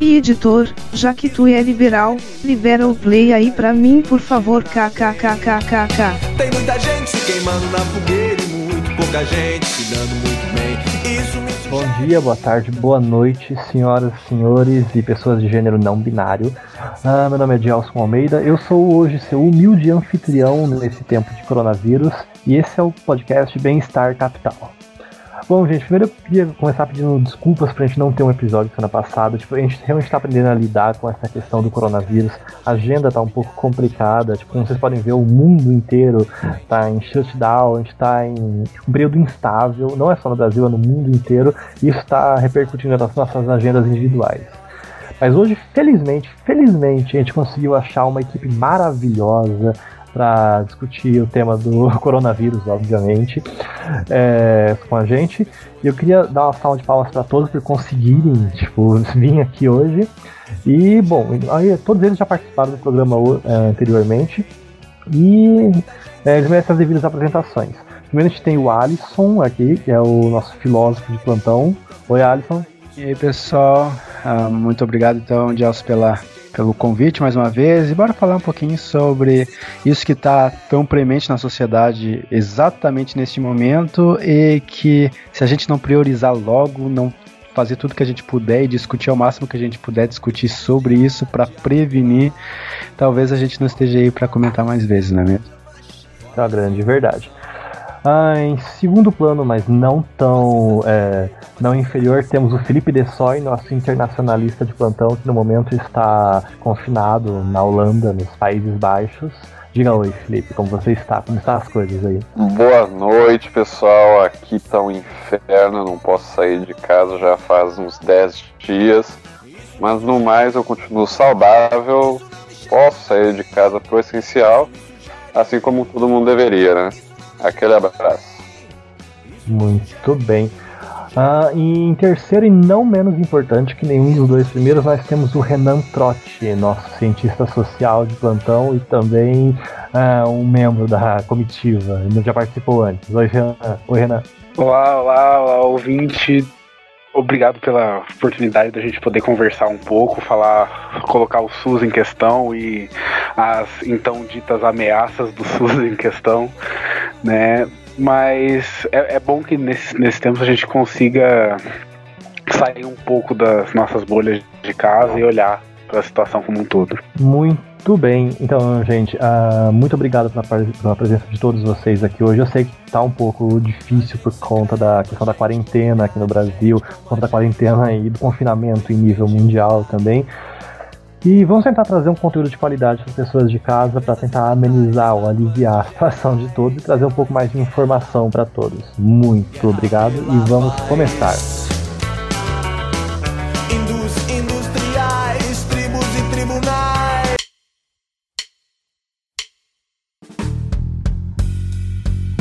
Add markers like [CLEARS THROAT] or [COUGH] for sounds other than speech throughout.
E editor, já que tu é liberal, libera o play aí pra mim por favor kkkkkk. Tem muita gente se queimando na fogueira e muito pouca gente se dando muito bem. Isso me Bom dia, boa tarde, boa noite, senhoras, senhores e pessoas de gênero não binário. Ah, meu nome é Gelson Almeida, eu sou hoje seu humilde anfitrião nesse tempo de coronavírus e esse é o podcast Bem-Estar Capital. Bom, gente, primeiro eu queria começar pedindo desculpas pra gente não ter um episódio semana passada. Tipo, a gente realmente tá aprendendo a lidar com essa questão do coronavírus. A agenda tá um pouco complicada. Tipo, como vocês podem ver, o mundo inteiro tá em shutdown, a gente tá em um período instável. Não é só no Brasil, é no mundo inteiro. E isso tá repercutindo nas nossas agendas individuais. Mas hoje, felizmente, felizmente, a gente conseguiu achar uma equipe maravilhosa para discutir o tema do [LAUGHS] coronavírus, obviamente, é, com a gente. E eu queria dar uma salva de palmas para todos por conseguirem, tipo, [LAUGHS] vir aqui hoje. E, bom, aí, todos eles já participaram do programa é, anteriormente. E é, eles merecem as devidas apresentações. Primeiro a gente tem o Alisson aqui, que é o nosso filósofo de plantão. Oi, Alisson. E aí, pessoal, ah, muito obrigado então, Gelson, pela, pelo convite mais uma vez. E bora falar um pouquinho sobre isso que está tão premente na sociedade exatamente neste momento e que se a gente não priorizar logo, não fazer tudo que a gente puder e discutir ao máximo que a gente puder discutir sobre isso para prevenir, talvez a gente não esteja aí para comentar mais vezes, não é mesmo? É uma grande verdade. Ah, em segundo plano, mas não tão é, não inferior, temos o Felipe Dessoy, nosso internacionalista de plantão, que no momento está confinado na Holanda, nos Países Baixos. Diga oi, Felipe, como você está? Como estão as coisas aí? Boa noite, pessoal. Aqui tá um inferno, não posso sair de casa já faz uns 10 dias. Mas no mais eu continuo saudável, posso sair de casa pro essencial, assim como todo mundo deveria, né? Aquele abraço. Muito bem. Ah, e em terceiro e não menos importante que nenhum dos dois primeiros, nós temos o Renan Trotti, nosso cientista social de plantão e também ah, um membro da comitiva. Ele já participou antes. Oi, Renan. Oi, Renan. Olá, olá, olá, ouvinte. Obrigado pela oportunidade da gente poder conversar um pouco, falar, colocar o SUS em questão e as então ditas ameaças do [LAUGHS] SUS em questão, né? Mas é, é bom que nesse, nesse tempo a gente consiga sair um pouco das nossas bolhas de casa e olhar para a situação como um todo. Muito bem, então, gente, uh, muito obrigado pela, pela, presença de todos vocês aqui hoje. Eu sei que está um pouco difícil por conta da questão da quarentena aqui no Brasil, por conta da quarentena e do confinamento em nível mundial também. E vamos tentar trazer um conteúdo de qualidade para as pessoas de casa para tentar amenizar ou aliviar a situação de todos e trazer um pouco mais de informação para todos. Muito obrigado e vamos começar.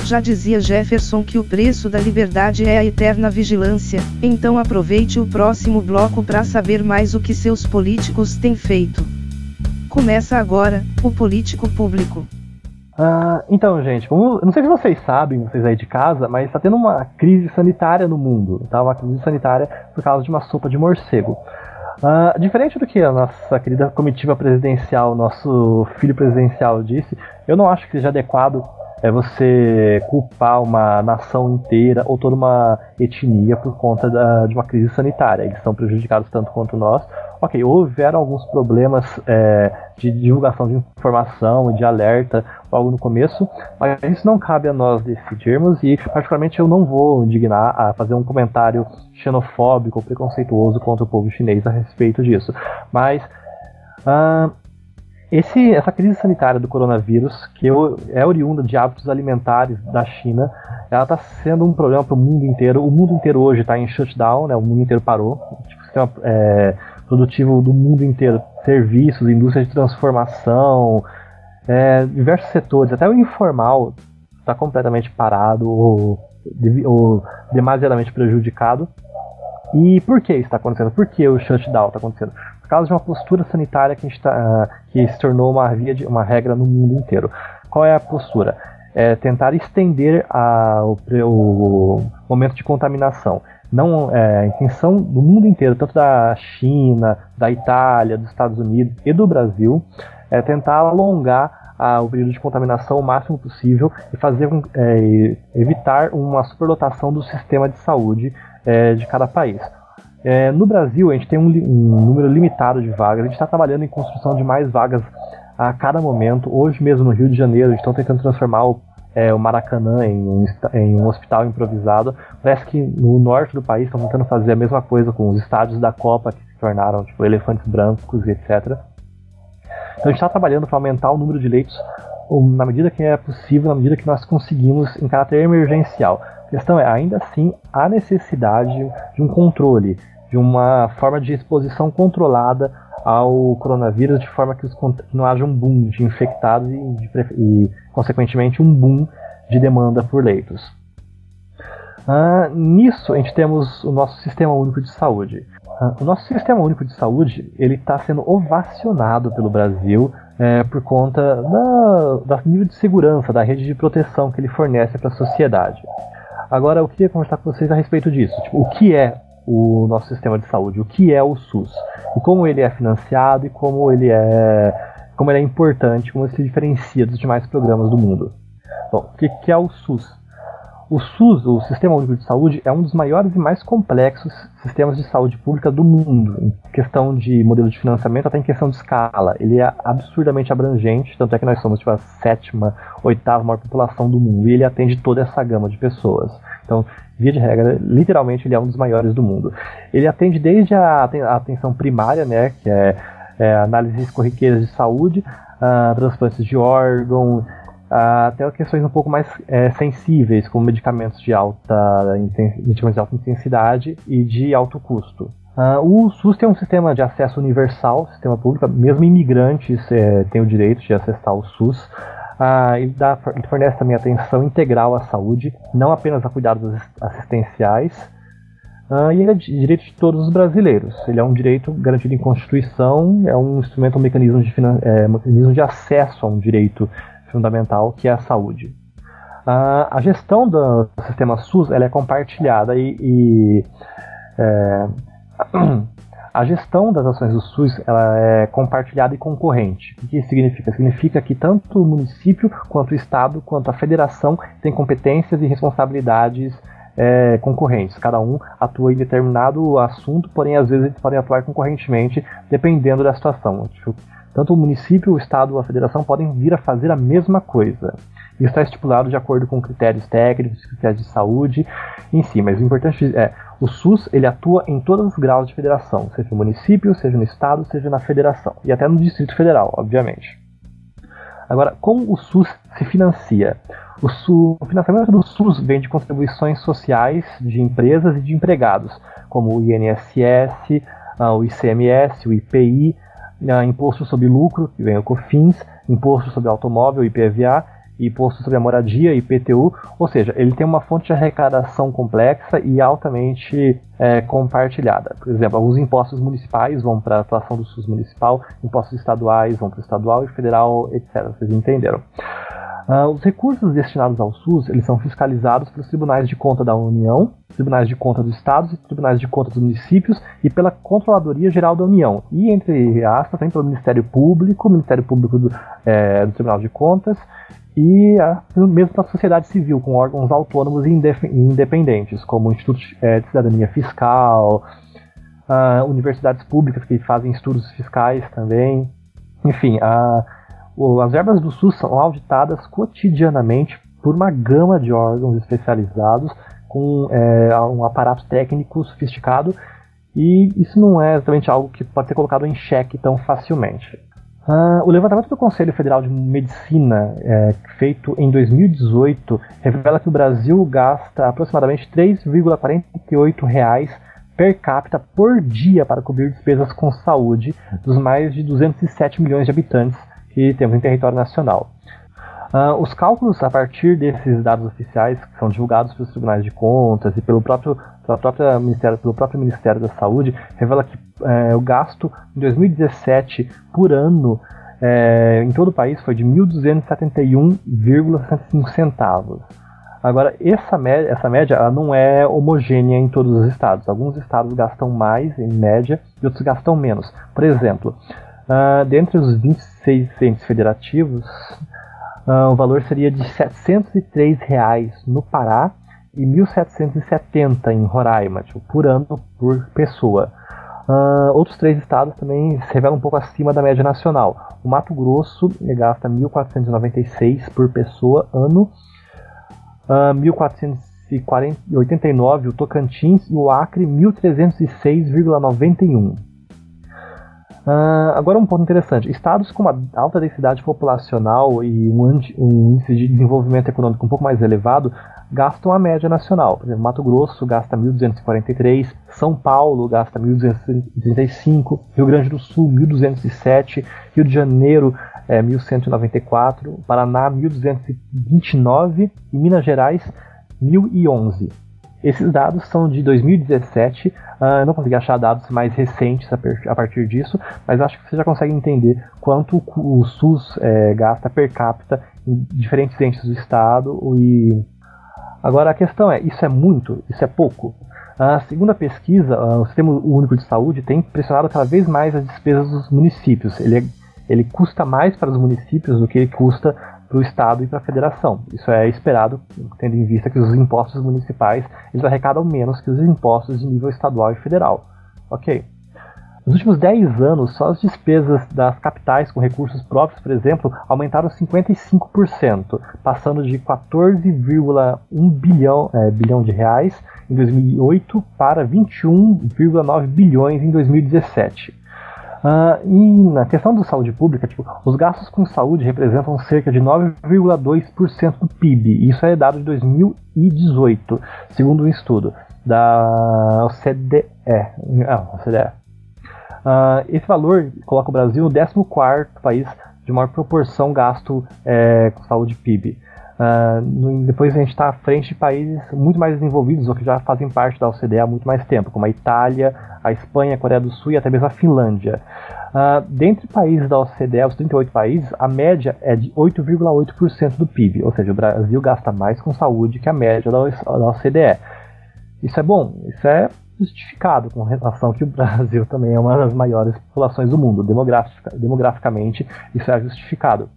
Já dizia Jefferson que o preço da liberdade é a eterna vigilância, então aproveite o próximo bloco para saber mais o que seus políticos têm feito. Começa agora, o Político Público. Ah, então, gente, como, não sei se vocês sabem, vocês aí de casa, mas está tendo uma crise sanitária no mundo. Tá? Uma crise sanitária por causa de uma sopa de morcego. Ah, diferente do que a nossa querida comitiva presidencial, nosso filho presidencial disse, eu não acho que seja adequado é você culpar uma nação inteira ou toda uma etnia por conta da, de uma crise sanitária. Eles são prejudicados tanto quanto nós. Ok, houveram alguns problemas é, de divulgação de informação e de alerta logo no começo, mas isso não cabe a nós decidirmos e, particularmente, eu não vou indignar a fazer um comentário xenofóbico ou preconceituoso contra o povo chinês a respeito disso. Mas. Uh, esse, essa crise sanitária do coronavírus, que é oriunda de hábitos alimentares da China, ela está sendo um problema para o mundo inteiro. O mundo inteiro hoje está em shutdown, né? o mundo inteiro parou. Tipo, o sistema é, produtivo do mundo inteiro, serviços, indústria de transformação, é, diversos setores, até o informal está completamente parado ou, ou demasiadamente prejudicado. E por que isso está acontecendo? Por que o shutdown está acontecendo? Por causa de uma postura sanitária que, tá, que se tornou uma, via de, uma regra no mundo inteiro. Qual é a postura? É tentar estender a, o, o, momento de contaminação. Não, é, a intenção do mundo inteiro, tanto da China, da Itália, dos Estados Unidos e do Brasil, é tentar alongar a, o período de contaminação o máximo possível e fazer é, evitar uma superlotação do sistema de saúde é, de cada país. É, no Brasil, a gente tem um, um, número limitado de vagas, a gente está trabalhando em construção de mais vagas a cada momento. Hoje mesmo no Rio de Janeiro, estão tentando transformar o, é, o Maracanã em um, em um, hospital improvisado. Parece que no norte do país estão tentando fazer a mesma coisa com os estádios da Copa, que se tornaram tipo, elefantes brancos e etc. Então a gente está trabalhando para aumentar o número de leitos na medida que é possível, na medida que nós conseguimos, em caráter emergencial. A questão é, ainda assim, há necessidade de um controle, de uma forma de exposição controlada ao coronavírus, de forma que, os, não haja um boom de infectados e, de, e, consequentemente, um boom de demanda por leitos. Ah, nisso, a gente temos o nosso Sistema Único de Saúde. Ah, o nosso Sistema Único de Saúde ele está sendo ovacionado pelo Brasil é, por conta da, da nível de segurança, da rede de proteção que ele fornece para a sociedade. Agora, eu queria conversar com vocês a respeito disso. Tipo, o que é o nosso sistema de saúde? O que é o SUS? E como ele é financiado e como ele é, como ele é importante, como ele se diferencia dos demais programas do mundo. Bom, o que é o SUS? O SUS, o Sistema Único de Saúde, é um dos maiores e mais complexos sistemas de saúde pública do mundo, em questão de modelo de financiamento, até em questão de escala. Ele é absurdamente abrangente, tanto é que nós somos tipo, a sétima, oitava maior população do mundo, e ele atende toda essa gama de pessoas. Então, via de regra, literalmente ele é um dos maiores do mundo. Ele atende desde a atenção primária, né, que é, é análises corriqueiras de saúde, uh, transplantes de órgão, até questões um pouco mais é, sensíveis, como medicamentos de alta, medicamentos de alta intensidade e de alto custo. Uh, o SUS tem um sistema de acesso universal, sistema público, mesmo imigrantes é, têm o direito de acessar o SUS. Uh, ele, dá, ele, fornece também atenção integral à saúde, não apenas a cuidados assistenciais, uh, e ele é direito de todos os brasileiros. Ele é um direito garantido em Constituição, é um instrumento, um mecanismo de, é, mecanismo de acesso a um direito fundamental, que é a saúde. a gestão do sistema SUS ela é compartilhada e, e é, [CLEARS THROAT] a gestão das ações do SUS ela é compartilhada e concorrente. O que significa? Significa que tanto o município, quanto o Estado, quanto a federação têm competências e responsabilidades é, concorrentes. Cada um atua em determinado assunto, porém às vezes eles podem atuar concorrentemente, dependendo da situação. Tipo, tanto o município, o estado ou a federação podem vir a fazer a mesma coisa. Isso está estipulado de acordo com critérios técnicos, critérios de saúde em si, mas o importante é o SUS ele atua em todos os graus de federação, seja no município, seja no estado, seja na federação e até no Distrito Federal, obviamente. Agora, como o SUS se financia? O, SUS, o financiamento do SUS vem de contribuições sociais de empresas e de empregados, como o INSS, ah, o ICMS, o IPI, imposto sobre lucro, que vem o COFINS, imposto sobre automóvel, IPVA, imposto sobre a moradia, IPTU, ou seja, ele tem uma fonte de arrecadação complexa e altamente é, compartilhada. Por exemplo, alguns impostos municipais vão para a atuação do SUS municipal, impostos estaduais vão para o estadual e federal, etc. Vocês entenderam. Uh, os recursos destinados ao SUS eles são fiscalizados pelos tribunais de conta da União, tribunais de conta dos estados e tribunais de conta dos municípios e pela Controladoria Geral da União. E, entre aspas, também pelo Ministério Público, Ministério Público do, é, do Tribunal de Contas e a, mesmo pela sociedade civil, com órgãos autônomos e independentes, como o Instituto é, de Cidadania Fiscal, uh, universidades públicas que fazem estudos fiscais também. Enfim, a as verbas do SUS são auditadas cotidianamente por uma gama de órgãos especializados com é, um aparato técnico sofisticado e isso não é exatamente algo que pode ser colocado em xeque tão facilmente. Uh, o levantamento do Conselho Federal de Medicina, é, feito em 2018, revela que o Brasil gasta aproximadamente R$ 3,48 per capita por dia para cobrir despesas com saúde dos mais de 207 milhões de habitantes que temos em território nacional. Uh, os cálculos a partir desses dados oficiais, que são divulgados pelos tribunais de contas e pelo próprio, pela própria ministério, pelo próprio Ministério da Saúde, revela que uh, o gasto em 2017 por ano uh, em todo o país foi de 1.271,65 centavos. Agora, essa média, essa média ela não é homogênea em todos os estados. Alguns estados gastam mais, em média, e outros gastam menos. Por exemplo, uh, dentre os 26 entes federativos, uh, o valor seria de 703 reais no Pará e 1.770 em Roraima, tipo, por ano por pessoa. Uh, outros três estados também se revelam um pouco acima da média nacional. O Mato Grosso gasta 1.496 por pessoa ano, uh, 1.489 o Tocantins e o Acre 1.306,91. Uh, agora um ponto interessante. Estados com uma alta densidade populacional e um, um, índice de desenvolvimento econômico um pouco mais elevado gastam a média nacional. Por exemplo, Mato Grosso gasta 1.243, São Paulo gasta 1.235, Rio Grande do Sul 1.207, Rio de Janeiro é, 1.194, Paraná 1.229 e Minas Gerais 1.011. Esses dados são de 2017, uh, ah, eu não consegui achar dados mais recentes a, partir disso, mas acho que você já consegue entender quanto o SUS é, gasta per capita em diferentes entes do Estado. E agora a questão é: isso é muito? Isso é pouco? Uh, segundo a pesquisa, uh, o Sistema Único de Saúde tem pressionado cada vez mais as despesas dos municípios. Ele, é, ele custa mais para os municípios do que ele custa para o Estado e para a Federação. Isso é esperado, tendo em vista que os impostos municipais eles arrecadam menos que os impostos de nível estadual e federal. Ok. Nos últimos 10 anos, só as despesas das capitais com recursos próprios, por exemplo, aumentaram 55%, passando de 14,1 bilhão, é, bilhão de reais em 2008 para 21,9 bilhões em 2017. Uh, e na questão da saúde pública, tipo, os gastos com saúde representam cerca de 9,2% do PIB. Isso é dado de 2018, segundo um estudo da OCDE. Ah, OCDE. Uh, esse valor coloca o Brasil no 14 país de maior proporção gasto é, com saúde PIB. Uh, depois a gente está à frente de países muito mais desenvolvidos ou que já fazem parte da OCDE há muito mais tempo, como a Itália, a Espanha, a Coreia do Sul e até mesmo a Finlândia. Uh, dentre países da OCDE, os 38 países, a média é de 8,8% do PIB, ou seja, o Brasil gasta mais com saúde que a média da, da OCDE. Isso é bom, isso é justificado com relação que o Brasil [LAUGHS] também é uma das maiores populações do mundo, demografica, demograficamente isso é justificado.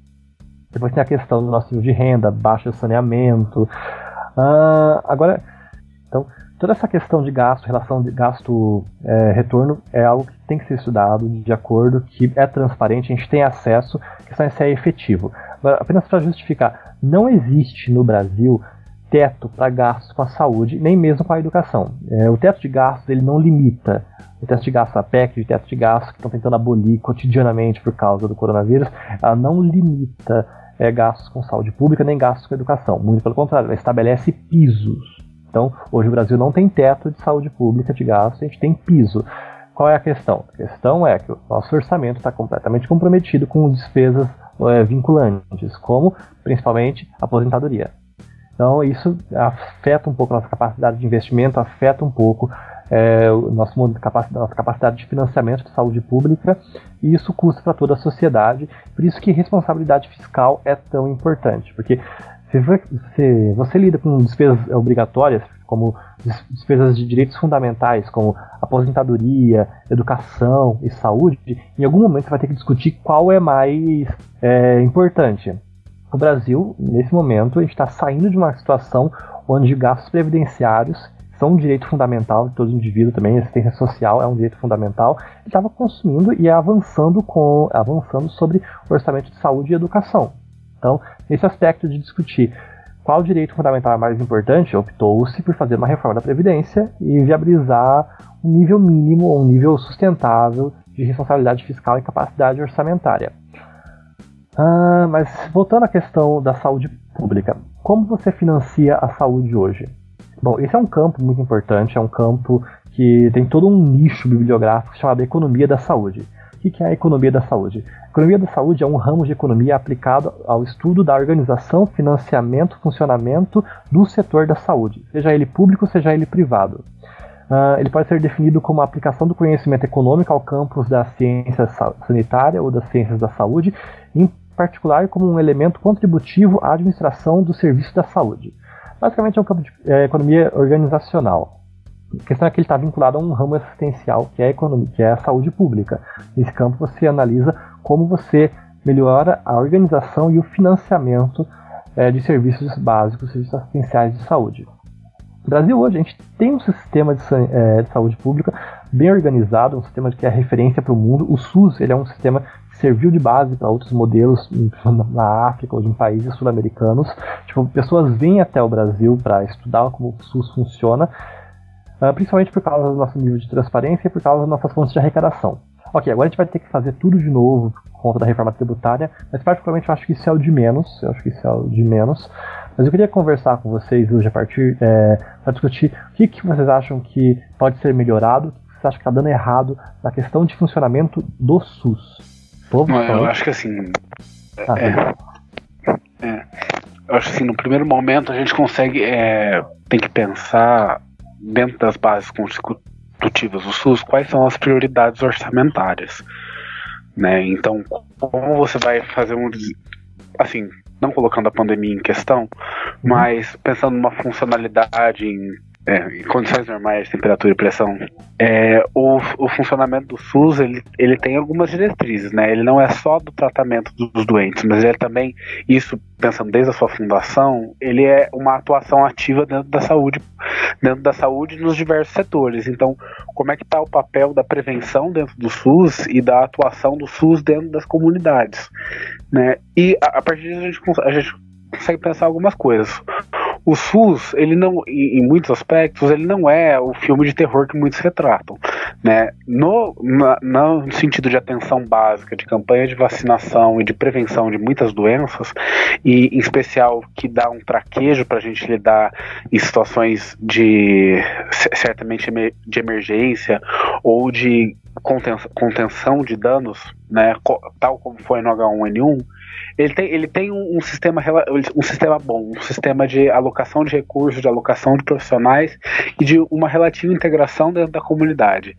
Depois tem a questão do nosso nível de renda, baixo saneamento. Uh, agora, então, toda essa questão de gasto, relação de gasto-retorno, é, é, algo que tem que ser estudado de acordo, que é transparente, a gente tem acesso, questão é se é efetivo. Agora, apenas para justificar, não existe no Brasil teto para gastos com a saúde, nem mesmo com a educação. É, o teto de gastos ele não limita. O teto de gastos, a PEC de teto de gastos que estão tentando abolir cotidianamente por causa do coronavírus, ela não limita é, gastos com saúde pública nem gastos com educação. Muito pelo contrário, ela estabelece pisos. Então, hoje o Brasil não tem teto de saúde pública de gastos, a gente tem piso. Qual é a questão? A questão é que o nosso orçamento está completamente comprometido com despesas é, vinculantes, como principalmente aposentadoria. Então, isso afeta um pouco a nossa capacidade de investimento, afeta um pouco é, nosso, nossa capacidade de financiamento de saúde pública, e isso custa para toda a sociedade. Por isso que responsabilidade fiscal é tão importante, porque se você lida com despesas obrigatórias, como despesas de direitos fundamentais, como aposentadoria, educação e saúde, em algum momento você vai ter que discutir qual é mais é, importante. O Brasil, nesse momento, está saindo de uma situação onde gastos previdenciários são um direito fundamental de todo indivíduo também, assistência social é um direito fundamental, estava consumindo e avançando com avançando sobre orçamento de saúde e educação. Então, nesse aspecto de discutir qual direito fundamental é mais importante, optou-se por fazer uma reforma da Previdência e viabilizar um nível mínimo ou um nível sustentável de responsabilidade fiscal e capacidade orçamentária. Ah, mas voltando à questão da saúde pública, como você financia a saúde hoje? Bom, esse é um campo muito importante, é um campo que tem todo um nicho bibliográfico chamado Economia da Saúde. O que é a economia da saúde? A economia da saúde é um ramo de economia aplicado ao estudo da organização, financiamento, funcionamento do setor da saúde, seja ele público, seja ele privado. Uh, ele pode ser definido como a aplicação do conhecimento econômico ao campo da ciência sanitária ou das ciências da saúde, em particular como um elemento contributivo à administração do serviço da saúde. Basicamente é um campo de é, economia organizacional. A questão é que ele está vinculado a um ramo assistencial que é a economia, que é a saúde pública. Nesse campo você analisa como você melhora a organização e o financiamento é, de serviços básicos, serviços assistenciais de saúde. No Brasil hoje a gente tem um sistema de, é, de, saúde pública bem organizado, um sistema que é referência para o mundo. O SUS ele é um sistema serviu de base para outros modelos [LAUGHS] na África ou em países sul-americanos. Tipo, pessoas vêm até o Brasil para estudar como o SUS funciona uh, principalmente por causa do nosso nível de transparência e por causa das nossas fontes de arrecadação. Ok, agora a gente vai ter que fazer tudo de novo por conta da reforma tributária, mas particularmente eu acho que isso é o de menos, eu acho que isso é o de menos. Mas eu queria conversar com vocês hoje a partir é, para discutir o que, que vocês acham que pode ser melhorado, o que vocês acham que está dando errado na questão de funcionamento do SUS. Povo, eu acho que assim. Ah, é, é, eu acho que assim, no primeiro momento a gente consegue. É, tem que pensar dentro das bases constitutivas do SUS, quais são as prioridades orçamentárias. Né? Então, como você vai fazer um. Assim, não colocando a pandemia em questão, uhum. mas pensando numa funcionalidade em é, em condições normais, temperatura e pressão, é, o, o funcionamento do SUS ele, ele tem algumas diretrizes, né? Ele não é só do tratamento dos doentes, mas ele é também, isso pensando desde a sua fundação, ele é uma atuação ativa dentro da saúde, dentro da saúde nos diversos setores. Então, como é que está o papel da prevenção dentro do SUS e da atuação do SUS dentro das comunidades, né? E a, a partir disso a gente, a gente consegue pensar algumas coisas o SUS, ele não, em, muitos aspectos, ele não é o filme de terror que muitos retratam. Né? No, na, no sentido de atenção básica, de campanha de vacinação e de prevenção de muitas doenças, e em especial que dá um traquejo para a gente lidar em situações de certamente de emergência ou de contenção de danos, né, tal como foi no H1N1, ele tem, ele tem um, um, sistema, um sistema bom, um sistema de alocação de recursos, de alocação de profissionais e de uma relativa integração dentro da comunidade.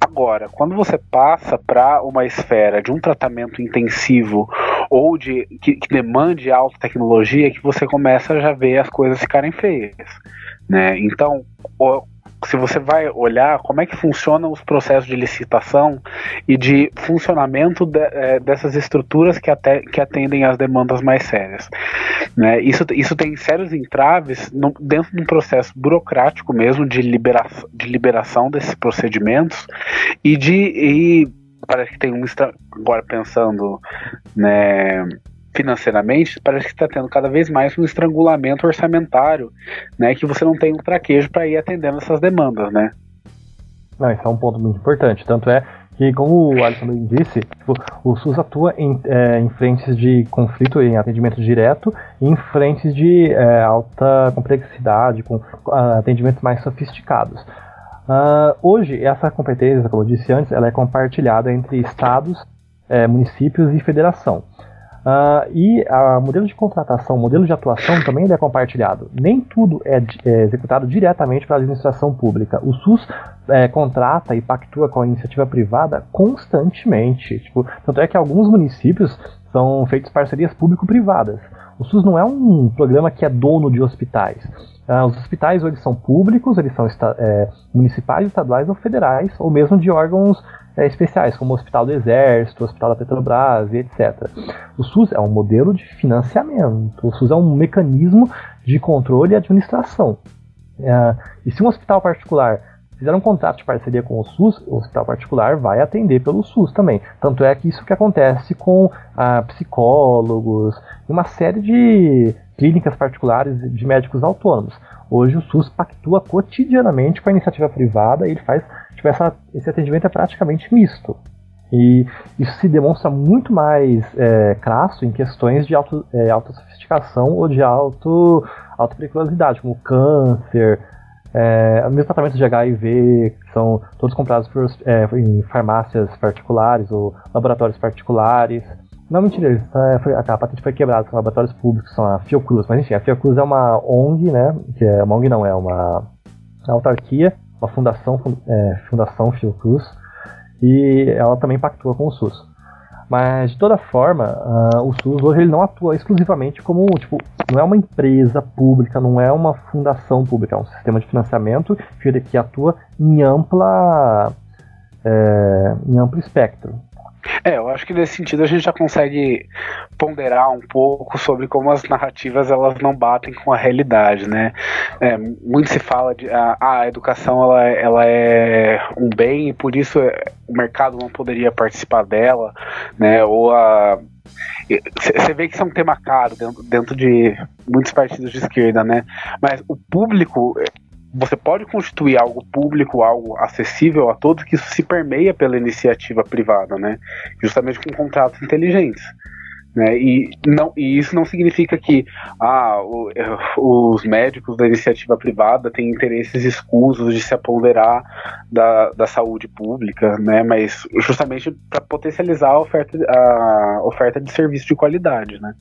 Agora, quando você passa para uma esfera de um tratamento intensivo ou de que, que demande alta tecnologia, que você começa a já ver as coisas ficarem feias. Né? Então, se você vai olhar como é que funcionam os processos de licitação e de funcionamento de, é, dessas estruturas que, até, que atendem às demandas mais sérias. Né? Isso, isso tem sérios entraves no, dentro de um processo burocrático mesmo de, libera, de liberação desses procedimentos e de. E parece que tem um. Agora pensando né, financeiramente, parece que está tendo cada vez mais um estrangulamento orçamentário, né, que você não tem um traquejo para ir atendendo essas demandas, né? Não, esse é um ponto muito importante. Tanto é que, como o Alisson disse, tipo, o SUS atua em, é, em frentes de conflito, em atendimento direto, e em frentes de é, alta complexidade, com uh, atendimentos mais sofisticados. Uh, hoje, essa competência, como eu disse antes, ela é compartilhada entre estados, é, municípios e federação. Uh, e o modelo de contratação, o modelo de atuação também é compartilhado. Nem tudo é, é executado diretamente pela administração pública. O SUS é, contrata e pactua com a iniciativa privada constantemente. Tipo, tanto é que alguns municípios são feitos parcerias público-privadas. O SUS não é um programa que é dono de hospitais. Uh, os hospitais eles são públicos, eles são é, municipais, estaduais ou federais, ou mesmo de órgãos é, especiais, como o Hospital do Exército, o Hospital da Petrobras etc. O SUS é um modelo de financiamento, o SUS é um mecanismo de controle e administração. É, e se um hospital particular fizer um contrato de parceria com o SUS, o hospital particular vai atender pelo SUS também. Tanto é que isso que acontece com ah, psicólogos uma série de clínicas particulares de médicos autônomos. Hoje o SUS pactua cotidianamente com a iniciativa privada e ele faz tipo, essa, esse atendimento é praticamente misto. E isso se demonstra muito mais é, crasso em questões de auto, é, alta sofisticação ou de alto, alta periculosidade, como câncer, É, mesmo tratamento de HIV, que são todos comprados por, é, em farmácias particulares ou laboratórios particulares. Não, mentira, é, foi, a patente foi quebrada, são laboratórios públicos, são a Fiocruz. Mas enfim, a Fiocruz é uma ONG, né? Que é uma ONG não, é uma autarquia, uma fundação, é, Fundação Fiocruz, e ela também pactua com o SUS. Mas de toda forma, uh, o SUS hoje ele não atua exclusivamente como, tipo, não é uma empresa pública, não é uma fundação pública, é um sistema de financiamento que atua em ampla, é, em amplo espectro. É, eu acho que nesse sentido a gente já consegue ponderar um pouco sobre como as narrativas elas não batem com a realidade, né? É, muito se fala de a, a educação ela, ela é um bem e por isso é, o mercado não poderia participar dela, né? Ou a você vê que isso é um tema caro dentro, dentro de muitos partidos de esquerda, né? Mas o público você pode constituir algo público, algo acessível a todos, que isso se permeia pela iniciativa privada, né? Justamente com contratos inteligentes. Né? E, não, e isso não significa que ah, o, os médicos da iniciativa privada têm interesses escusos de se apoderar da, da saúde pública, né? mas justamente para potencializar a oferta, a oferta de serviço de qualidade. Né?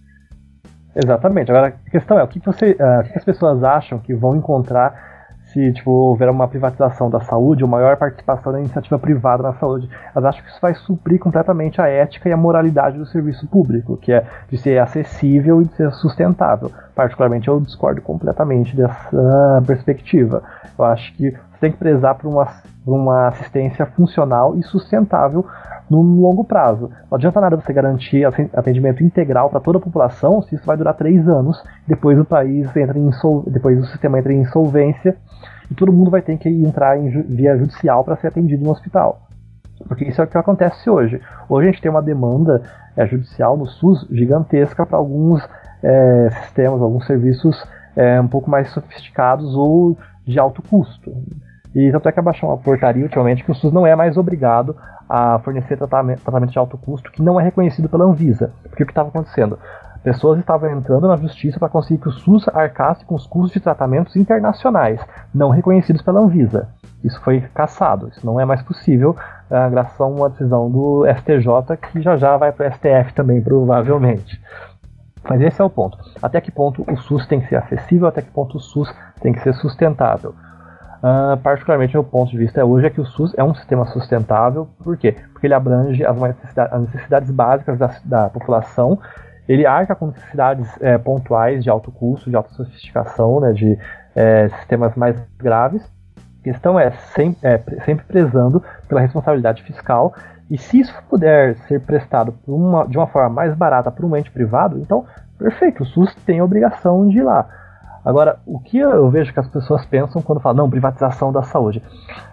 Exatamente. Agora, a questão é, o que, você, uh, o que as pessoas acham que vão encontrar se tipo, houver uma privatização da saúde, uma maior participação da iniciativa privada na saúde. Elas acham que isso vai suprir completamente a ética e a moralidade do serviço público, que é de ser acessível e de ser sustentável. Particularmente, eu discordo completamente dessa perspectiva. Eu acho que tem que prezar por uma, uma assistência funcional e sustentável no longo prazo. Não adianta nada você garantir atendimento integral para toda a população se isso vai durar três anos, depois o país entra em depois o sistema entra em insolvência e todo mundo vai ter que entrar em via judicial para ser atendido no hospital. Porque isso é o que acontece hoje. Hoje a gente tem uma demanda é, judicial no SUS gigantesca para alguns é, sistemas, alguns serviços é, um pouco mais sofisticados ou de alto custo. E tanto é que abaixou uma portaria ultimamente que o SUS não é mais obrigado a fornecer tratamento, de alto custo que não é reconhecido pela Anvisa. Porque o que estava acontecendo? Pessoas estavam entrando na justiça para conseguir que o SUS arcasse com os custos de tratamentos internacionais, não reconhecidos pela Anvisa. Isso foi cassado, isso não é mais possível, uh, graças a uma decisão do STJ que já já vai para o STF também, provavelmente. Mas esse é o ponto. Até que ponto o SUS tem que ser acessível, até que ponto o SUS tem que ser sustentável. Uh, particularmente, meu ponto de vista hoje é que o SUS é um sistema sustentável. Por quê? Porque ele abrange as necessidades, as necessidades básicas da, da, população, ele arca com necessidades é, pontuais de alto custo, de alta sofisticação, né, de é, sistemas mais graves. A questão é sempre, é sempre prezando pela responsabilidade fiscal e se isso puder ser prestado uma, de uma forma mais barata por um ente privado, então perfeito, o SUS tem a obrigação de ir lá. Agora, o que eu vejo que as pessoas pensam quando falam, não, privatização da saúde?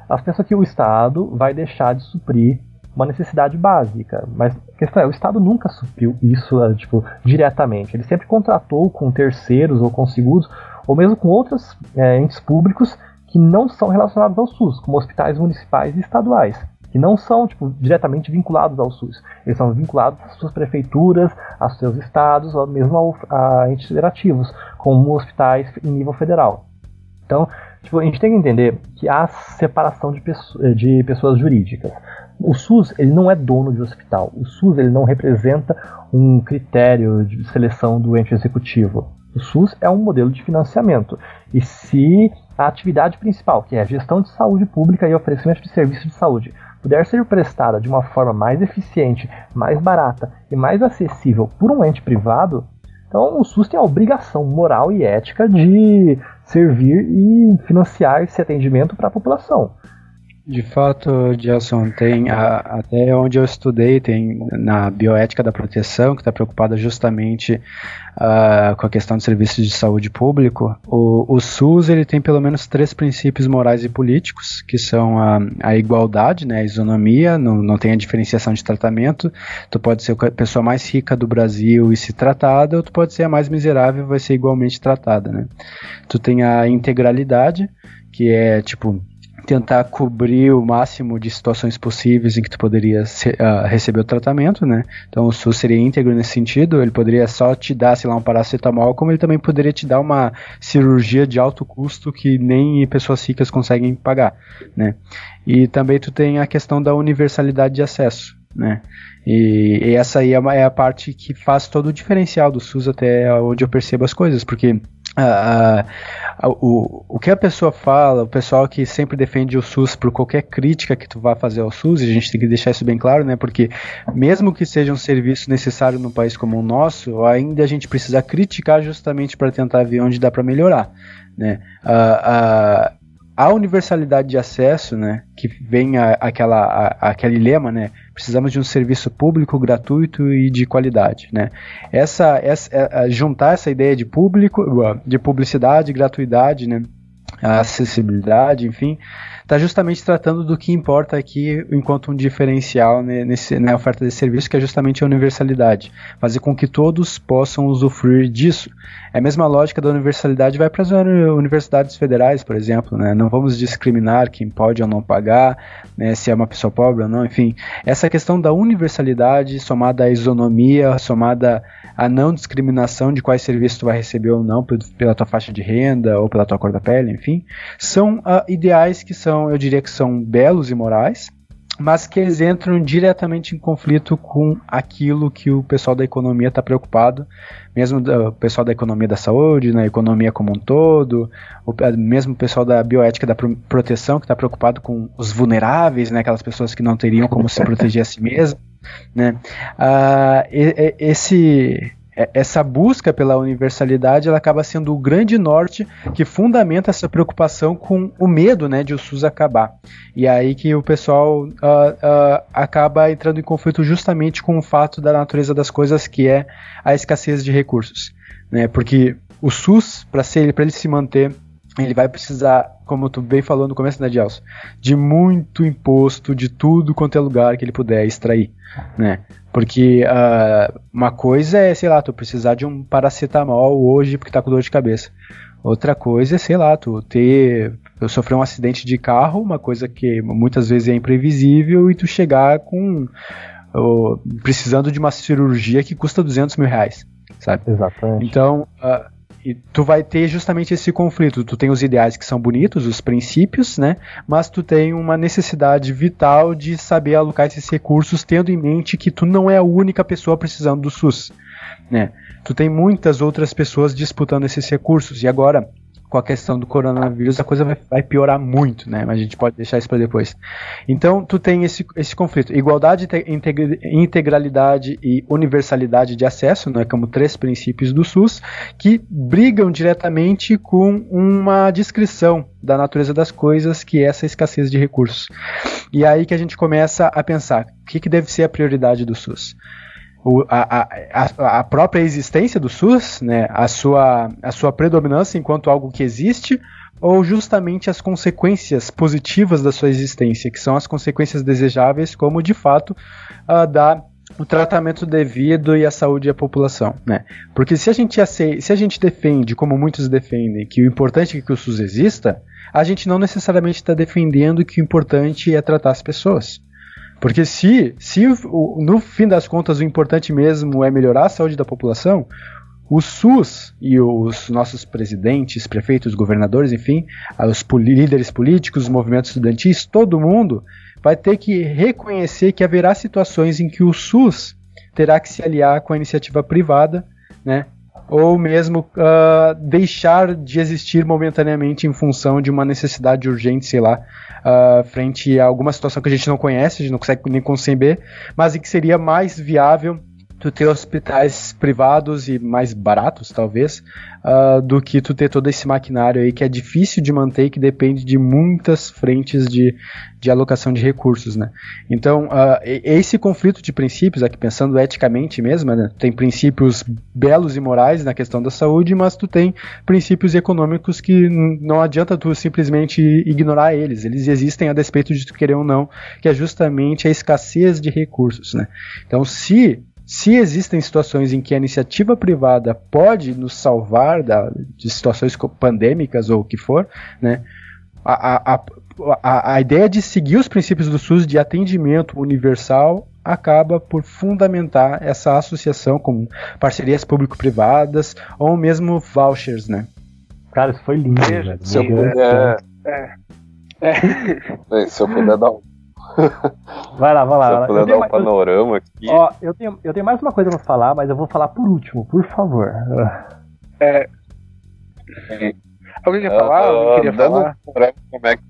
Elas pensam que o Estado vai deixar de suprir uma necessidade básica. Mas a questão é, o Estado nunca supriu isso eh, tipo, diretamente. Ele sempre contratou com terceiros ou com seguros, ou mesmo com outros é, entes públicos que não são relacionados ao SUS, como hospitais municipais e estaduais que não são tipo, diretamente vinculados ao SUS. Eles são vinculados às suas prefeituras, aos seus estados, ou mesmo a entes federativos, como hospitais em nível federal. Então, tipo, a gente tem que entender que há separação de, pessoas, de pessoas jurídicas. O SUS ele não é dono de hospital. O SUS ele não representa um critério de seleção do ente executivo. O SUS é um modelo de financiamento. E se a atividade principal, que é a gestão de saúde pública e oferecimento de serviços de saúde, puder ser prestada de uma forma mais eficiente, mais barata e mais acessível por um ente privado, então o SUS tem a obrigação moral e ética de servir e financiar esse atendimento para a população. De fato, Gelson, tem a, até onde eu estudei, tem na bioética da proteção, que está preocupada justamente uh, com a questão de serviços de saúde público. O, o, SUS ele tem pelo menos três princípios morais e políticos, que são a, a igualdade, né, a isonomia, não, não tem a diferenciação de tratamento. Tu pode ser a pessoa mais rica do Brasil e ser tratada, ou tu pode ser a mais miserável e vai ser igualmente tratada. Né? Tu tem a integralidade, que é tipo tentar cobrir o máximo de situações possíveis em que tu poderia uh, receber o tratamento, né? Então o SUS seria íntegro nesse sentido, ele poderia só te dar, sei lá, um paracetamol, como ele também poderia te dar uma cirurgia de alto custo que nem pessoas ricas conseguem pagar, né? E também tu tem a questão da universalidade de acesso, né? E, e essa aí é, é, a parte que faz todo o diferencial do SUS até onde eu percebo as coisas, porque O, o que a pessoa fala, o pessoal que sempre defende o SUS por qualquer crítica que tu vá fazer ao SUS, e a gente tem que deixar isso bem claro, né? Porque mesmo que seja um serviço necessário num país como o nosso, ainda a gente precisa criticar justamente para tentar ver onde dá para melhorar, né? A universalidade de acesso, né, que vem a, aquela, a, aquele lema, né, precisamos de um serviço público gratuito e de qualidade, né. Essa, essa é, juntar essa ideia de público, de publicidade, gratuidade, né, acessibilidade, enfim, está justamente tratando do que importa aqui enquanto um diferencial né, nesse, na oferta de serviço, que é justamente a universalidade. Fazer com que todos possam usufruir disso. É a mesma lógica da universalidade vai para as universidades federais, por exemplo. Né? Não vamos discriminar quem pode ou não pagar, né, se é uma pessoa pobre ou não, enfim. Essa questão da universalidade somada à isonomia, somada à não discriminação de quais serviços tu vai receber ou não pela tua faixa de renda ou pela tua cor da pele, enfim, são uh, ideais que são, eu diria que são belos e morais, mas que eles entram diretamente em conflito com aquilo que o pessoal da economia está preocupado, mesmo o pessoal da economia da saúde, na economia como um todo, o mesmo o pessoal da bioética da proteção que está preocupado com os vulneráveis, né, aquelas pessoas que não teriam como se proteger a si mesmas, né? Uh, esse essa busca pela universalidade ela acaba sendo o grande norte que fundamenta essa preocupação com o medo né, de o SUS acabar. E é aí que o pessoal uh, uh, acaba entrando em conflito justamente com o fato da natureza das coisas, que é a escassez de recursos. Né? Porque o SUS, para ele se manter ele vai precisar, como tu bem falou no começo, né, Gelson, de muito imposto de tudo quanto é lugar que ele puder extrair, né? Porque uh, uma coisa é, sei lá, tu precisar de um paracetamol hoje porque tá com dor de cabeça. Outra coisa é, sei lá, tu ter. Eu sofrer um acidente de carro, uma coisa que muitas vezes é imprevisível, e tu chegar com. Precisando de uma cirurgia que custa 200 mil reais, sabe? Exatamente. Então, uh, e tu vai ter justamente esse conflito. Tu tem os ideais que são bonitos, os princípios, né? Mas tu tem uma necessidade vital de saber alocar esses recursos, tendo em mente que tu não é a única pessoa precisando do SUS, né? Tu tem muitas outras pessoas disputando esses recursos. E agora, com a questão do coronavírus, a coisa vai, vai piorar muito, né? Mas a gente pode deixar isso para depois. Então, tu tem esse, esse conflito: igualdade, integralidade e universalidade de acesso, né? Como três princípios do SUS, que brigam diretamente com uma descrição da natureza das coisas, que é essa escassez de recursos. E é aí que a gente começa a pensar: o que, que deve ser a prioridade do SUS? O, a, a, a, própria existência do SUS, né, a, sua, a sua predominância enquanto algo que existe, ou justamente as consequências positivas da sua existência, que são as consequências desejáveis, como de fato uh, dar o tratamento devido e a saúde à população, né? Porque se a gente se a gente defende, como muitos defendem, que o importante é que o SUS exista, a gente não necessariamente está defendendo que o importante é tratar as pessoas. Porque se, se no fim das contas o importante mesmo é melhorar a saúde da população, o SUS e os nossos presidentes, prefeitos, governadores, enfim, os líderes políticos, os movimentos estudantis, todo mundo vai ter que reconhecer que haverá situações em que o SUS terá que se aliar com a iniciativa privada, né, ou mesmo uh, deixar de existir momentaneamente em função de uma necessidade urgente, sei lá, uh, frente a alguma situação que a gente não conhece, a gente não consegue nem conceber, mas que seria mais viável tu ter hospitais privados e mais baratos, talvez, uh, do que tu ter todo esse maquinário aí que é difícil de manter e que depende de muitas frentes de, de alocação de recursos, né? Então, uh, esse conflito de princípios, aqui pensando eticamente mesmo, né? tem princípios belos e morais na questão da saúde, mas tu tem princípios econômicos que não adianta tu simplesmente ignorar eles, eles existem a despeito de tu querer ou não, que é justamente a escassez de recursos, né? Então, se se existem situações em que a iniciativa privada pode nos salvar da, de situações pandêmicas ou o que for, né, a, a, a, a, a ideia de seguir os princípios do SUS de atendimento universal acaba por fundamentar essa associação com parcerias público-privadas ou mesmo vouchers, né? Cara, isso foi lindo, velho. Se eu puder, É. É. bem, [LAUGHS] se eu puder dar um, [LAUGHS] Vai lá, vai lá. se vai lá. eu puder Eu dar tenho um mais- panorama aqui. Ó, eu tenho, eu tenho mais uma coisa pra falar, mas eu vou falar por último, por favor. Alguém quer falar? Alguém queria Ah, dando falar? um panorama como é que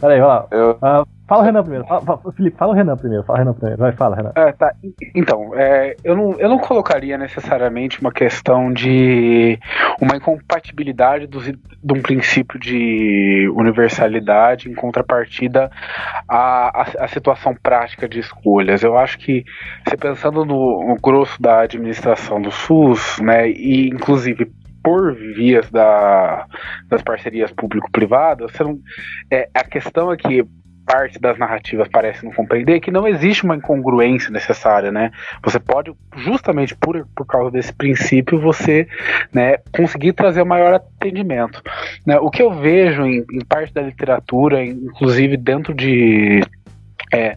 Peraí, vai lá. eu, Ah, fala o Renan primeiro. Fala, fala- Felipe, fala o Renan primeiro. Fala o Renan primeiro. Vai, fala, Renan. É, tá. Então, é, eu, não, eu não colocaria necessariamente uma questão de uma incompatibilidade dos, de um princípio de universalidade em contrapartida à, à, à situação prática de escolhas. Eu acho que, você pensando no, no grosso da administração do SUS, né, e inclusive por vias da, das parcerias público-privadas, é, a questão é que parte das narrativas parece não compreender que não existe uma incongruência necessária, né? Você pode, justamente por, por causa desse princípio, você né, conseguir trazer o maior atendimento. né? O que eu vejo em, em parte da literatura, inclusive dentro de é,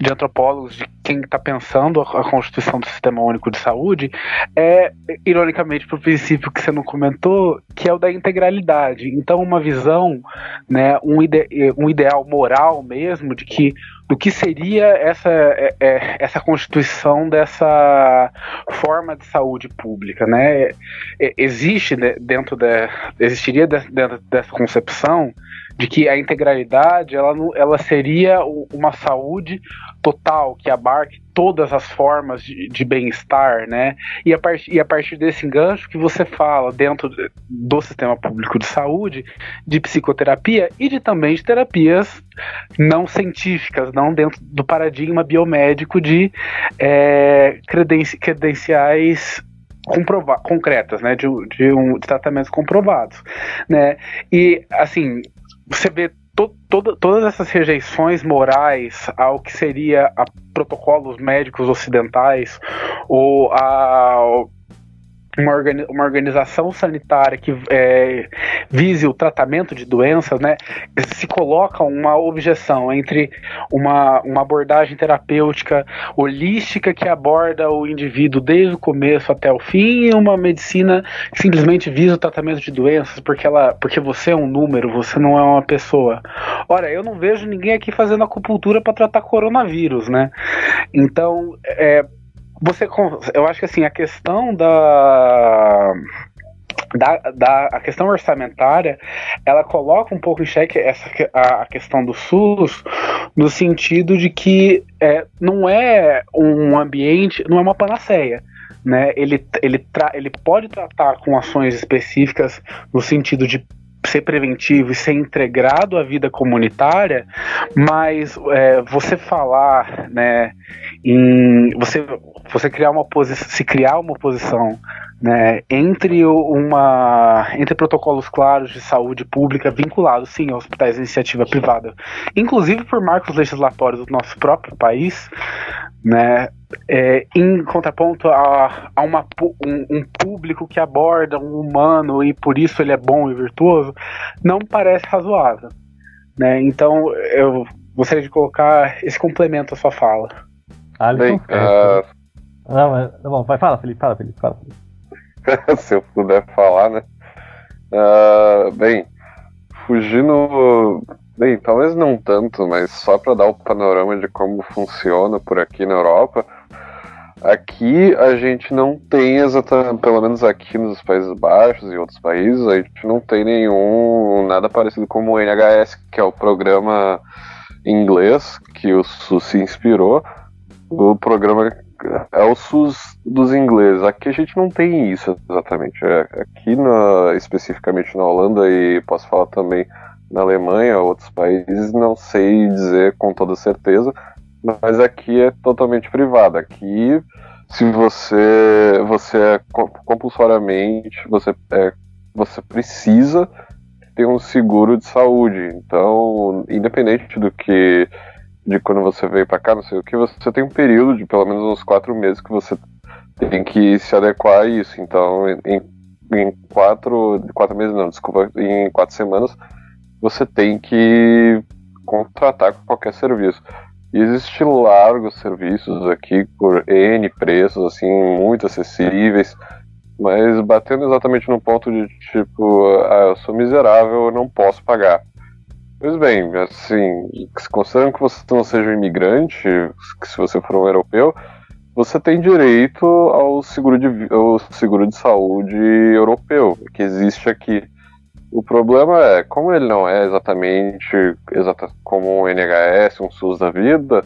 de antropólogos, de quem está pensando a, a constituição do Sistema Único de Saúde, é, ironicamente, para o princípio que você não comentou, que é o da integralidade. Então, uma visão, né, um, ide, um ideal moral mesmo de que do que seria essa, é, é, essa constituição dessa forma de saúde pública, né? É, existe né, dentro da existiria de- dentro dessa concepção de que a integralidade ela, ela seria uma saúde total que abarque todas as formas de, de bem-estar, né? E a, partir, e a partir desse engancho que você fala dentro de- do sistema público de saúde, de psicoterapia e de também de terapias não científicas, não dentro do paradigma biomédico de é, credenci- credenciais concretas, né, de, de, um, de tratamentos comprovados, né, e assim você vê to toda, todas essas rejeições morais ao que seria a protocolos médicos ocidentais ou a uma, organi uma organização sanitária que é, vise o tratamento de doenças, né, se coloca uma objeção entre uma, uma abordagem terapêutica holística que aborda o indivíduo desde o começo até o fim e uma medicina que simplesmente visa o tratamento de doenças porque, ela, porque você é um número, você não é uma pessoa. Ora, eu não vejo ninguém aqui fazendo acupuntura para tratar coronavírus, né? Então, é, você eu acho que assim a questão da da, da a questão orçamentária ela coloca um pouco em xeque essa a, a questão do SUS no sentido de que é, não é um ambiente não é uma panaceia né? Ele ele, ele pode tratar com ações específicas no sentido de ser preventivo e ser integrado à vida comunitária, mas é, você falar, né, em você você criar uma posição, se criar uma posição, né, entre uma entre protocolos claros de saúde pública vinculados sim a hospitais de iniciativa privada, inclusive por marcos legislatórios do nosso próprio país, né, é, em contraponto a, a uma, um, um, público que aborda um humano e por isso ele é bom e virtuoso, não parece razoável. Né? Então eu gostaria de colocar esse complemento à sua fala. Alisson, Bem, uh... Não, mas, tá bom, vai, fala, Felipe, fala, Felipe, fala. Felipe. [LAUGHS] Se eu puder falar, né? Uh, bem, fugindo Bem, talvez não tanto, mas só para dar o panorama de como funciona por aqui na Europa. Aqui a gente não tem exatamente, pelo menos aqui nos Países Baixos e outros países, a gente não tem nenhum nada parecido como o NHS, que é o programa inglês que o SUS se inspirou. O programa é o SUS dos ingleses. Aqui a gente não tem isso exatamente. Aqui na, especificamente na Holanda e posso falar também na Alemanha, outros países, não sei dizer com toda certeza, mas aqui é totalmente privado. Aqui, se você você é compulsoriamente, você é, você precisa ter um seguro de saúde. Então, independente do que de quando você veio para cá, não sei o que, você tem um período de pelo menos uns quatro meses que você tem que se adequar a isso. Então, em, em quatro, quatro meses não, desculpa, em quatro semanas você tem que contratar qualquer serviço. E existem largos serviços aqui por N preços, assim, muito acessíveis, mas batendo exatamente no ponto de tipo, ah, eu sou miserável, eu não posso pagar. Pois bem, assim, considerando que você não seja um imigrante, que se você for um europeu, você tem direito ao seguro de, ao seguro de saúde europeu, que existe aqui. O problema é, como ele não é exatamente exata, como um NHS, um SUS da vida,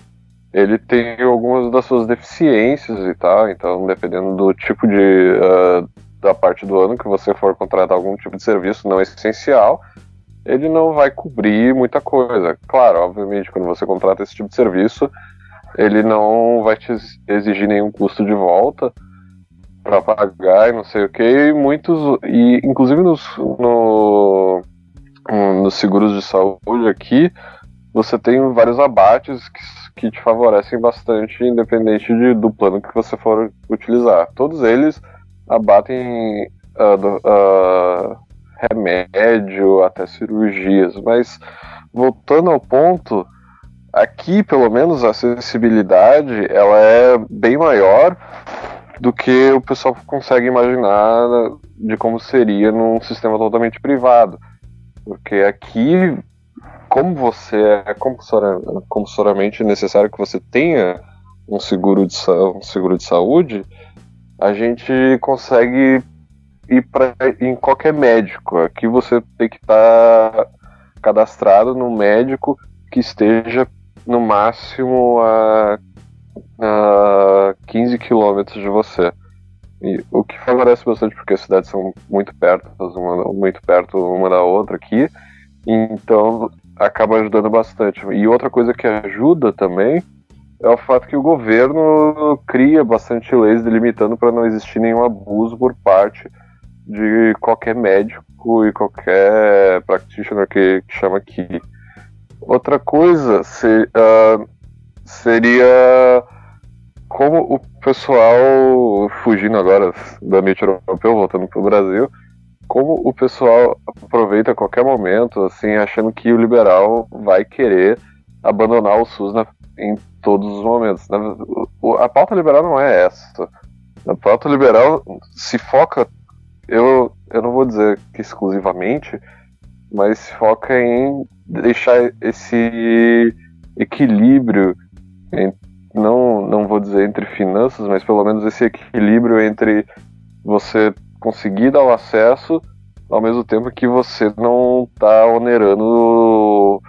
ele tem algumas das suas deficiências e tal, então dependendo do tipo de. Uh, da parte do ano que você for contratar algum tipo de serviço não essencial, ele não vai cobrir muita coisa. Claro, obviamente, quando você contrata esse tipo de serviço, ele não vai te exigir nenhum custo de volta para pagar e não sei o que. Muitos, e inclusive nos, no, nos seguros de saúde aqui, você tem vários abates que, que te favorecem bastante, independente de, do plano que você for utilizar. Todos eles abatem uh, uh, remédio até cirurgias, mas voltando ao ponto, aqui pelo menos a acessibilidade ela é bem maior do que o pessoal consegue imaginar de como seria num sistema totalmente privado. Porque aqui, como você é compulsoriamente necessário que você tenha um seguro de, um seguro de saúde, a gente consegue ir pra, em qualquer médico. Aqui você tem que estar tá cadastrado no médico que esteja no máximo a a 15 quilômetros de você. E, o que favorece bastante porque as cidades são muito perto, uma, muito perto uma da outra aqui, então acaba ajudando bastante. E outra coisa que ajuda também é o fato que o governo cria bastante leis delimitando para não existir nenhum abuso por parte de qualquer médico e qualquer practitioner que, que chama aqui. Outra coisa se, uh, seria como o pessoal, fugindo agora do ambiente europeu, voltando para o Brasil, como o pessoal aproveita qualquer momento, assim, achando que o liberal vai querer abandonar o SUS na, em todos os momentos. a pauta liberal não é essa. A pauta liberal se foca, eu, eu não vou dizer que exclusivamente, mas foca em deixar esse equilíbrio não, não vou dizer entre finanças, mas pelo menos esse equilíbrio entre você conseguir dar o acesso ao mesmo tempo que você não está onerando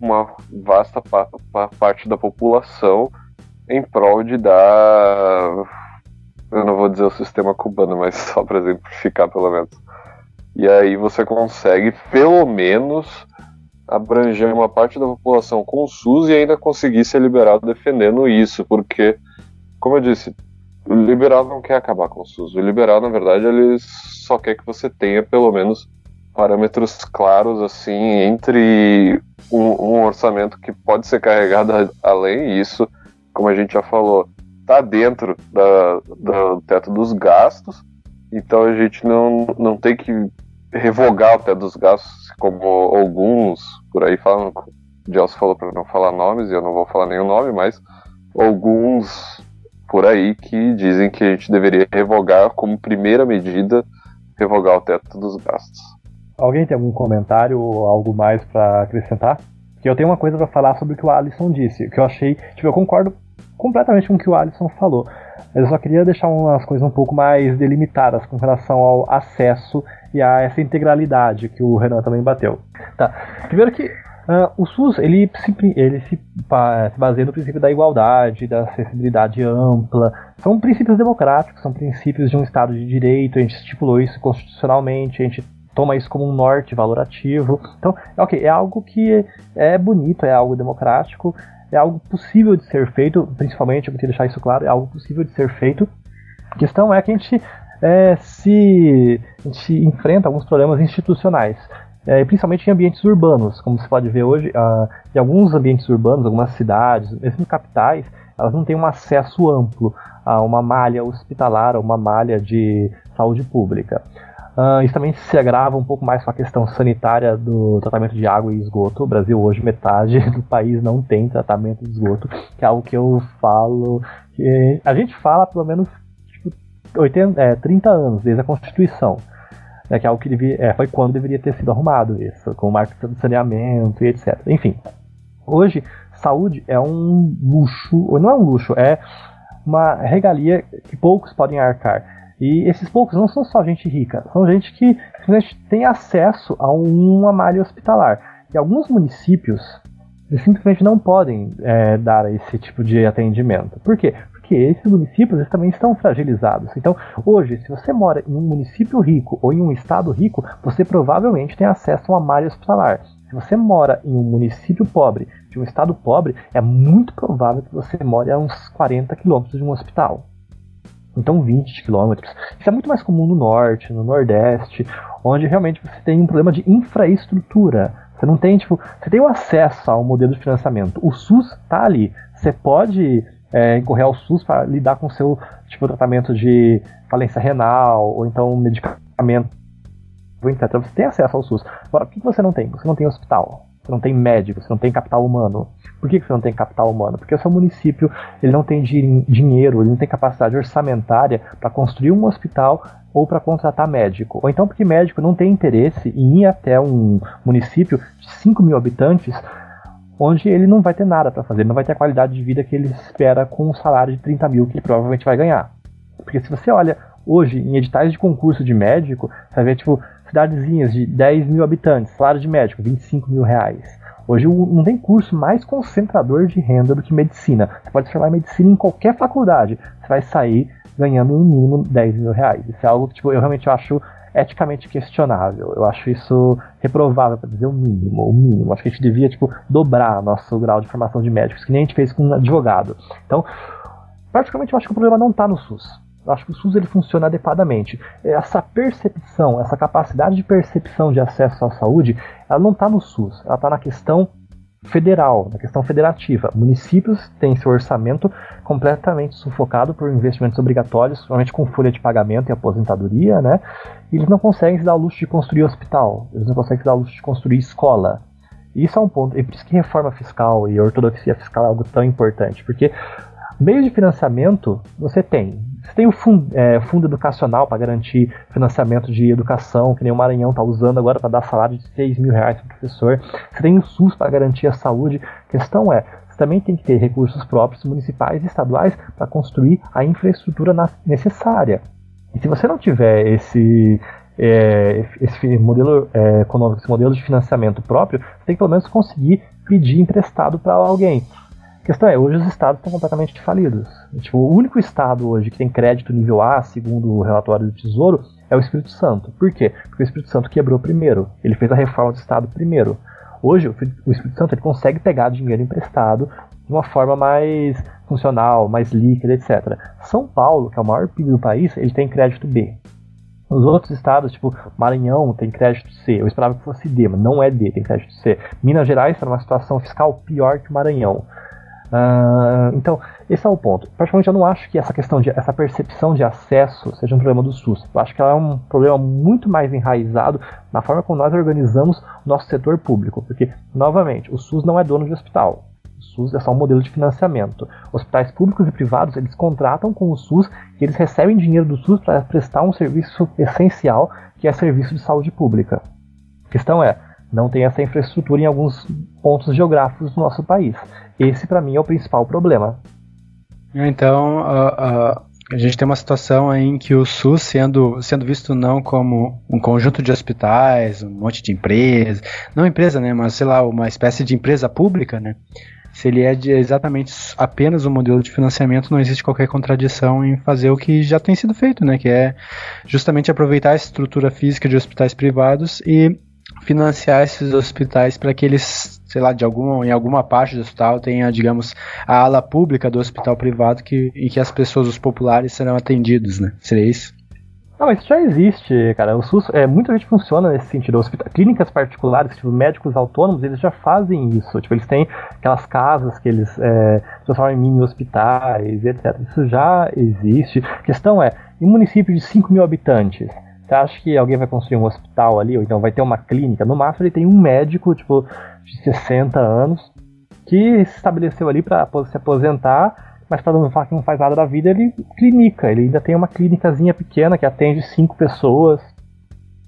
uma vasta pa, pa, parte da população em prol de dar. Eu não vou dizer o sistema cubano, mas [LAUGHS] só para exemplificar pelo menos. E aí você consegue pelo menos abranger uma parte da população com o SUS e ainda conseguir ser liberado defendendo isso, porque, como eu disse, o liberal não quer acabar com o SUS. O liberal, na verdade, ele só quer que você tenha pelo menos parâmetros claros assim entre um, um orçamento que pode ser carregado além isso, como a gente já falou, está dentro da, do teto dos gastos. Então a gente não, não tem que revogar o teto dos gastos, como alguns por aí falam. O Gelson falou para não falar nomes e eu não vou falar nenhum nome, mas alguns por aí que dizem que a gente deveria revogar como primeira medida revogar o teto dos gastos. Alguém tem algum comentário ou algo mais para acrescentar? Eu tenho uma coisa para falar sobre o que o Alisson disse, que eu achei, tipo, eu concordo completamente com o que o Alisson falou. Eu só queria deixar umas coisas um pouco mais delimitadas com relação ao acesso e a essa integralidade que o Renan também bateu. Tá. Primeiro que uh, o SUS ele se, ele se, se baseia no princípio da igualdade, da acessibilidade ampla. São princípios democráticos, são princípios de um Estado de direito. A gente estipulou isso constitucionalmente, a gente toma isso como um norte valorativo. Então, ok, é algo que é bonito, é algo democrático, é algo possível de ser feito, principalmente, eu queria deixar isso claro, é algo possível de ser feito. A questão é que a gente é, se a gente enfrenta alguns problemas institucionais, é, principalmente em ambientes urbanos, como se pode ver hoje, uh, em alguns ambientes urbanos, algumas cidades, mesmo capitais, elas não têm um acesso amplo a uma malha hospitalar, a uma malha de saúde pública. Uh, isso também se agrava um pouco mais com a questão sanitária do tratamento de água e esgoto. O Brasil hoje metade [LAUGHS] do país não tem tratamento de esgoto, que é algo que eu falo que a gente fala pelo menos tipo, 80, é, 30 anos desde a Constituição. Né, que é algo que devia, é, foi quando deveria ter sido arrumado isso, com o marco de saneamento e etc. Enfim, hoje saúde é um luxo, ou não é um luxo, é uma regalia que poucos podem arcar. E esses poucos não são só gente rica, são gente que simplesmente tem acesso a uma malha hospitalar. E alguns municípios simplesmente não podem é, dar esse tipo de atendimento. Por quê? Porque esses municípios eles também estão fragilizados. Então, hoje, se você mora em um município rico ou em um estado rico, você provavelmente tem acesso a uma malha hospitalar. Se você mora em um município pobre, de um estado pobre, é muito provável que você more a uns 40 quilômetros de um hospital então 20 quilômetros. Isso é muito mais comum no norte, no nordeste, onde realmente você tem um problema de infraestrutura. Você não tem, tipo, você tem o acesso ao modelo de financiamento. O SUS está ali. Você pode é, incorrer ao SUS para lidar com o seu tipo, tratamento de falência renal, ou então medicamento, etc. Você tem acesso ao SUS. Agora, o que você não tem? Você não tem hospital. Você não tem médico, você não tem capital humano. Por que você não tem capital humano? Porque o seu município ele não tem dinheiro, ele não tem capacidade orçamentária para construir um hospital ou para contratar médico. Ou então porque médico não tem interesse em ir até um município de 5 mil habitantes onde ele não vai ter nada para fazer, não vai ter a qualidade de vida que ele espera com um salário de 30 mil que ele provavelmente vai ganhar. Porque se você olha hoje em editais de concurso de médico, você ver tipo cidadezinhas de 10 mil habitantes, salário de médico, 25 mil reais. Hoje não tem curso mais concentrador de renda do que medicina. Você pode formar medicina em qualquer faculdade. Você vai sair ganhando no mínimo 10 mil reais. Isso é algo que tipo, eu realmente acho eticamente questionável. Eu acho isso reprovável, para dizer o mínimo. O mínimo. Acho que a gente devia tipo, dobrar nosso grau de formação de médicos, que nem a gente fez com um advogado. Então, praticamente eu acho que o problema não está no SUS. Eu acho que o SUS ele funciona adequadamente. Essa percepção, essa capacidade de percepção de acesso à saúde, ela não está no SUS, ela está na questão federal, na questão federativa. Municípios têm seu orçamento completamente sufocado por investimentos obrigatórios, somente com folha de pagamento e aposentadoria, né? E eles não conseguem se dar o luxo de construir hospital, eles não conseguem se dar o luxo de construir escola. Isso é um ponto, e por isso que reforma fiscal e ortodoxia fiscal é algo tão importante, porque meio de financiamento você tem, você tem o fundo, é, fundo educacional para garantir financiamento de educação, que nem o Maranhão está usando agora para dar salário de 6 mil reais para professor. Você tem o SUS para garantir a saúde. A questão é, você também tem que ter recursos próprios, municipais e estaduais, para construir a infraestrutura necessária. E se você não tiver esse, é, esse modelo é, econômico, esse modelo de financiamento próprio, você tem que pelo menos conseguir pedir emprestado para alguém. A questão é, hoje os estados estão completamente falidos. Tipo, o único estado hoje que tem crédito nível A, segundo o relatório do Tesouro, é o Espírito Santo. Por quê? Porque o Espírito Santo quebrou primeiro. Ele fez a reforma do estado primeiro. Hoje, o Espírito Santo ele consegue pegar dinheiro emprestado de uma forma mais funcional, mais líquida, etc. São Paulo, que é o maior PIB do país, ele tem crédito B. Os outros estados, tipo Maranhão, tem crédito C. Eu esperava que fosse D, mas não é D, tem crédito C. Minas Gerais está numa situação fiscal pior que o Maranhão. Uh, então, esse é o ponto. Praticamente eu não acho que essa questão de essa percepção de acesso seja um problema do SUS. Eu acho que ela é um problema muito mais enraizado na forma como nós organizamos o nosso setor público. Porque, novamente, o SUS não é dono de hospital. O SUS é só um modelo de financiamento. Hospitais públicos e privados, eles contratam com o SUS e eles recebem dinheiro do SUS para prestar um serviço essencial, que é serviço de saúde pública. A questão é, não tem essa infraestrutura em alguns pontos geográficos do nosso país. Esse, para mim, é o principal problema. Então, a gente tem uma situação em que o SUS, sendo, sendo visto não como um conjunto de hospitais, um monte de empresas, não empresa, né, mas sei lá, uma espécie de empresa pública, né, se ele é de exatamente apenas um modelo de financiamento, não existe qualquer contradição em fazer o que já tem sido feito, né, que é justamente aproveitar a estrutura física de hospitais privados e financiar esses hospitais para que eles, sei lá, de alguma, em alguma parte do hospital tenha, digamos, a ala pública do hospital privado que, em que as pessoas, os populares, serão atendidos, né? Seria isso? Não, isso já existe, cara. O SUS, é, muita gente funciona nesse sentido. Hospital, clínicas particulares, tipo, médicos autônomos, eles já fazem isso. Tipo, eles têm aquelas casas que eles é, transformam em mini hospitais, etc. Isso já existe. A questão é, em um município de 5 mil habitantes, Você acha que alguém vai construir um hospital ali, ou então vai ter uma clínica? No máximo ele tem um médico, tipo, de 60 anos, que se estabeleceu ali para se aposentar, mas para não falar que não faz nada da vida, ele clinica. Ele ainda tem uma clínicazinha pequena que atende cinco pessoas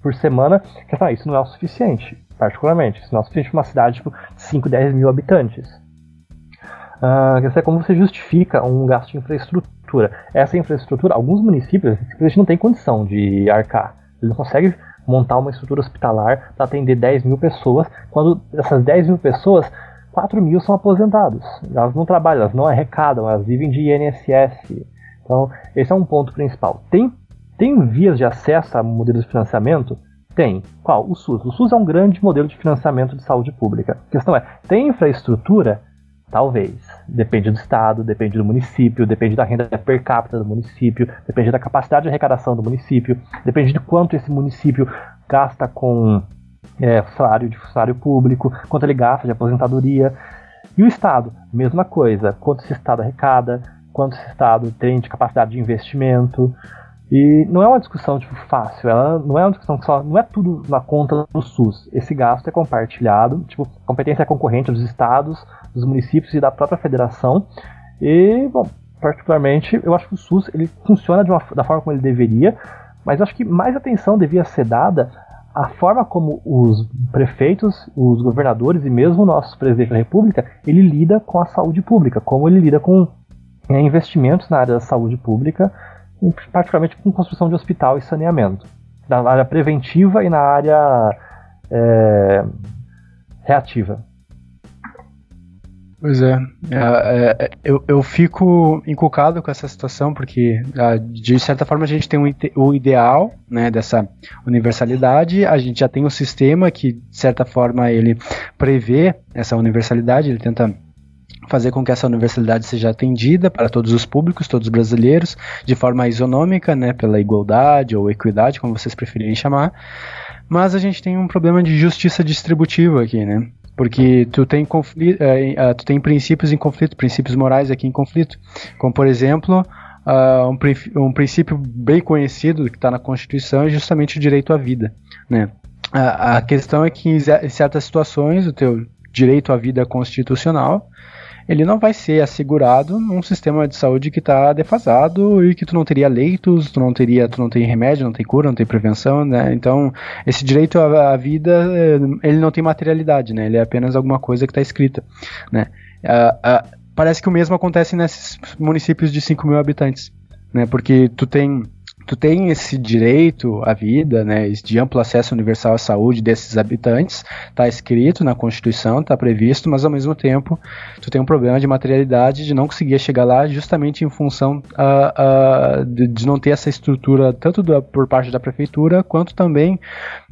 por semana. Que, ah, isso não é o suficiente, particularmente. Isso não é o suficiente para uma cidade tipo 5, 10 mil habitantes. Uh, como você justifica um gasto de infraestrutura? Essa infraestrutura, alguns municípios simplesmente não têm condição de arcar. Eles não conseguem montar uma estrutura hospitalar para atender 10 mil pessoas, quando essas 10 mil pessoas, 4 mil são aposentados. Elas não trabalham, elas não arrecadam, elas vivem de INSS. Então, esse é um ponto principal. Tem, tem vias de acesso a modelos de financiamento? Tem. Qual? O SUS. O SUS é um grande modelo de financiamento de saúde pública. A questão é, tem infraestrutura? Talvez. Depende do estado, depende do município, depende da renda per capita do município, depende da capacidade de arrecadação do município, depende de quanto esse município gasta com é, salário de funcionário público, quanto ele gasta de aposentadoria. E o estado, mesma coisa, quanto esse estado arrecada, quanto esse estado tem de capacidade de investimento. E não é uma discussão tipo, fácil, ela não é uma discussão que só. não é tudo na conta do SUS. Esse gasto é compartilhado, tipo, a competência é concorrente dos estados, dos municípios e da própria federação. E, bom, particularmente, eu acho que o SUS ele funciona uma, da forma como ele deveria, mas eu acho que mais atenção devia ser dada à forma como os prefeitos, os governadores e mesmo o nosso presidente da República, ele lida com a saúde pública, como ele lida com é, investimentos na área da saúde pública, particularmente com construção de hospital e saneamento, na área preventiva e na área é, reativa. Pois é, é, é eu, eu fico encucado com essa situação porque ah, de certa forma a gente tem um, o ideal né, dessa universalidade, a gente já tem um sistema que de certa forma ele prevê essa universalidade, ele tenta fazer com que essa universalidade seja atendida para todos os públicos, todos os brasileiros, de forma isonômica, né, pela igualdade ou equidade, como vocês preferirem chamar. Mas a gente tem um problema de justiça distributiva aqui, né? Porque tu tem, conflito, uh, uh, tu tem princípios em conflito, princípios morais aqui em conflito. Como, por exemplo, uh, um, um, princípio bem conhecido que está na Constituição é justamente o direito à vida. Né? a questão é que em certas situações o teu direito à vida constitucional ele não vai ser assegurado num sistema de saúde que está defasado e que tu não teria leitos, tu não teria, tu não tem remédio, não tem cura, não tem prevenção, né? Então, esse direito à, à vida, eh, ele não tem materialidade, né? Ele é apenas alguma coisa que está escrita, né? Uh, uh, parece que o mesmo acontece nesses municípios de 5 mil habitantes, né? Porque tu tem tu tem esse direito à vida, né, de amplo acesso universal à saúde desses habitantes, está escrito na Constituição, está previsto, mas ao mesmo tempo tu tem um problema de materialidade de não conseguir chegar lá justamente em função uh, uh, de, não ter essa estrutura tanto da, por parte da prefeitura quanto também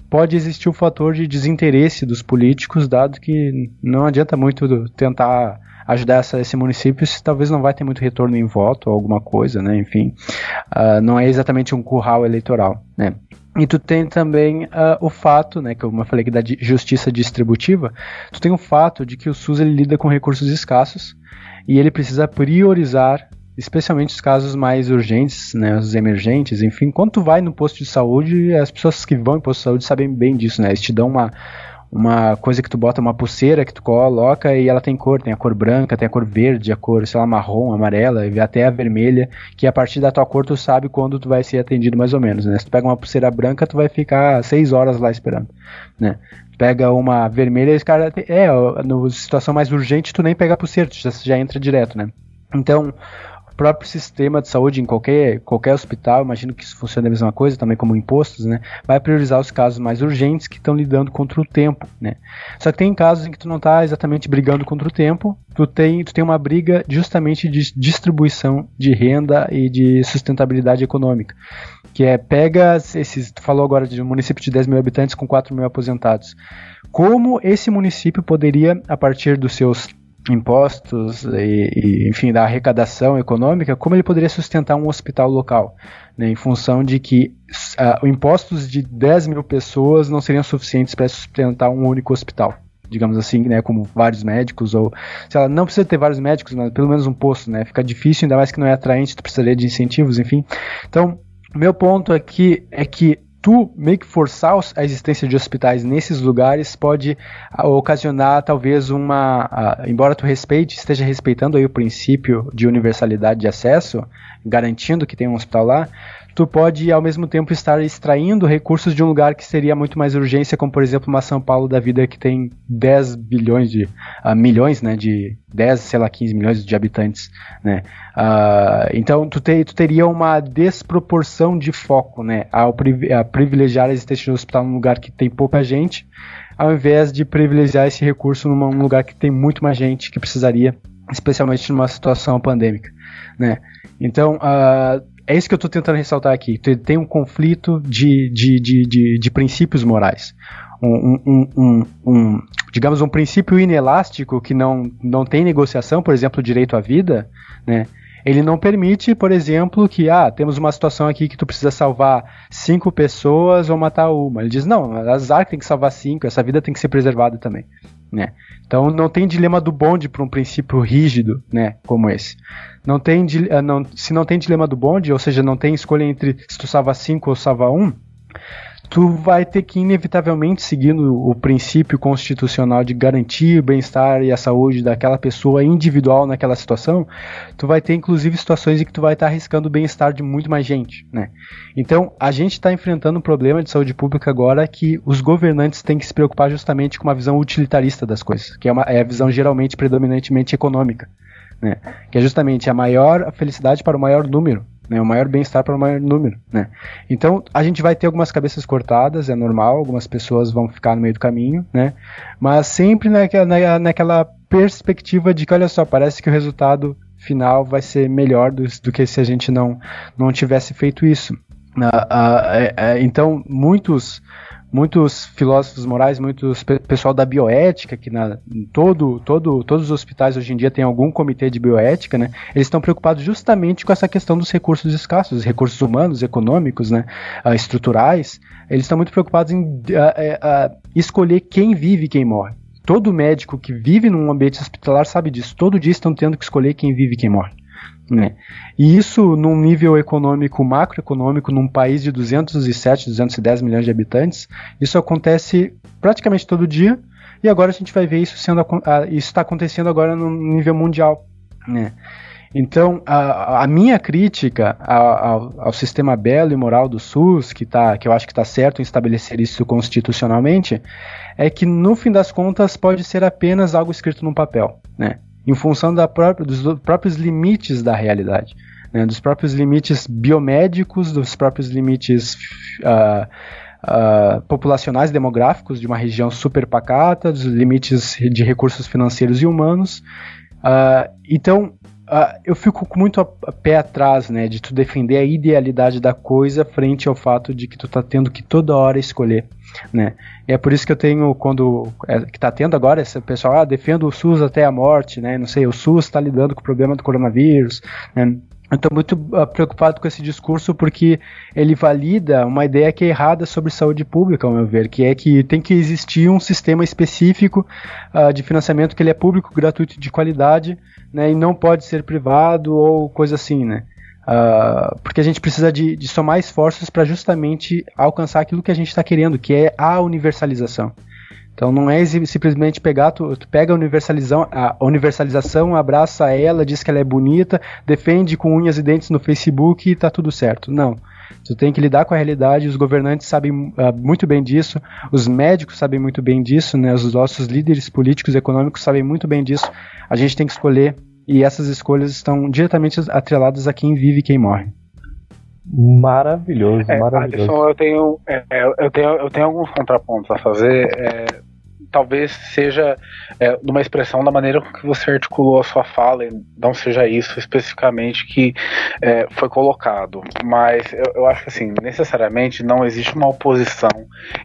pode existir o fator de desinteresse dos políticos, dado que não adianta muito tentar ajudar essa, esse município se talvez não vai ter muito retorno em voto ou alguma coisa, né? Enfim, uh, não é exatamente um curral eleitoral, né? E tu tem também uh, o fato, né, que eu falei que da justiça distributiva, tu tem o fato de que o SUS ele lida com recursos escassos e ele precisa priorizar especialmente os casos mais urgentes, né, os emergentes, enfim, quando tu vai no posto de saúde, as pessoas que vão em posto de saúde sabem bem disso, né, eles te dão uma, uma coisa que tu bota, uma pulseira que tu coloca e ela tem cor, tem a cor branca, tem a cor verde, a cor, sei lá, marrom, amarela, até a vermelha, que a partir da tua cor tu sabe quando tu vai ser atendido mais ou menos, né? Se tu pega uma pulseira branca, tu vai ficar seis horas lá esperando, né? Pega uma vermelha, esse cara, é, no situação mais urgente, tu nem pega a pulseira, tu já, já entra direto, né? Então, próprio sistema de saúde em qualquer, qualquer hospital, imagino que isso funcione a mesma coisa, também como impostos, né? Vai priorizar os casos mais urgentes que estão lidando contra o tempo, né? Só que tem casos em que tu não está exatamente brigando contra o tempo, tu tem, tu tem uma briga justamente de distribuição de renda e de sustentabilidade econômica. Que é, pega esses, tu falou agora de um município de 10 mil habitantes com 4 mil aposentados. Como esse município poderia, a partir dos seus impostos e, e, enfim, da arrecadação econômica, como ele poderia sustentar um hospital local, né, em função de que uh, impostos de 10 mil pessoas não seriam suficientes para sustentar um único hospital, digamos assim, né, como vários médicos, ou, sei lá, não precisa ter vários médicos, mas pelo menos um posto, né, fica difícil, ainda mais que não é atraente, tu precisaria de incentivos, enfim. Então, meu ponto aqui é que tu meio que forçar a existência de hospitais nesses lugares pode ah, ocasionar talvez uma, uh, embora tu respeite, esteja respeitando aí o princípio de universalidade de acesso, garantindo que tem um hospital lá, tu pode ao mesmo tempo estar extraindo recursos de um lugar que seria muito mais urgência, como por exemplo uma São Paulo da vida que tem 10 bilhões de uh, milhões, né, de 10, sei lá, 15 milhões de habitantes, né? Uh, então tu, te, tu, teria uma desproporção de foco, né, ao a privilegiar a existência de um hospital num lugar que tem pouca gente, ao invés de privilegiar esse recurso num lugar que tem muito mais gente que precisaria, especialmente numa situação pandêmica, né? Então, uh, é isso que eu estou tentando ressaltar aqui. Tem um conflito de, de, de, de, de princípios morais. Um, um, um, um, digamos, um princípio inelástico que não, não tem negociação, por exemplo, o direito à vida, né? Ele não permite, por exemplo, que ah, temos uma situação aqui que tu precisa salvar cinco pessoas ou matar uma. Ele diz, não, azar que tem que salvar cinco, essa vida tem que ser preservada também. Né? Então não tem dilema do bonde para um princípio rígido, né, como esse. Não tem, eh, não, se não tem dilema do bonde, ou seja, não tem escolha entre se tu salva 5 ou salva 1, um, tu vai ter que inevitavelmente seguindo o princípio constitucional de garantir o bem-estar e a saúde daquela pessoa individual naquela situação, tu vai ter inclusive situações em que tu vai estar arriscando o bem-estar de muito mais gente, né? Então, a gente está enfrentando um problema de saúde pública agora que os governantes têm que se preocupar justamente com uma visão utilitarista das coisas, que é, uma, é a visão geralmente predominantemente econômica, né? Que é justamente a maior felicidade para o maior número né, o maior bem-estar para o maior número, né? Então a gente vai ter algumas cabeças cortadas, é normal, algumas pessoas vão ficar no meio do caminho, né? Mas sempre naquela, na, naquela perspectiva de que, olha só, parece que o resultado final vai ser melhor do, do que se a gente não, não tivesse feito isso. Uh, uh, uh, então muitos muitos filósofos morais, muitos pessoal da bioética, que na, todo, todo, todos os hospitais hoje em dia tem algum comitê de bioética, né? Eles estão preocupados justamente com essa questão dos recursos escassos, recursos humanos, econômicos, né? Uh, estruturais. Eles estão muito preocupados em uh, uh, escolher quem vive e quem morre. Todo médico que vive num ambiente hospitalar sabe disso. Todo dia estão tendo que escolher quem vive e quem morre. Né? E isso num nível econômico, macroeconômico, num país de 207, 210 milhões de habitantes, isso acontece praticamente todo dia, e agora a gente vai ver isso sendo isso está acontecendo agora no nível mundial. Né? Então, a, a, minha crítica ao, ao, sistema belo e moral do SUS, que, tá, que eu acho que está certo em estabelecer isso constitucionalmente, é que no fim das contas pode ser apenas algo escrito num papel. Né? Em função própria, dos próprios limites da realidade, né, dos próprios limites biomédicos, dos próprios limites uh, uh, populacionais demográficos de uma região super pacata, dos limites de recursos financeiros e humanos. Uh, então, eu fico muito a, pé atrás, né, de tu defender a idealidade da coisa frente ao fato de que tu tá tendo que toda hora escolher, né. E é por isso que eu tenho, quando, é, que tá tendo agora esse pessoal, ah, defendo o SUS até a morte, né, não sei, o SUS está lidando com o problema do coronavírus, né, eu estou muito uh, preocupado com esse discurso porque ele valida uma ideia que é errada sobre saúde pública, ao meu ver, que é que tem que existir um sistema específico uh, de financiamento que ele é público, gratuito de qualidade, né, e não pode ser privado ou coisa assim, né? Uh, porque a gente precisa de, de somar esforços para justamente alcançar aquilo que a gente está querendo, que é a universalização. Então não é simplesmente pegar, tu, tu, pega a universalização, a universalização, abraça ela, diz que ela é bonita, defende com unhas e dentes no Facebook e tá tudo certo. Não. Tu tem que lidar com a realidade, os governantes sabem uh, muito bem disso, os médicos sabem muito bem disso, né, os nossos líderes políticos e econômicos sabem muito bem disso. A gente tem que escolher e essas escolhas estão diretamente atreladas a quem vive e quem morre. Maravilhoso, é, maravilhoso. Alisson, eu tenho, é, eu tenho, eu tenho alguns contrapontos a fazer. É, talvez seja é, numa expressão da maneira que você articulou a sua fala, e não seja isso especificamente que é, foi colocado. Mas eu, eu, acho que assim, necessariamente não existe uma oposição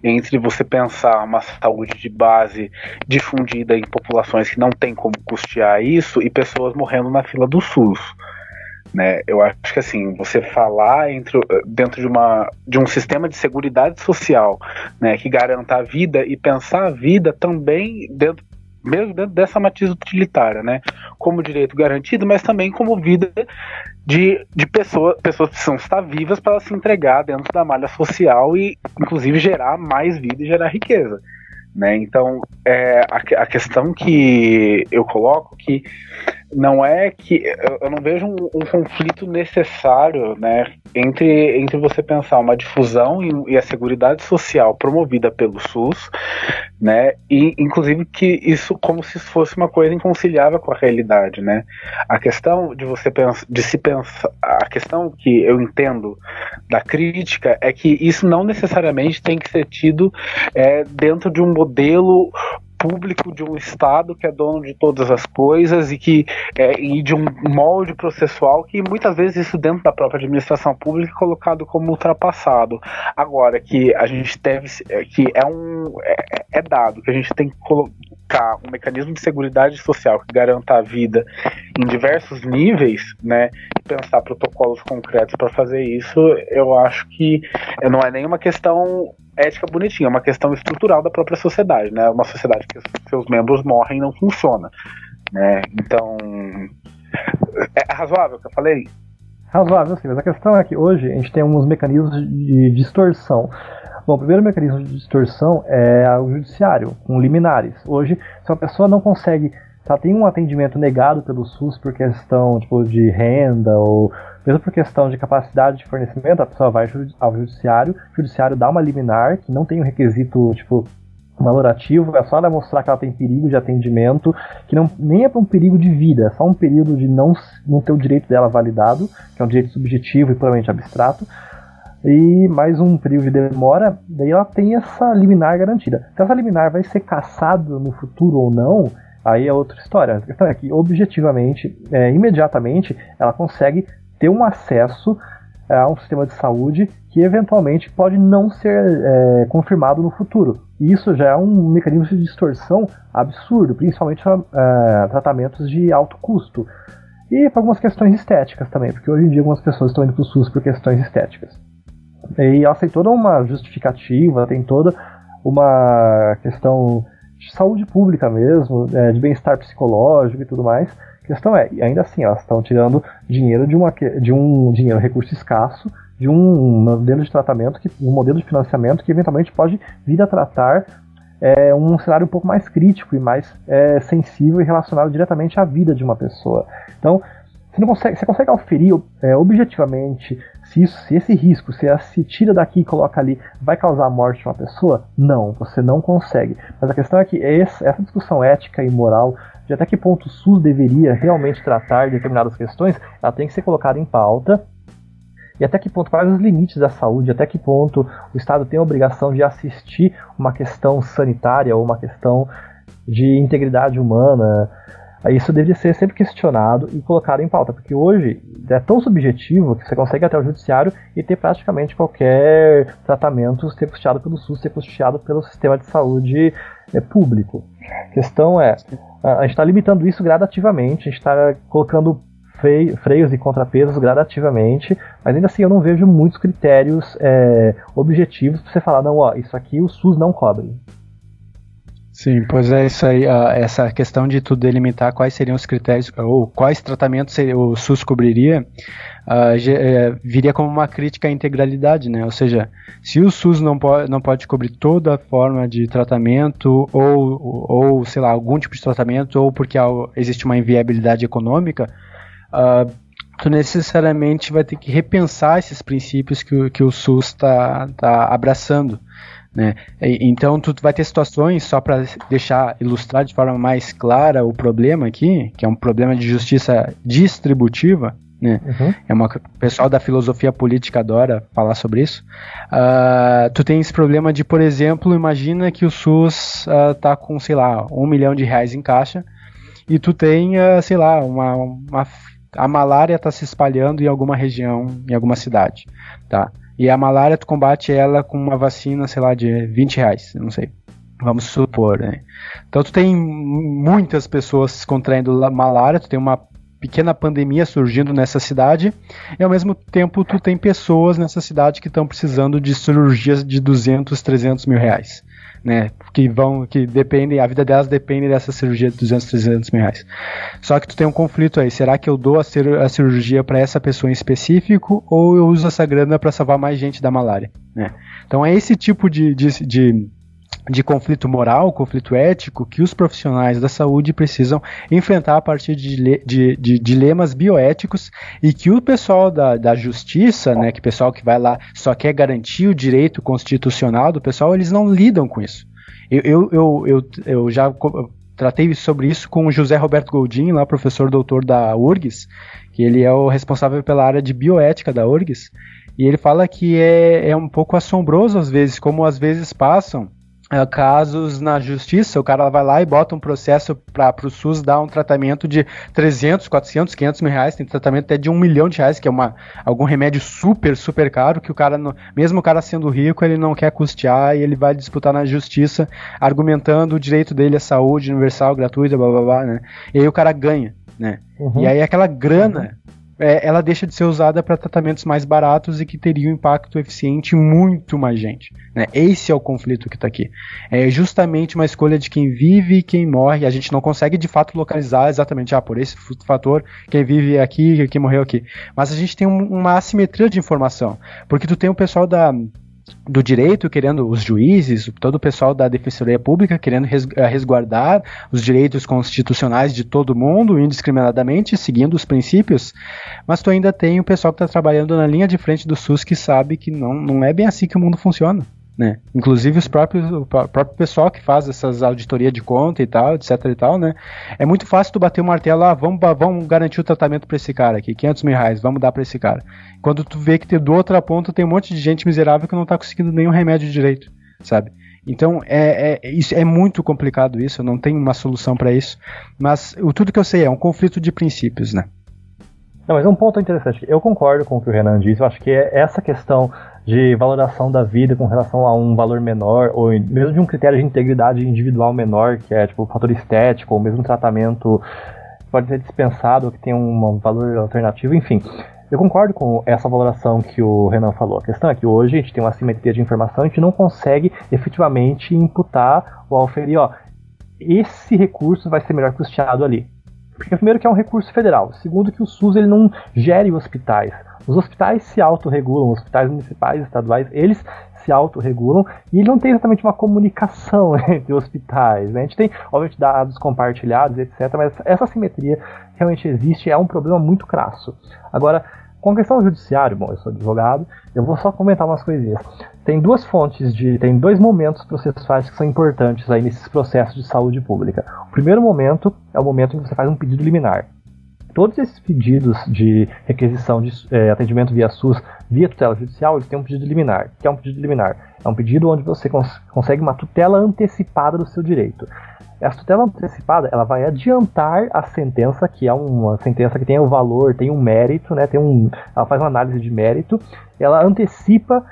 entre você pensar uma saúde de base difundida em populações que não tem como custear isso e pessoas morrendo na fila do SUS. Né? Eu acho que assim, você falar entre, dentro de, uma, de um sistema de segurança social né, que garanta a vida e pensar a vida também dentro mesmo dentro dessa matriz utilitária, né? Como direito garantido, mas também como vida de, de pessoa, pessoas que precisam estar vivas para se entregar dentro da malha social e, inclusive, gerar mais vida e gerar riqueza. Né? Então, é, a, a questão que eu coloco que não é que eu não vejo um, um, conflito necessário né, entre, entre você pensar uma difusão e, e, a seguridade social promovida pelo SUS, né, e inclusive que isso como se fosse uma coisa inconciliável com a realidade, né? A questão de você pensar, de se pensar, a questão que eu entendo da crítica é que isso não necessariamente tem que ser tido é, dentro de um modelo público de um Estado que é dono de todas as coisas e que é, e de um molde processual que muitas vezes isso dentro da própria administração pública é colocado como ultrapassado. Agora que a gente deve é, que é um é, é dado que a gente tem que colocar um mecanismo de segurança social que garanta a vida em diversos níveis, né, pensar protocolos concretos para fazer isso, eu acho que não é nenhuma questão ética bonitinha, é uma questão estrutural da própria sociedade, né? Uma sociedade que seus membros morrem não funciona, né? Então, é razoável o que eu falei? Razoável, sim, mas a questão é que hoje a gente tem alguns mecanismos de distorção. Bom, o primeiro mecanismo de distorção é o judiciário, com liminares. Hoje, se uma pessoa não consegue, ela tem um atendimento negado pelo SUS por questão tipo, de renda ou mesmo por questão de capacidade de fornecimento, a pessoa vai ao judiciário, o judiciário dá uma liminar, que não tem um requisito, tipo, valorativo, é só ela mostrar que ela tem perigo de atendimento, que não, nem é para um perigo de vida, é só um período de não, não ter o direito dela validado, que é um direito subjetivo e puramente abstrato, e mais um período de demora, daí ela tem essa liminar garantida. Se essa liminar vai ser caçada no futuro ou não, aí é outra história. A questão é que, objetivamente, é, imediatamente, ela consegue ter um acesso é, a um sistema de saúde que eventualmente pode não ser é, confirmado no futuro. E isso já é um mecanismo de distorção absurdo, principalmente para é, tratamentos de alto custo. E para algumas questões estéticas também, porque hoje em dia algumas pessoas estão indo para o SUS por questões estéticas. E ela tem toda uma justificativa, tem toda uma questão de saúde pública mesmo, é, de bem-estar psicológico e tudo mais, a questão é, ainda assim, elas estão tirando dinheiro de, uma, de um dinheiro, recurso escasso, de um modelo de tratamento, que, um modelo de financiamento que eventualmente pode vir a tratar é, um cenário um pouco mais crítico e mais é, sensível e relacionado diretamente à vida de uma pessoa. Então, você, não consegue, você consegue auferir é, objetivamente se, isso, se esse risco, se se tira daqui e coloca ali, vai causar a morte de uma pessoa? Não, você não consegue. Mas a questão é que essa, essa discussão ética e moral de até que ponto o SUS deveria realmente tratar determinadas questões, ela tem que ser colocada em pauta. E até que ponto, quais os limites da saúde, até que ponto o Estado tem a obrigação de assistir uma questão sanitária ou uma questão de integridade humana. Isso deveria ser sempre questionado e colocado em pauta, porque hoje é tão subjetivo que você consegue até o judiciário e ter praticamente qualquer tratamento ser custeado pelo SUS, ser custeado pelo sistema de saúde é, público. A questão é, a gente está limitando isso gradativamente, a gente está colocando freios e contrapesos gradativamente, mas ainda assim eu não vejo muitos critérios é, objetivos para você falar, não, ó, isso aqui o SUS não cobre. Sim, pois é isso aí, essa questão de tu delimitar quais seriam os critérios, ou quais tratamentos o SUS cobriria, uh, viria como uma crítica à integralidade, né? Ou seja, se o SUS não pode, não pode cobrir toda forma de tratamento, ou, ou sei lá, algum tipo de tratamento, ou porque existe uma inviabilidade econômica, tu necessariamente vai ter que repensar esses princípios que, que o SUS está tá abraçando. Né? Então tu vai ter situações só para deixar ilustrar de forma mais clara o problema aqui, que é um problema de justiça distributiva, né? Uhum. É uma, o pessoal da filosofia política adora falar sobre isso. Uh, tu tem esse problema de, por exemplo, imagina que o SUS uh, tá com, sei lá, um milhão de reais em caixa e tu tem, uh, sei lá, uma, uma a malária está se espalhando em alguma região, em alguma cidade, tá? E a malária tu combate ela com uma vacina, sei lá, de 20 reais, não sei. Vamos supor, né? Então tu tem muitas pessoas contraindo malária, tu tem uma pequena pandemia surgindo nessa cidade, e ao mesmo tempo tu tem pessoas nessa cidade que estão precisando de cirurgias de 200, 300 mil reais. Né? Que vão, que dependem, a vida delas depende dessa cirurgia de 200, 300 mil reais. Só que tu tem um conflito aí. Será que eu dou a, cir a cirurgia para essa pessoa em específico ou eu uso essa grana para salvar mais gente da malária? Né? Então é esse tipo de, de, de de conflito moral, conflito ético que os profissionais da saúde precisam enfrentar a partir de, de, de dilemas bioéticos e que o pessoal da, da justiça, né, que o pessoal que vai lá só quer garantir o direito constitucional do pessoal, eles não lidam com isso. Eu, eu, eu, eu, eu já tratei sobre isso com o José Roberto Goldin, lá professor doutor da URGS, que ele é o responsável pela área de bioética da URGS, e ele fala que é, é um pouco assombroso às vezes, como às vezes passam é, casos na justiça, o cara vai lá e bota um processo para o SUS dar um tratamento de 300, 400, 500 mil reais, tem tratamento até de um milhão de reais, que é uma, algum remédio super, super caro, que o cara, mesmo o cara sendo rico, ele não quer custear e ele vai disputar na justiça, argumentando o direito dele à saúde universal, gratuita, blá blá blá, né? E aí o cara ganha, né? Uhum. E aí aquela grana é, ela deixa de ser usada para tratamentos mais baratos e que teriam impacto eficiente muito mais gente. Né? Esse é o conflito que está aqui. É justamente uma escolha de quem vive e quem morre. A gente não consegue de fato localizar exatamente, ah, por esse fator, quem vive aqui, quem morreu aqui. Mas a gente tem um, uma assimetria de informação. Porque tu tem o pessoal da do direito, querendo os juízes, todo o pessoal da Defensoria Pública querendo eh, resguardar os direitos constitucionais de todo mundo indiscriminadamente, seguindo os princípios, mas tu ainda tem o pessoal que está trabalhando na linha de frente do SUS que sabe que não, não é bem assim que o mundo funciona. Né? Inclusive os próprios, o próprio pessoal que faz essas auditorias de conta e tal, etc e tal, né? É muito fácil tu bater o martelo lá, ah, vamos, vamos garantir o tratamento para esse cara aqui, 500 mil reais, vamos dar para esse cara. Quando tu vê que do outra ponta tem um monte de gente miserável que não tá conseguindo nenhum remédio direito, sabe? Então é, é, isso, é muito complicado isso, não tenho uma solução para isso, mas o, tudo que eu sei é um conflito de princípios, né? Não, mas um ponto interessante, eu concordo com o que o Renan disse, eu acho que é essa questão de valoração da vida com relação a um valor menor, ou mesmo de um critério de integridade individual menor, que é tipo fator estético, ou mesmo tratamento pode ser dispensado, que tem um valor alternativo, enfim. Eu concordo com essa valoração que o Renan falou. A questão é que hoje a gente tem uma simetria de informação, a gente não consegue efetivamente imputar ou oferir, ó, esse recurso vai ser melhor custeado ali. Porque primeiro que é um recurso federal, segundo que o SUS ele não gere hospitais. Os hospitais se autorregulam, os hospitais municipais, estaduais, eles se autorregulam e não tem exatamente uma comunicação [LAUGHS] entre hospitais. Né? A gente tem, obviamente, dados compartilhados, etc., mas essa simetria realmente existe é um problema muito crasso. Agora, com a questão do judiciário, bom, eu sou advogado, eu vou só comentar umas coisinhas. Tem duas fontes de. tem dois momentos processuais que são importantes aí nesses processos de saúde pública. O primeiro momento é o momento em que você faz um pedido liminar todos esses pedidos de requisição de é, atendimento via SUS, via tutela judicial, eles têm um pedido liminar. Que é um pedido liminar? É um pedido onde você cons consegue uma tutela antecipada do seu direito. Essa tutela antecipada, ela vai adiantar a sentença, que é uma sentença que tem o um valor, tem um mérito, né, tem um, ela faz uma análise de mérito, ela antecipa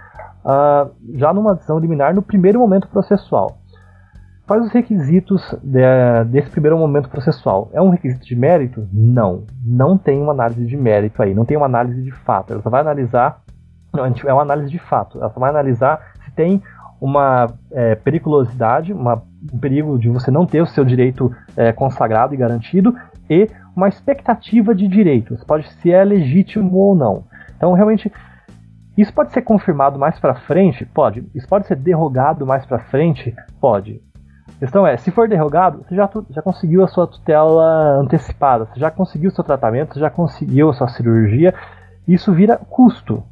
uh, já numa decisão liminar no primeiro momento processual. Quais os requisitos de, desse primeiro momento processual? É um requisito de mérito? Não. Não tem uma análise de mérito aí, não tem uma análise de fato. Ela só vai analisar. Não, é uma análise de fato. Ela só vai analisar se tem uma é, periculosidade, uma, um perigo de você não ter o seu direito é, consagrado e garantido, e uma expectativa de direitos. Pode se é legítimo ou não. Então, realmente, isso pode ser confirmado mais para frente? Pode. Isso pode ser derrogado mais para frente? Pode. A questão é, se for derrogado, você já, já conseguiu a sua tutela antecipada, você já conseguiu o seu tratamento, você já conseguiu a sua cirurgia, isso vira custo.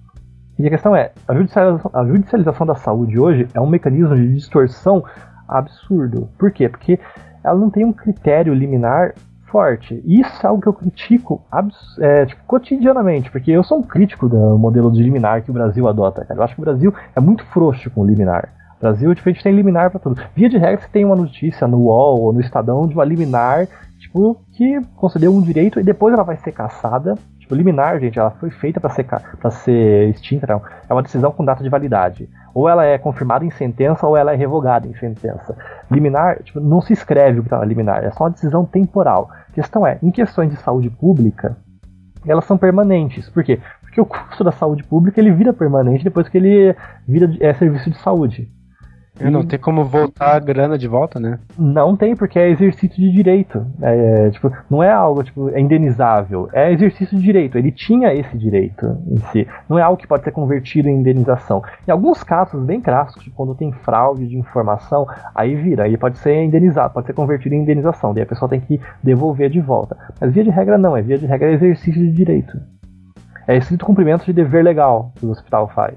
E a questão é, a judicialização, a judicialização da saúde hoje é um mecanismo de distorção absurdo. Por quê? Porque ela não tem um critério liminar forte. Isso é algo que eu critico é, tipo, cotidianamente, porque eu sou um crítico do modelo de liminar que o Brasil adota. Cara. Eu acho que o Brasil é muito frouxo com o liminar. Brasil, tipo, a gente tem liminar para tudo. Via de regra, você tem uma notícia no UOL ou no Estadão de uma liminar, tipo, que concedeu um direito e depois ela vai ser caçada. Tipo, liminar, gente, ela foi feita para ser, ser extinta, não. É uma decisão com data de validade. Ou ela é confirmada em sentença ou ela é revogada em sentença. Liminar, tipo, não se escreve o que está na liminar, é só uma decisão temporal. A questão é, em questões de saúde pública, elas são permanentes. Por quê? Porque o custo da saúde pública ele vira permanente depois que ele vira é, serviço de saúde. É, não tem como voltar a grana de volta, né? Não tem, porque é exercício de direito. É, tipo, não é algo tipo, é indenizável. É exercício de direito. Ele tinha esse direito em si. Não é algo que pode ser convertido em indenização. Em alguns casos bem clássicos, tipo, quando tem fraude de informação, aí vira. Aí pode ser indenizado, pode ser convertido em indenização. Daí a pessoa tem que devolver de volta. Mas via de regra não. É via de regra é exercício de direito. É estrito cumprimento de dever legal que o hospital faz.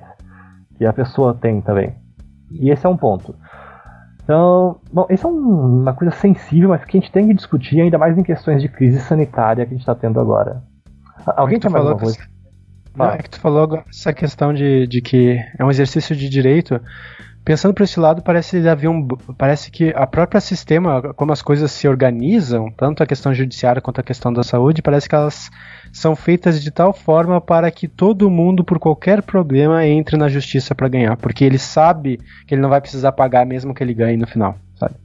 Que a pessoa tem também. E esse é um ponto. Então, bom, esse é um, uma coisa sensível, mas que a gente tem que discutir, ainda mais em questões de crise sanitária que a gente está tendo agora. Alguém tem mais alguma coisa? Não, é que tu falou essa questão de, de que é um exercício de direito. Pensando por esse lado, parece haver um, parece que a própria sistema, como as coisas se organizam, tanto a questão judiciária quanto a questão da saúde, parece que elas são feitas de tal forma para que todo mundo, por qualquer problema, entre na justiça para ganhar, porque ele sabe que ele não vai precisar pagar mesmo que ele ganhe no final, sabe?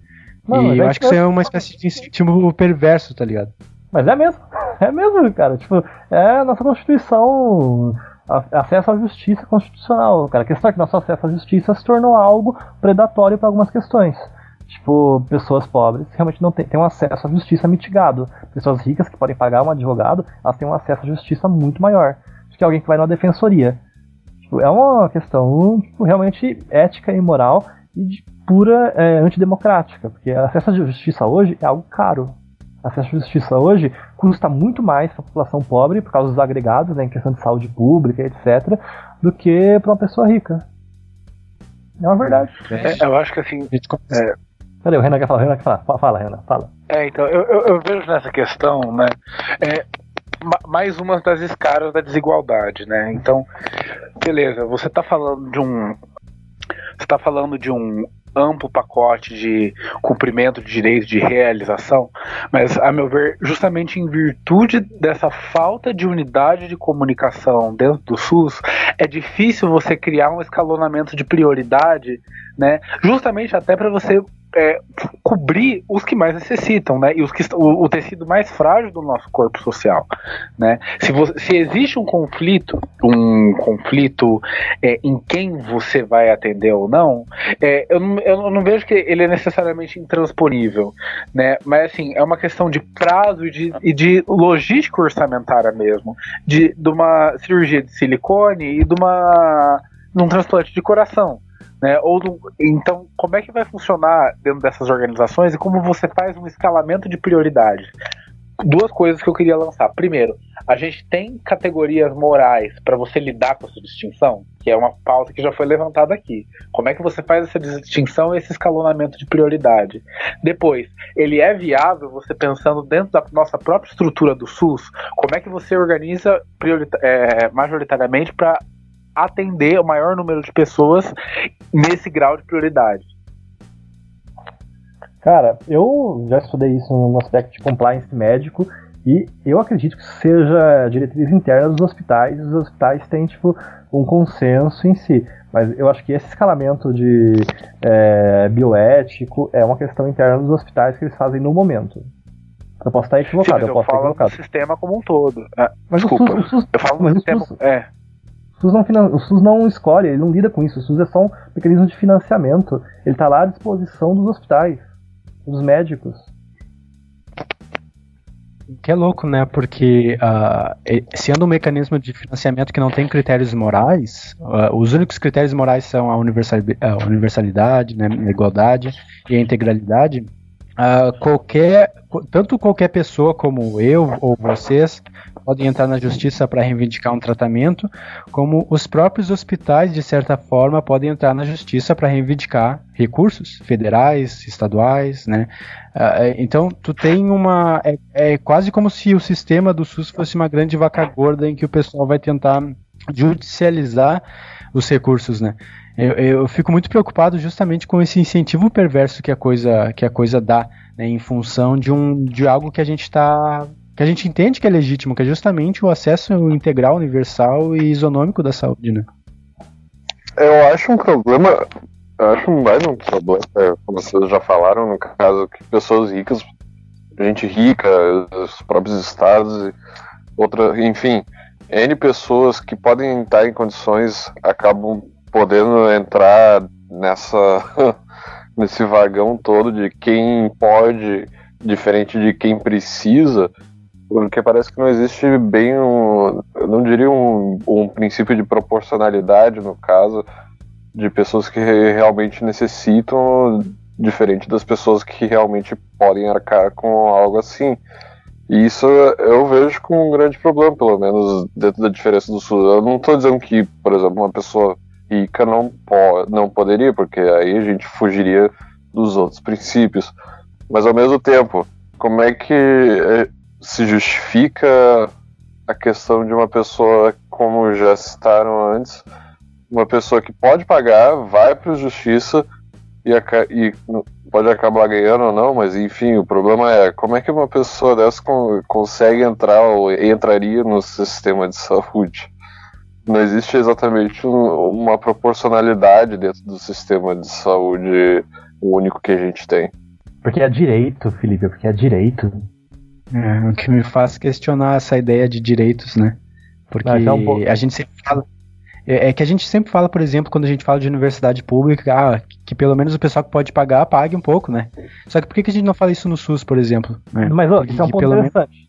Não, e eu acho que isso é uma espécie de incentivo perverso, tá ligado? Mas é mesmo, [LAUGHS] é mesmo, cara. Tipo, é a nossa Constituição acesso à justiça constitucional, cara. A questão é que nosso acesso à justiça se tornou algo predatório para algumas questões. Tipo, pessoas pobres realmente não têm, têm um acesso à justiça mitigado. Pessoas ricas que podem pagar um advogado, elas têm um acesso à justiça muito maior do que alguém que vai na defensoria. Tipo, é uma questão tipo, realmente ética e moral e de pura é, antidemocrática, porque acesso à justiça hoje é algo caro. Acesso à justiça hoje custa muito mais para a população pobre, por causa dos agregados, né, em questão de saúde pública, etc., do que para uma pessoa rica. É uma verdade. É, eu acho que assim. É, Cadê? O Renan quer falar, Renan quer falar. Fala, Renan, fala. É, então, eu, eu, eu vejo nessa questão, né? É, mais uma das escaras da desigualdade, né? Então, beleza, você está falando de um. Você está falando de um amplo pacote de cumprimento de direitos de realização, mas, a meu ver, justamente em virtude dessa falta de unidade de comunicação dentro do SUS, é difícil você criar um escalonamento de prioridade, né? Justamente até para você é, cobrir os que mais necessitam, né? E os que o, o, tecido mais frágil do nosso corpo social, né? Se, você, se existe um conflito, um conflito é, em quem você vai atender ou não, é, eu, eu não vejo que ele é necessariamente intransponível, né? Mas assim é uma questão de prazo e de, e de logística orçamentária mesmo, de, de uma cirurgia de silicone e de uma num transplante de coração. Né? Ou então, como é que vai funcionar dentro dessas organizações e como você faz um escalamento de prioridade? Duas coisas que eu queria lançar. Primeiro, a gente tem categorias morais para você lidar com essa distinção, que é uma pauta que já foi levantada aqui. Como é que você faz essa distinção e esse escalonamento de prioridade? Depois, ele é viável você pensando dentro da nossa própria estrutura do SUS? Como é que você organiza é, majoritariamente para atender o maior número de pessoas nesse grau de prioridade. Cara, eu já estudei isso no aspecto de compliance médico e eu acredito que seja diretriz interna dos hospitais. Os hospitais têm tipo um consenso em si, mas eu acho que esse escalamento de é, bioético é uma questão interna dos hospitais que eles fazem no momento. Eu posso estar equivocado, Sim, eu, eu posso falo estar equivocado. do sistema como um todo. Ah, mas desculpa, o SUS, o SUS, eu falo do sistema. SUS, é. SUS, não, o SUS não escolhe, ele não lida com isso. O SUS é só um mecanismo de financiamento. Ele está lá à disposição dos hospitais, dos médicos. Que é louco, né? Porque uh, sendo um mecanismo de financiamento que não tem critérios morais, uh, os únicos critérios morais são a universalidade, né, a igualdade e a integralidade. Uh, qualquer, tanto qualquer pessoa como eu ou vocês podem entrar na justiça para reivindicar um tratamento, como os próprios hospitais, de certa forma, podem entrar na justiça para reivindicar recursos federais, estaduais, né? Uh, então, tu tem uma. É, é quase como se o sistema do SUS fosse uma grande vaca gorda em que o pessoal vai tentar judicializar os recursos, né? Eu, eu, fico muito preocupado justamente com esse incentivo perverso que a coisa, que a coisa dá, né, em função de, um, de algo que a gente está que a gente entende que é legítimo, que é justamente o acesso integral, universal e isonômico da saúde, né? Eu acho um problema, eu acho mais um problema, é, como vocês já falaram, no caso, que pessoas ricas, gente rica, os próprios estados, outra, enfim, N pessoas que podem estar em condições acabam podendo entrar nessa [LAUGHS] nesse vagão todo de quem pode, diferente de quem precisa, porque parece que não existe bem um, eu não diria um, um princípio de proporcionalidade no caso de pessoas que realmente necessitam, diferente das pessoas que realmente podem arcar com algo assim. E isso eu vejo como um grande problema, pelo menos dentro da diferença do SUS. Eu não estou dizendo que, por exemplo, uma pessoa rica não, po não poderia, porque aí a gente fugiria dos outros princípios. Mas ao mesmo tempo, como é que eh, se justifica a questão de uma pessoa, como já citaram antes, uma pessoa que pode pagar, vai para a justiça e, e, pode acabar ganhando ou não, mas enfim, o problema é como é que uma pessoa dessa con consegue entrar ou entraria no sistema de saúde? Não existe exatamente um, uma proporcionalidade dentro do sistema de saúde único que a gente tem. Porque é direito, Felipe, porque é direito. É, o que me faz questionar essa ideia de direitos, né? Porque a gente sempre fala é, é, que a gente sempre fala, por exemplo, quando a gente fala de universidade pública, ah, que pelo menos o pessoal que pode pagar, pague um pouco, né? Só que por que, que a gente não fala isso no SUS, por exemplo? Né? Mas, ó, isso é um ponto interessante. Menos...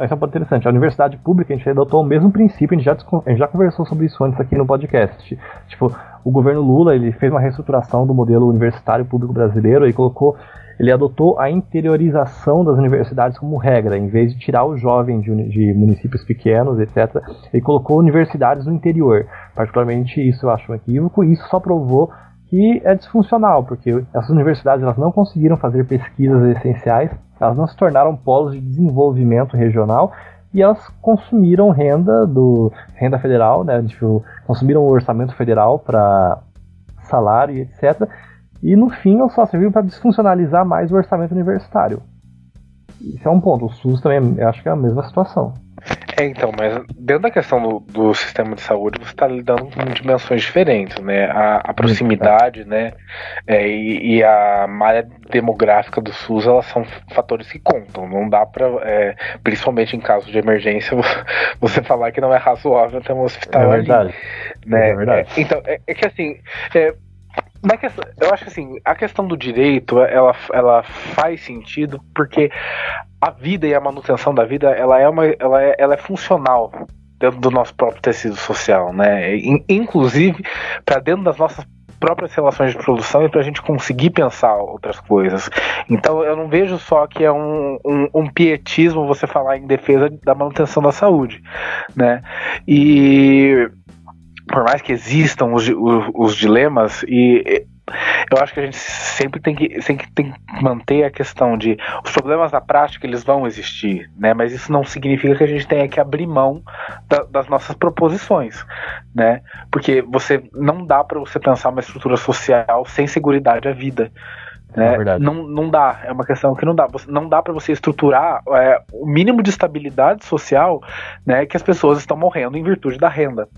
Esse é um ponto interessante. A universidade pública, a gente adotou o mesmo princípio, a gente, já, a gente já conversou sobre isso antes aqui no podcast. Tipo, o governo Lula, ele fez uma reestruturação do modelo universitário público brasileiro e colocou ele adotou a interiorização das universidades como regra, em vez de tirar o jovem de, de, municípios pequenos, etc. Ele colocou universidades no interior. Particularmente isso eu acho um equívoco, e isso só provou que é disfuncional, porque essas universidades elas não conseguiram fazer pesquisas essenciais, elas não se tornaram polos de desenvolvimento regional e elas consumiram renda do renda federal, né, tipo, consumiram o orçamento federal para salário etc. E no fim, só serviu para desfuncionalizar mais o orçamento universitário. Isso é um ponto. O SUS também, eu acho que é a mesma situação. É, então, mas dentro da questão do, do sistema de saúde, você está lidando com dimensões diferentes, né? A, a proximidade, né? É, e, e, a malha demográfica do SUS, elas são fatores que contam. Não dá para, é, principalmente em caso de emergência, [LAUGHS] você falar que não é razoável ter um hospital é verdade. ali. Né? É verdade. É, então, é, é que assim, é, na questão, eu acho que assim, a questão do direito, ela, ela faz sentido porque a vida e a manutenção da vida, ela é, uma, ela é, ela é funcional dentro do nosso próprio tecido social, né? Inclusive para dentro das nossas próprias relações de produção e para a gente conseguir pensar outras coisas. Então eu não vejo só que é um, um, um, pietismo você falar em defesa da manutenção da saúde, né? E por mais que existam os, os, os dilemas e eu acho que a gente sempre tem que, sempre tem que manter a questão de os problemas na prática eles vão existir, né? Mas isso não significa que a gente tenha que abrir mão da, das nossas proposições, né? Porque você não dá para você pensar uma estrutura social sem segurança à vida. Né? É não, não dá, é uma questão que não dá. Não dá para você estruturar é, o mínimo de estabilidade social né, que as pessoas estão morrendo em virtude da renda.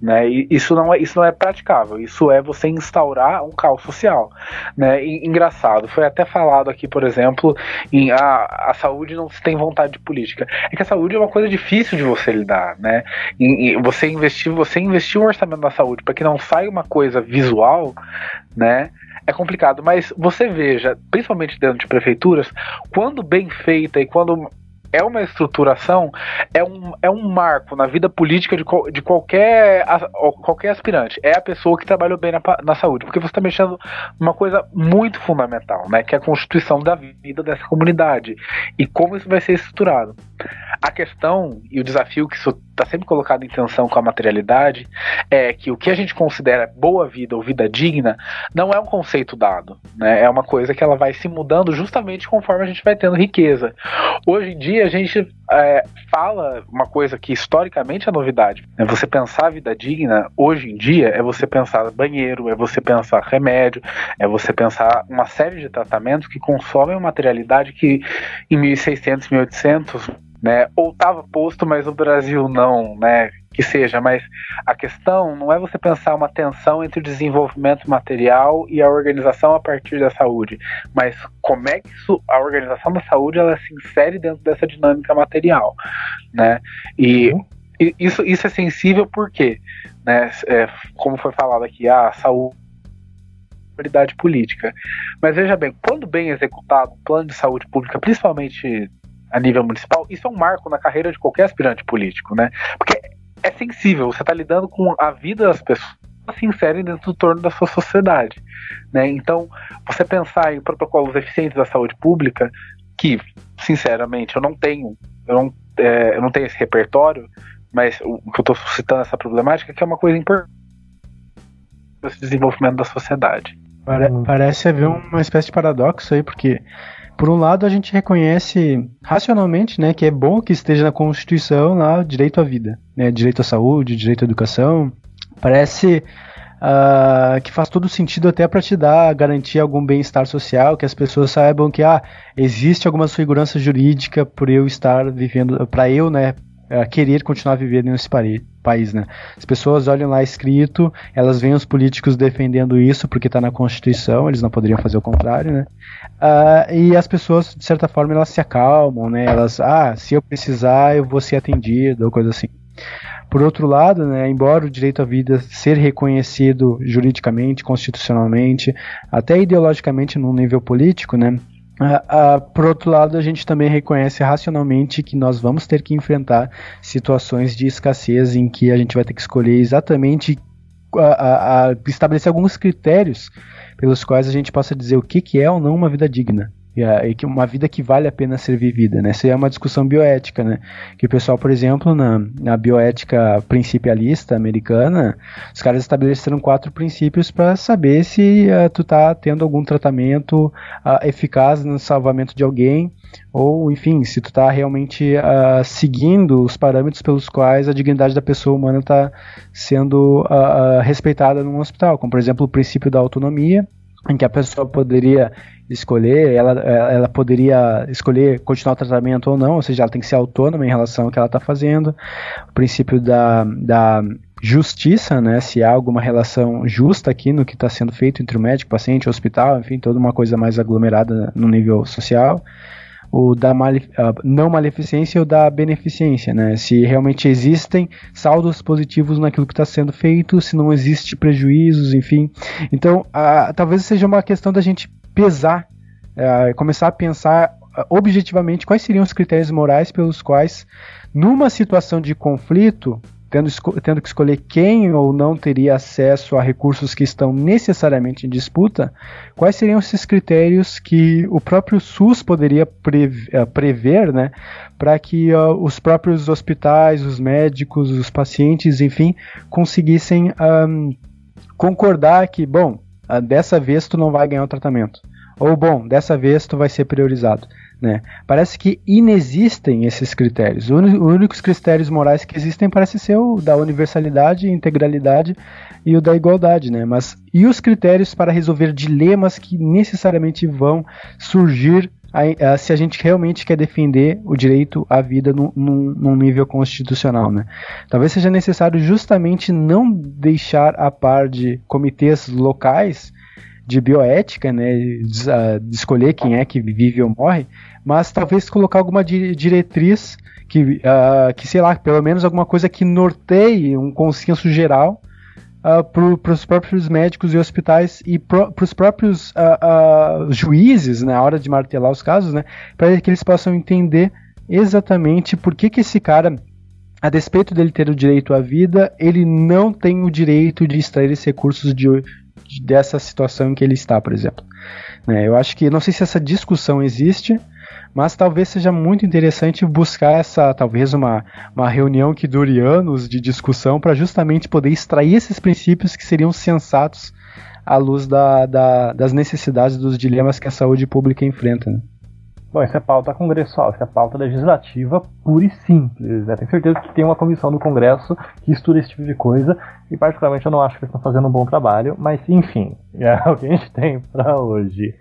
Né? E isso não é, isso não é praticável. Isso é você instaurar um caos social. Né? E, engraçado, foi até falado aqui, por exemplo, em a, ah, a saúde não se tem vontade de política. É que a saúde é uma coisa difícil de você lidar, né? E, e você investir, você investir um orçamento na saúde para que não saia uma coisa visual, né? É complicado, mas você veja, principalmente dentro de prefeituras, quando bem feita e quando é uma estruturação, é um, é um marco na vida política de, de qualquer, qualquer aspirante. É a pessoa que trabalhou bem na, na saúde, porque você está mexendo numa coisa muito fundamental, né, que é a constituição da vida dessa comunidade e como isso vai ser estruturado. A questão e o desafio que isso está sempre colocado em tensão com a materialidade é que o que a gente considera boa vida ou vida digna não é um conceito dado, né? É uma coisa que ela vai se mudando justamente conforme a gente vai tendo riqueza. Hoje em dia a gente é, fala uma coisa que historicamente é novidade. É você pensar vida digna hoje em dia é você pensar banheiro, é você pensar remédio, é você pensar uma série de tratamentos que consomem uma materialidade que em 1600, 1800 né? Ou estava posto, mas o Brasil não, né? Que seja, mas a questão não é você pensar uma tensão entre o desenvolvimento material e a organização a partir da saúde, mas como é que isso, a organização da saúde ela se insere dentro dessa dinâmica material, né? E uhum. isso, isso é sensível porque, né? É, como foi falado aqui, a saúde responsabilidade política. Mas veja bem, quando bem executado um plano de saúde pública, principalmente a nível municipal, isso é um marco na carreira de qualquer aspirante político, né? Porque é sensível, você está lidando com a vida das pessoas se inserem dentro do torno da sua sociedade. Né? Então, você pensar em protocolos eficientes da saúde pública, que, sinceramente, eu não tenho, eu não, é, eu não tenho esse repertório, mas o que eu estou suscitando essa problemática é que é uma coisa importante esse desenvolvimento da sociedade. Pare parece haver uma espécie de paradoxo aí, porque por um lado a gente reconhece racionalmente, né, que é bom que esteja na Constituição lá direito à vida, né, direito à saúde, direito à educação. Parece uh, que faz todo sentido até para te dar garantir algum bem-estar social, que as pessoas saibam que ah, existe alguma segurança jurídica por eu estar vivendo, para eu, né, uh, querer continuar vivendo nesse país, né? As pessoas olham lá escrito, elas veem os políticos defendendo isso porque está na Constituição, eles não poderiam fazer o contrário, né? Uh, e as pessoas, de certa forma, elas se acalmam, né? Elas, ah, se eu precisar, eu vou ser atendido, ou coisa assim. Por outro lado, né, embora o direito à vida ser reconhecido juridicamente, constitucionalmente, até ideologicamente no nível político, né, Uh, uh, por outro lado, a gente também reconhece racionalmente que nós vamos ter que enfrentar situações de escassez em que a gente vai ter que escolher exatamente uh, estabelecer alguns critérios pelos quais a gente possa dizer o que, que é ou não uma vida digna e que uma vida que vale a pena ser vivida, né? Essa é uma discussão bioética, né? Que o pessoal, por exemplo, na, na bioética principialista americana, os caras estabeleceram quatro princípios para saber se uh, tu tá tendo algum tratamento uh, eficaz no salvamento de alguém ou, enfim, se tu tá realmente uh, seguindo os parâmetros pelos quais a dignidade da pessoa humana está sendo respeitada num hospital, como por exemplo o princípio da autonomia, em que a pessoa poderia escolher, ela, ela poderia escolher continuar o tratamento ou não, ou seja, ela tem que ser autônoma em relação ao que ela está fazendo. O princípio da, da justiça, né, se há alguma relação justa aqui no que está sendo feito entre o médico, paciente, hospital, enfim, toda uma coisa mais aglomerada no nível social. O da male, não maleficência e o da beneficência, né? Se realmente existem saldos positivos naquilo que está sendo feito, se não existe prejuízos, enfim. Então, talvez seja uma questão da gente pesar, é, começar a pensar é, objetivamente quais seriam os critérios morais pelos quais, numa situação de conflito, tendo, tendo que escolher quem ou não teria acesso a recursos que estão necessariamente em disputa, quais seriam esses critérios que o próprio SUS poderia é, prever, né, para que uh, os próprios hospitais, os médicos, os pacientes, enfim, conseguissem um, concordar que, bom, ah, dessa vez tu não vai ganhar o tratamento. Ou bom, dessa vez tu vai ser priorizado. Né? Parece que inexistem esses critérios. Os únicos critérios morais que existem parece ser o da universalidade, integralidade e o da igualdade, né? Mas e os critérios para resolver dilemas que necessariamente vão surgir a, a, se a gente realmente quer defender o direito à vida num, num, nível constitucional, né? Talvez seja necessário justamente não deixar a par de comitês locais de bioética, né, de, de, escolher quem é que vive ou morre, mas talvez colocar alguma di diretriz que, uh, que, sei lá, pelo menos alguma coisa que norteie um consenso geral uh, para os próprios médicos e hospitais e para os próprios uh, juízes na hora de martelar os casos, né, para que eles possam entender exatamente por que, que esse cara, a despeito dele ter o direito à vida, ele não tem o direito de extrair esses recursos de, de dessa situação em que ele está, por exemplo. Né, eu acho que, não sei se essa discussão existe, mas talvez seja muito interessante buscar essa, talvez uma, uma reunião que dure anos de discussão para justamente poder extrair esses princípios que seriam sensatos à luz da, da, das necessidades dos dilemas que a saúde pública enfrenta. Né? Bom, isso é pauta congressual, isso é pauta legislativa pura e simples. Né? Tenho certeza que tem uma comissão no Congresso que estuda esse tipo de coisa, e particularmente eu não acho que eles estão fazendo um bom trabalho, mas enfim, é [LAUGHS] o que a gente tem para hoje.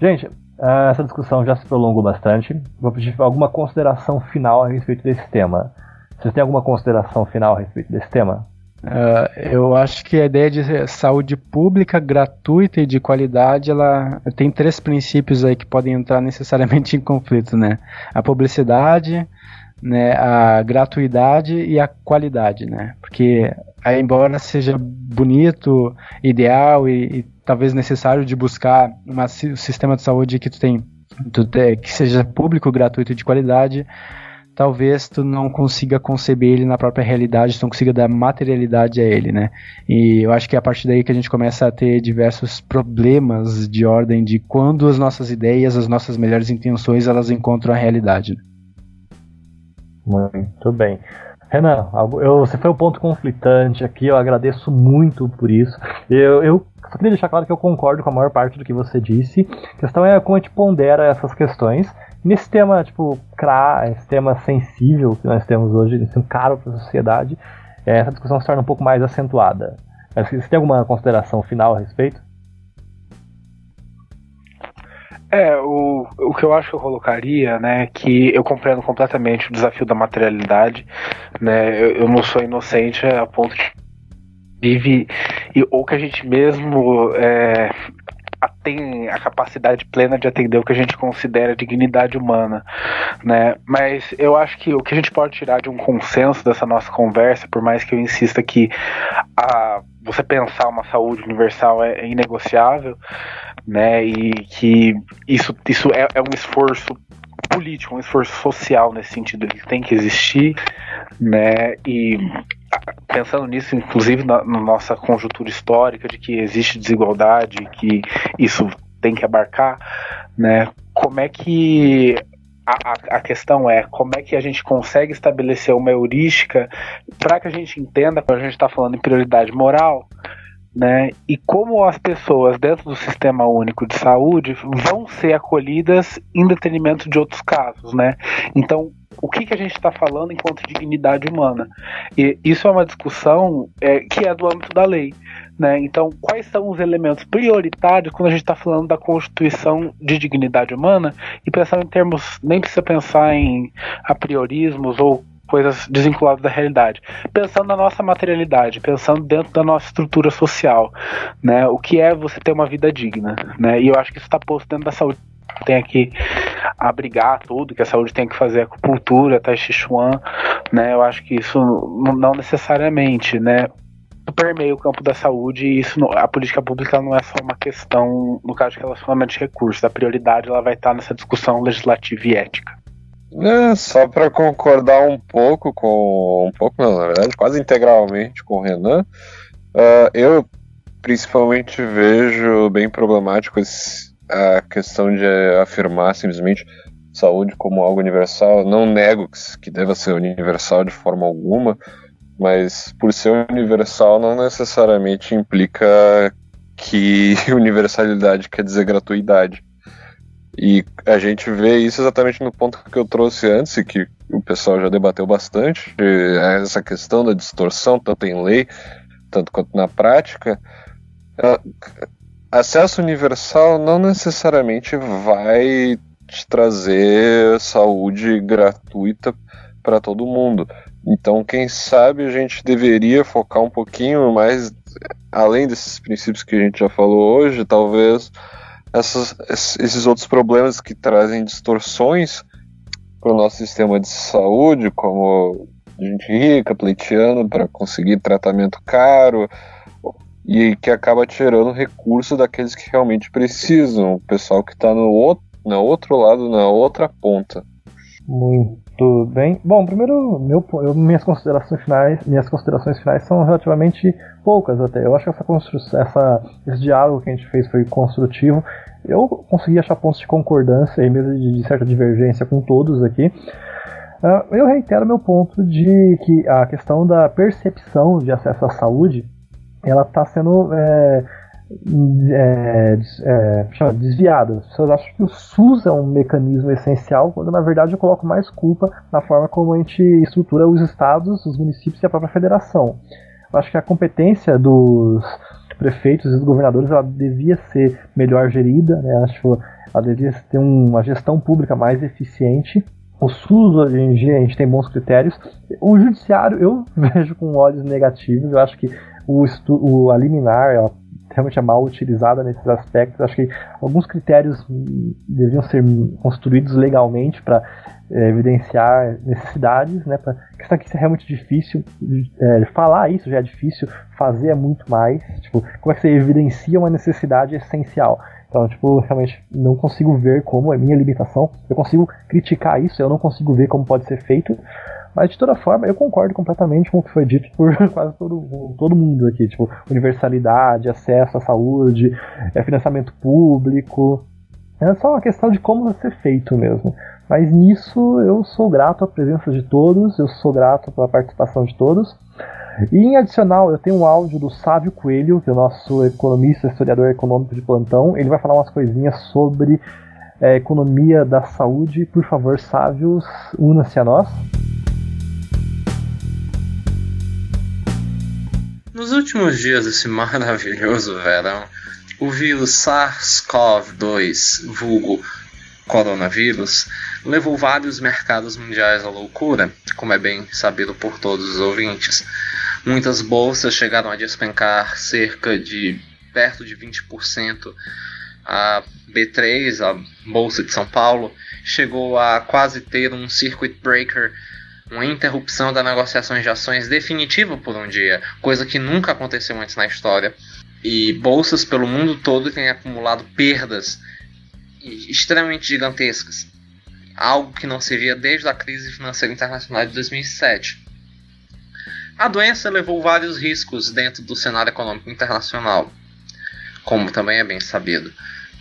Gente, Uh, essa discussão já se prolongou bastante. Vou pedir alguma consideração final a respeito desse tema. Vocês têm alguma consideração final a respeito desse tema? Uh, eu acho que a ideia de saúde pública gratuita e de qualidade, ela tem três princípios aí que podem entrar necessariamente em conflito, né? A publicidade, né, a gratuidade e a qualidade, né? Porque embora seja bonito, ideal e, e talvez necessário de buscar um sistema de saúde que tu tem, tu te, que seja público, gratuito e de qualidade, talvez tu não consiga conceber ele na própria realidade, tu não consiga dar materialidade a ele, né? E eu acho que é a partir daí que a gente começa a ter diversos problemas de ordem de quando as nossas ideias, as nossas melhores intenções, elas encontram a realidade. Né? Muito bem. Renan, eu, você foi um ponto conflitante aqui, eu agradeço muito por isso. Eu, eu só queria deixar claro que eu concordo com a maior parte do que você disse. A questão é como a gente pondera essas questões. Nesse tema, tipo, CRA, esse tema sensível que nós temos hoje, esse caro para a sociedade, essa discussão se torna um pouco mais acentuada. Você tem alguma consideração final a respeito? É, o, o que eu acho que eu colocaria, né, que eu compreendo completamente o desafio da materialidade, né, eu, eu não sou inocente a ponto de vive, ou que a gente mesmo é, tem a capacidade plena de atender o que a gente considera dignidade humana, né? Mas eu acho que o que a gente pode tirar de um consenso dessa nossa conversa, por mais que eu insista que a, você pensar uma saúde universal é, é inegociável, né? E que isso, isso é, é um esforço político, um esforço social nesse sentido, ele tem que existir, né? E pensando nisso, inclusive na, na, nossa conjuntura histórica de que existe desigualdade, que isso tem que abarcar, né? Como é que a, a, questão é como é que a gente consegue estabelecer uma heurística para que a gente entenda quando a gente está falando em prioridade moral, né? E como as pessoas dentro do sistema único de saúde vão ser acolhidas em detrimento de outros casos, né? Então, o que, que a gente está falando enquanto dignidade humana? E isso é uma discussão é, que é do âmbito da lei. Né? Então, quais são os elementos prioritários quando a gente está falando da constituição de dignidade humana? E pensando em termos, nem precisa pensar em apriorismos ou coisas desvinculadas da realidade. Pensando na nossa materialidade, pensando dentro da nossa estrutura social, né? O que é você ter uma vida digna, né? E eu acho que isso está posto dentro da saúde tem que abrigar tudo, que a saúde tem que fazer acupuntura, Tai Chi Chuan, né? Eu acho que isso não necessariamente, né? permeia o campo da saúde e isso a política pública não é só uma questão no caso de relacionamento de recursos a prioridade ela vai estar nessa discussão legislativa e ética é, só para concordar um pouco com. Um pouco, não, na verdade, quase integralmente com o Renan, uh, eu principalmente vejo bem problemático esse, a questão de afirmar simplesmente saúde como algo universal. Não nego que, que deva ser universal de forma alguma, mas por ser universal não necessariamente implica que [LAUGHS] universalidade quer dizer gratuidade. E a gente vê isso exatamente no ponto que eu trouxe antes, e que o pessoal já debateu bastante, essa questão da distorção, tanto em lei, tanto quanto na prática. Acesso universal não necessariamente vai te trazer saúde gratuita para todo mundo. Então, quem sabe a gente deveria focar um pouquinho mais além desses princípios que a gente já falou hoje, talvez essas, esses outros problemas que trazem distorções para o nosso sistema de saúde, como gente rica, pleiteando para conseguir tratamento caro, e que acaba tirando recurso daqueles que realmente precisam, o pessoal que está no outro, no outro lado, na outra ponta. Muito bem. Bom, primeiro, meu, eu, minhas considerações finais, minhas considerações finais são relativamente poucas até. Eu acho que essa construção, essa, esse diálogo que a gente fez foi construtivo. Eu consegui achar pontos de concordância e mesmo de, de certa divergência com todos aqui. Uh, eu reitero meu ponto de que a questão da percepção de acesso à saúde ela está sendo é, é, é, desviada. As pessoas acham que o SUS é um mecanismo essencial, quando na verdade eu coloco mais culpa na forma como a gente estrutura os estados, os municípios e a própria federação. Eu acho que a competência dos prefeitos e dos governadores ela devia ser melhor gerida, né? acho ela devia ter uma gestão pública mais eficiente. O SUS hoje em dia a gente tem bons critérios. O judiciário eu [LAUGHS] vejo com olhos negativos. Eu acho que o, o a liminar ela realmente é mal utilizada nesses aspectos. Acho que alguns critérios deviam ser construídos legalmente para é, evidenciar necessidades, né? Pra, questão aqui é realmente difícil é, falar isso já é difícil, fazer é muito mais. Tipo, como é que você evidencia uma necessidade essencial? Então, tipo, realmente não consigo ver como é minha limitação. Eu consigo criticar isso, eu não consigo ver como pode ser feito. Mas de toda forma, eu concordo completamente com o que foi dito por [LAUGHS] quase todo, todo mundo aqui. Tipo, universalidade, acesso à saúde, é, financiamento público. É só uma questão de como vai ser feito mesmo. Mas nisso eu sou grato à presença de todos, eu sou grato pela participação de todos. E em adicional, eu tenho um áudio do Sávio Coelho, que é o nosso economista, historiador econômico de plantão. Ele vai falar umas coisinhas sobre é, economia da saúde. Por favor, Sávios, una-se a nós. Nos últimos dias desse [LAUGHS] maravilhoso verão, o vírus SARS-CoV-2, vulgo coronavírus, levou vários mercados mundiais à loucura, como é bem sabido por todos os ouvintes. Muitas bolsas chegaram a despencar cerca de perto de 20%. A B3, a Bolsa de São Paulo, chegou a quase ter um circuit breaker uma interrupção das negociações de ações definitiva por um dia, coisa que nunca aconteceu antes na história. E bolsas pelo mundo todo têm acumulado perdas extremamente gigantescas, algo que não se via desde a crise financeira internacional de 2007. A doença levou vários riscos dentro do cenário econômico internacional, como também é bem sabido.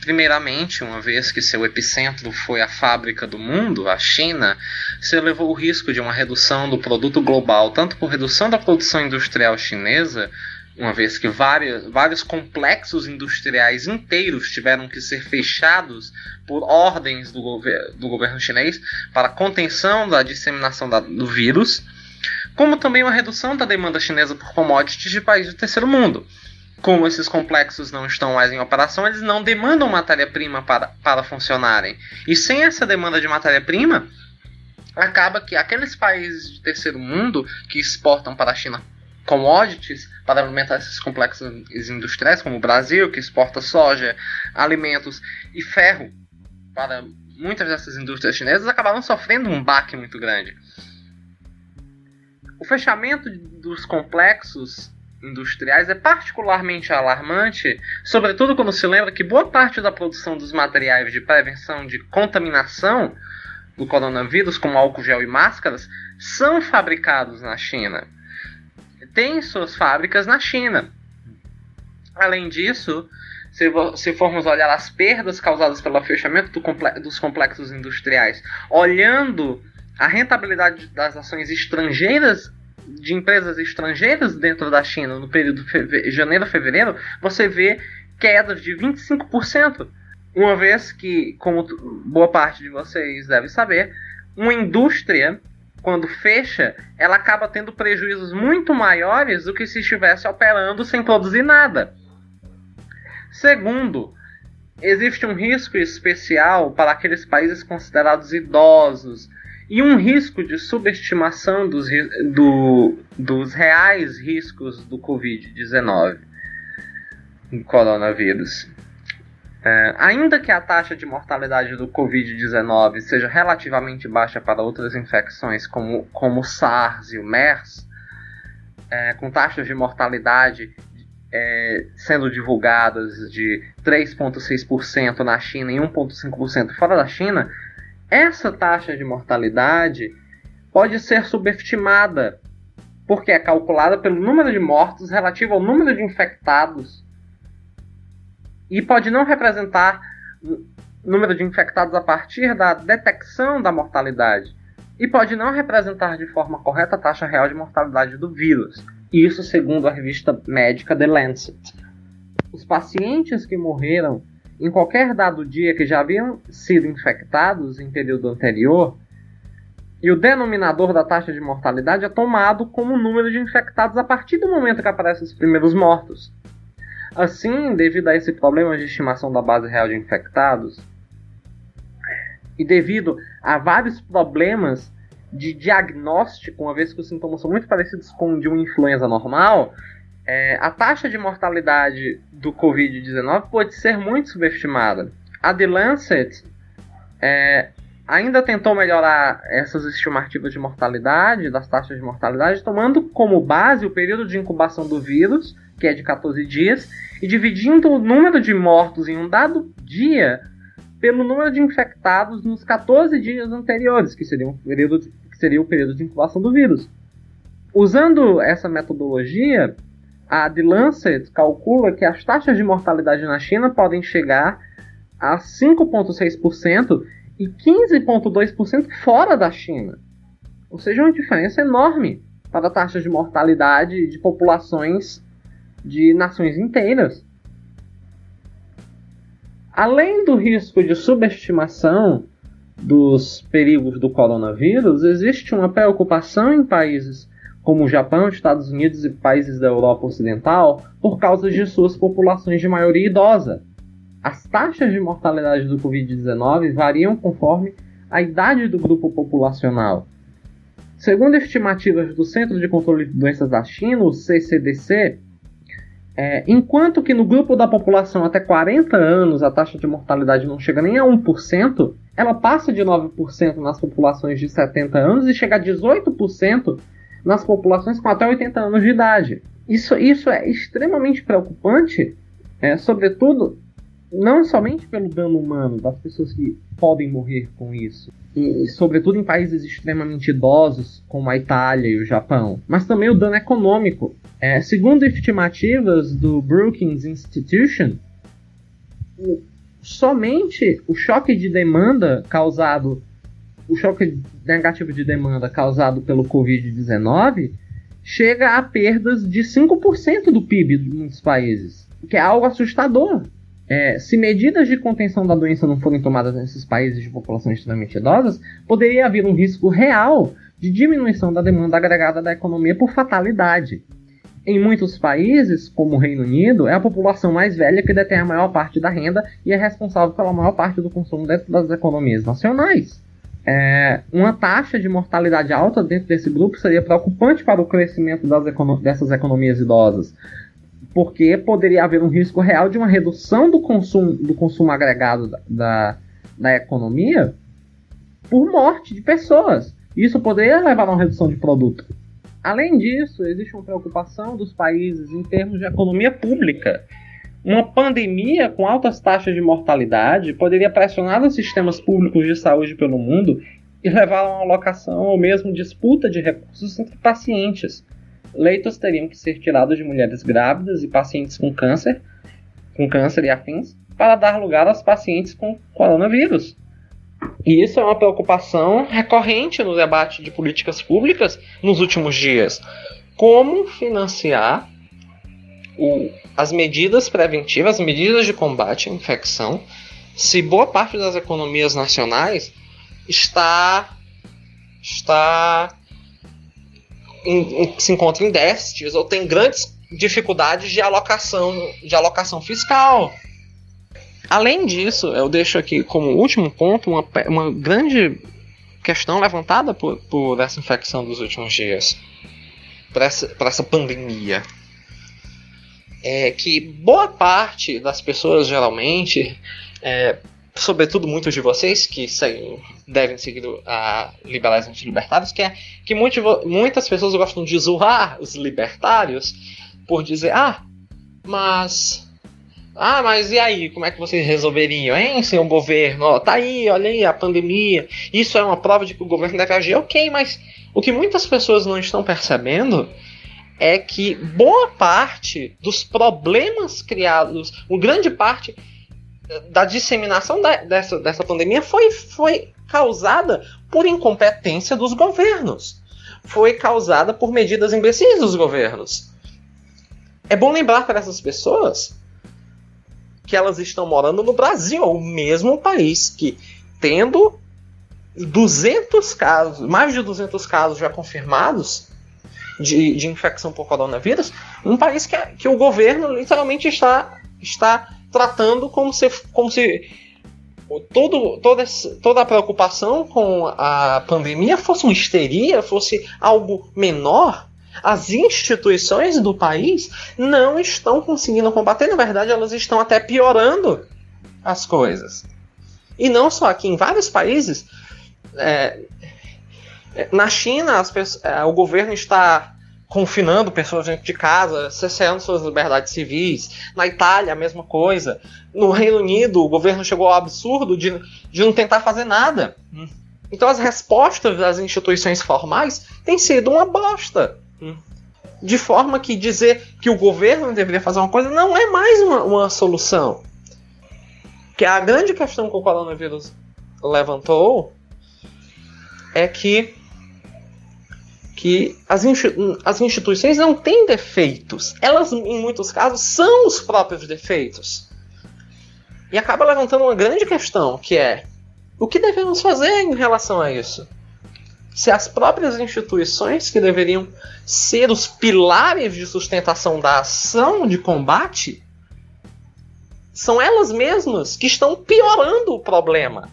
Primeiramente, uma vez que seu epicentro foi a fábrica do mundo, a China, se levou o risco de uma redução do produto global, tanto por redução da produção industrial chinesa, uma vez que vários, vários complexos industriais inteiros tiveram que ser fechados por ordens do, gover do governo chinês para contenção da disseminação da, do vírus, como também uma redução da demanda chinesa por commodities de países do terceiro mundo como esses complexos não estão mais em operação, eles não demandam matéria-prima para, para funcionarem. E sem essa demanda de matéria-prima, acaba que aqueles países de terceiro mundo que exportam para a China commodities para alimentar esses complexos industriais, como o Brasil, que exporta soja, alimentos e ferro para muitas dessas indústrias chinesas, acabaram sofrendo um baque muito grande. O fechamento dos complexos industriais é particularmente alarmante, sobretudo quando se lembra que boa parte da produção dos materiais de prevenção de contaminação do coronavírus, como álcool gel e máscaras, são fabricados na China. Tem suas fábricas na China. Além disso, se, se formos olhar as perdas causadas pelo fechamento do comple dos complexos industriais, olhando a rentabilidade das ações estrangeiras de empresas estrangeiras dentro da China no período de janeiro a fevereiro, você vê quedas de 25%. Uma vez que, como boa parte de vocês deve saber, uma indústria, quando fecha, ela acaba tendo prejuízos muito maiores do que se estivesse operando sem produzir nada. Segundo, existe um risco especial para aqueles países considerados idosos, e um risco de subestimação dos, do, dos reais riscos do Covid-19, do coronavírus. É, ainda que a taxa de mortalidade do Covid-19 seja relativamente baixa para outras infecções, como, como o SARS e o MERS, é, com taxas de mortalidade é, sendo divulgadas de 3,6% na China e 1,5% fora da China, essa taxa de mortalidade pode ser subestimada, porque é calculada pelo número de mortos relativo ao número de infectados e pode não representar número de infectados a partir da detecção da mortalidade e pode não representar de forma correta a taxa real de mortalidade do vírus. Isso segundo a revista médica The Lancet. Os pacientes que morreram em qualquer dado dia que já haviam sido infectados em período anterior, e o denominador da taxa de mortalidade é tomado como o número de infectados a partir do momento que aparecem os primeiros mortos. Assim, devido a esse problema de estimação da base real de infectados, e devido a vários problemas de diagnóstico, uma vez que os sintomas são muito parecidos com de uma influenza normal, é, a taxa de mortalidade do Covid-19 pode ser muito subestimada. A The Lancet é, ainda tentou melhorar essas estimativas de mortalidade, das taxas de mortalidade, tomando como base o período de incubação do vírus, que é de 14 dias, e dividindo o número de mortos em um dado dia pelo número de infectados nos 14 dias anteriores, que seria, um período, que seria o período de incubação do vírus. Usando essa metodologia, a The Lancet calcula que as taxas de mortalidade na China podem chegar a 5,6% e 15,2% fora da China. Ou seja, uma diferença enorme para a taxa de mortalidade de populações de nações inteiras. Além do risco de subestimação dos perigos do coronavírus, existe uma preocupação em países como o Japão, Estados Unidos e países da Europa Ocidental por causa de suas populações de maioria idosa. As taxas de mortalidade do Covid-19 variam conforme a idade do grupo populacional. Segundo estimativas do Centro de Controle de Doenças da China, o CCDC, é, enquanto que no grupo da população até 40 anos a taxa de mortalidade não chega nem a 1%, ela passa de 9% nas populações de 70 anos e chega a 18% nas populações com até 80 anos de idade. Isso, isso é extremamente preocupante, é, sobretudo não somente pelo dano humano das pessoas que podem morrer com isso, e, sobretudo em países extremamente idosos como a Itália e o Japão, mas também o dano econômico. É, segundo estimativas do Brookings Institution, somente o choque de demanda causado, o choque negativo de demanda causado pelo Covid-19 chega a perdas de 5% do PIB de muitos países, o que é algo assustador. É, se medidas de contenção da doença não forem tomadas nesses países de população extremamente idosas, poderia haver um risco real de diminuição da demanda agregada da economia por fatalidade. Em muitos países, como o Reino Unido, é a população mais velha que detém a maior parte da renda e é responsável pela maior parte do consumo dentro das economias nacionais. É, uma taxa de mortalidade alta dentro desse grupo seria preocupante para o crescimento econo dessas economias idosas, porque poderia haver um risco real de uma redução do consumo, do consumo agregado da, da, da economia por morte de pessoas. Isso poderia levar a uma redução de produto. Além disso, existe uma preocupação dos países em termos de economia pública. Uma pandemia com altas taxas de mortalidade poderia pressionar os sistemas públicos de saúde pelo mundo e levar a uma alocação ou mesmo disputa de recursos entre pacientes, leitos teriam que ser tirados de mulheres grávidas e pacientes com câncer, com câncer e afins, para dar lugar aos pacientes com coronavírus. E isso é uma preocupação recorrente no debate de políticas públicas nos últimos dias. Como financiar o, as medidas preventivas, as medidas de combate à infecção, se boa parte das economias nacionais está está em, em, se encontra em déficits ou tem grandes dificuldades de alocação, de alocação fiscal. Além disso, eu deixo aqui como último ponto uma, uma grande questão levantada por, por essa infecção dos últimos dias, por essa, essa pandemia. É que boa parte das pessoas geralmente é, sobretudo muitos de vocês que seguem, devem seguir a liberais antilibertários, que é que muito, muitas pessoas gostam de zoar os libertários por dizer, ah, mas. Ah, mas e aí? Como é que vocês resolveriam, hein, senhor governo? Ó, tá aí, olha aí, a pandemia. Isso é uma prova de que o governo deve agir. Ok, mas o que muitas pessoas não estão percebendo é que boa parte dos problemas criados, uma grande parte da disseminação da, dessa, dessa pandemia foi, foi causada por incompetência dos governos. Foi causada por medidas imbecis dos governos. É bom lembrar para essas pessoas que elas estão morando no Brasil, o mesmo país que, tendo 200 casos, mais de 200 casos já confirmados de, de infecção por coronavírus, um país que, que o governo literalmente está, está tratando como se, como se todo, toda, toda a preocupação com a pandemia fosse uma histeria, fosse algo menor, As instituições do país não estão conseguindo combater, na verdade, elas estão até piorando as coisas. E não só aqui, em vários países. É, na China, pessoas, é, o governo está confinando pessoas dentro de casa, cessando suas liberdades civis. Na Itália, a mesma coisa. No Reino Unido, o governo chegou ao absurdo de, de não tentar fazer nada. Então, as respostas das instituições formais têm sido uma bosta. De forma que dizer que o governo deveria fazer uma coisa não é mais uma, uma solução. Que a grande questão que o coronavírus levantou é que que as, as instituições não têm defeitos. Elas, em muitos casos, são os próprios defeitos. E acaba levantando uma grande questão, que é o que devemos fazer em relação a isso? Se as próprias instituições que deveriam ser os pilares de sustentação da ação de combate são elas mesmas que estão piorando o problema.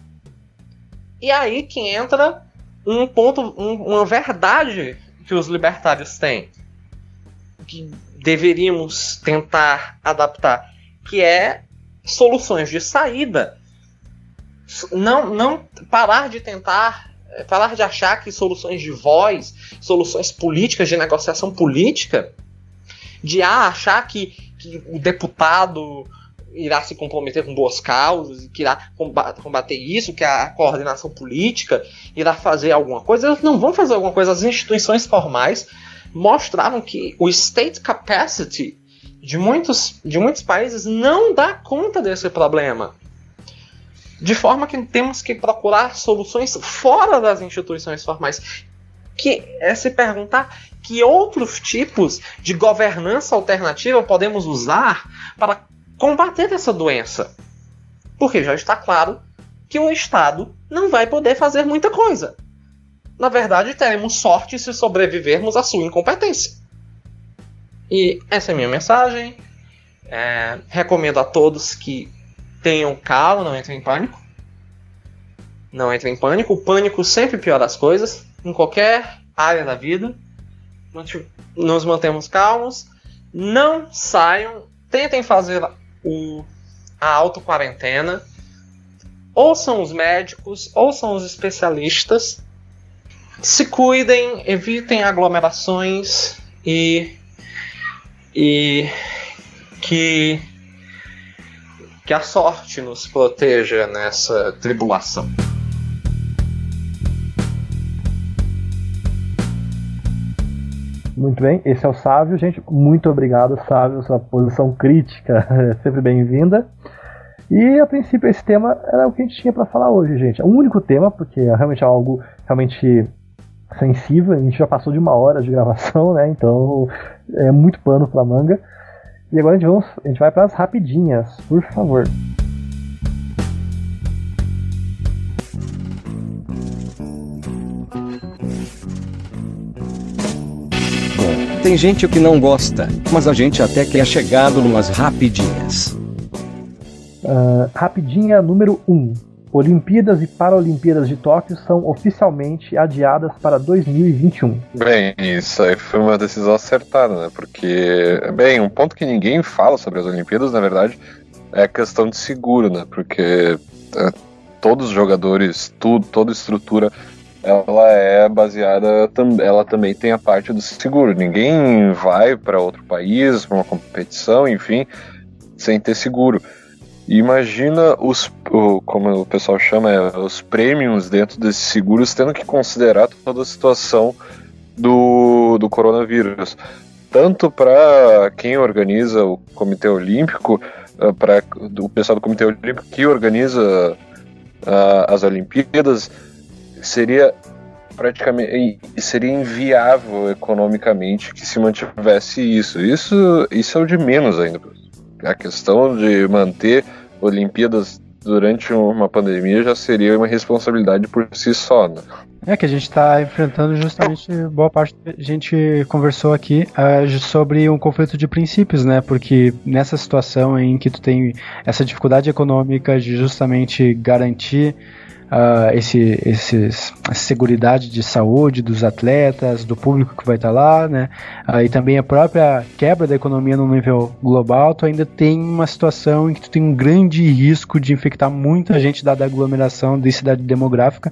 E aí que entra um ponto, um, uma verdade que os libertários têm, que deveríamos tentar adaptar, que é soluções de saída. Não, não parar de tentar, eh, parar de achar que soluções de voz, soluções políticas, de negociação política, de ah, achar que, que o deputado irá se comprometer com boas causas, que irá combater isso, que a coordenação política irá fazer alguma coisa, eles não vão fazer alguma coisa. As instituições formais mostraram que o state capacity de muitos, de muitos países não dá conta desse problema. De forma que temos que procurar soluções fora das instituições formais. Que é se perguntar que outros tipos de governança alternativa podemos usar para combater essa doença. Porque já está claro que o Estado não vai poder fazer muita coisa. Na verdade, teremos sorte se sobrevivermos à sua incompetência. E essa é a minha mensagem. É, recomendo a todos que tenham calma, não entrem em pânico. Não entrem em pânico. O pânico sempre piora as coisas, em qualquer área da vida. Nos mantemos calmos. Não saiam. Tentem fazer o, a auto-quarentena, ou são os médicos, ou são os especialistas. Se cuidem, evitem aglomerações e, e que, que a sorte nos proteja nessa tribulação. Muito bem, esse é o Sávio, gente. Muito obrigado, Sávio. Sua posição crítica é [LAUGHS] sempre bem-vinda. E a princípio esse tema era o que a gente tinha para falar hoje, gente. É o único tema, porque é realmente algo realmente sensível. A gente já passou de uma hora de gravação, né? Então é muito pano para manga. E agora a gente, vamos, a gente vai para as rapidinhas, por favor. Tem gente que não gosta, mas a gente até que é chegado numas rapidinhas. Uh, rapidinha número 1. Um. Olimpíadas e Paralimpíadas de Tóquio são oficialmente adiadas para 2021. Bem, isso aí foi uma decisão acertada, né? Porque, bem, um ponto que ninguém fala sobre as Olimpíadas, na verdade, é a questão de seguro, né? Porque é, todos os jogadores, tudo, toda estrutura ela é baseada, ela também tem a parte do seguro. Ninguém vai para outro país, para uma competição, enfim, sem ter seguro. imagina os, como o pessoal chama, é, os prêmios dentro desses seguros, tendo que considerar toda a situação do, do coronavírus. Tanto para quem organiza o Comitê Olímpico, eh, para o pessoal do Comitê Olímpico que organiza uh, as Olimpíadas, seria praticamente seria inviável economicamente que se mantivesse isso. Isso, isso é o de menos ainda. A questão de manter Olimpíadas durante uma pandemia já seria uma responsabilidade por si só. Né? É que a gente está enfrentando justamente boa parte a gente conversou aqui uh, sobre um conflito de princípios, né? Porque nessa situação em que tu tem essa dificuldade econômica de justamente garantir uh, esse, esses, a seguridade de saúde dos atletas, do público que vai estar lá, né? Uh, e também a própria quebra da economia no nível global, tu ainda tem uma situação em que tu tem um grande risco de infectar muita gente dada a aglomeração de cidade demográfica.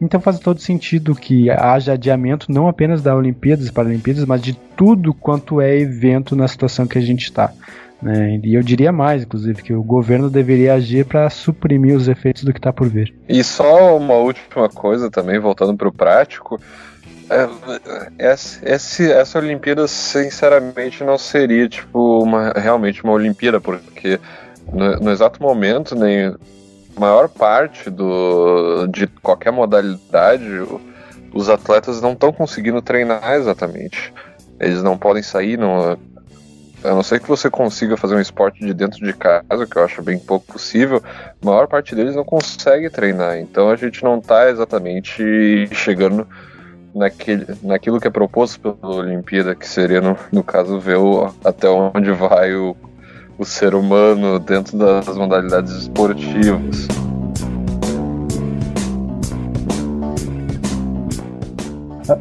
Então faz todo sentido que haja adiamento não apenas da Olimpíadas e Paralimpíadas, mas de tudo quanto é evento na situação que a gente está. Né? E eu diria mais, inclusive, que o governo deveria agir para suprimir os efeitos do que está por vir. E só uma última coisa também, voltando para o prático. É, essa, essa Olimpíada, sinceramente, não seria tipo uma, realmente uma Olimpíada, porque no, no exato momento, nem maior parte do, de qualquer modalidade, os atletas não estão conseguindo treinar exatamente. Eles não podem sair, não, a não ser que você consiga fazer um esporte de dentro de casa, que eu acho bem pouco possível, a maior parte deles não consegue treinar. Então a gente não está exatamente chegando naquele, naquilo que é proposto pela Olimpíada, que seria, no, no caso, ver o, até onde vai o, o ser humano dentro das modalidades esportivas.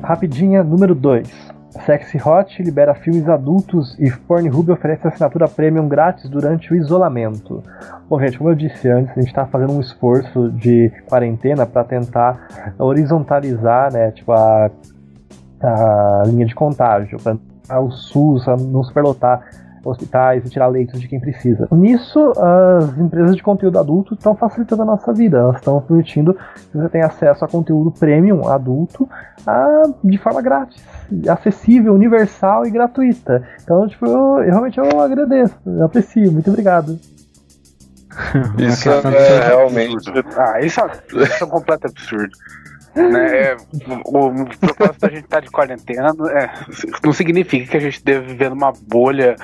Rapidinha, número 2. Sexy Hot libera filmes adultos e Pornhub oferece assinatura premium grátis durante o isolamento. Bom, gente, como eu disse antes, a gente está fazendo um esforço de quarentena para tentar horizontalizar, né, tipo a, a linha de contágio, para o SUS a não superlotar hospitais e tirar leitos de quem precisa. Nisso, as empresas de conteúdo adulto estão facilitando a nossa vida. Elas estão permitindo que você tenha acesso a conteúdo premium adulto a, de forma grátis, acessível, universal e gratuita. Então, tipo, eu, eu realmente eu agradeço, eu aprecio, muito obrigado. [LAUGHS] Isso é realmente. Ah, isso é, isso é um completo absurdo. Né? É, o, o propósito da gente estar tá de quarentena é, não significa que a gente deve viver numa bolha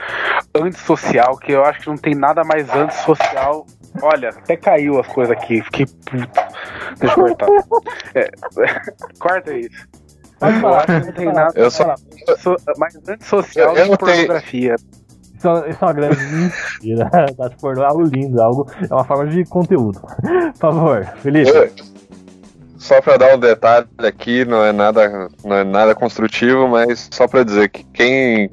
antissocial, que eu acho que não tem nada mais antissocial. Olha, até caiu as coisas aqui, fiquei puto. Deixa eu cortar. É, [LAUGHS] corta isso. Eu acho que não tem nada eu só... mais antissocial eu, que pornografia. Isso, é, isso é uma grande mentira. [LAUGHS] Tá, é algo lindo, algo, é uma forma de conteúdo. Por favor, Felipe. Eu só para dar um detalhe aqui, não é nada, não é nada construtivo, mas só para dizer que quem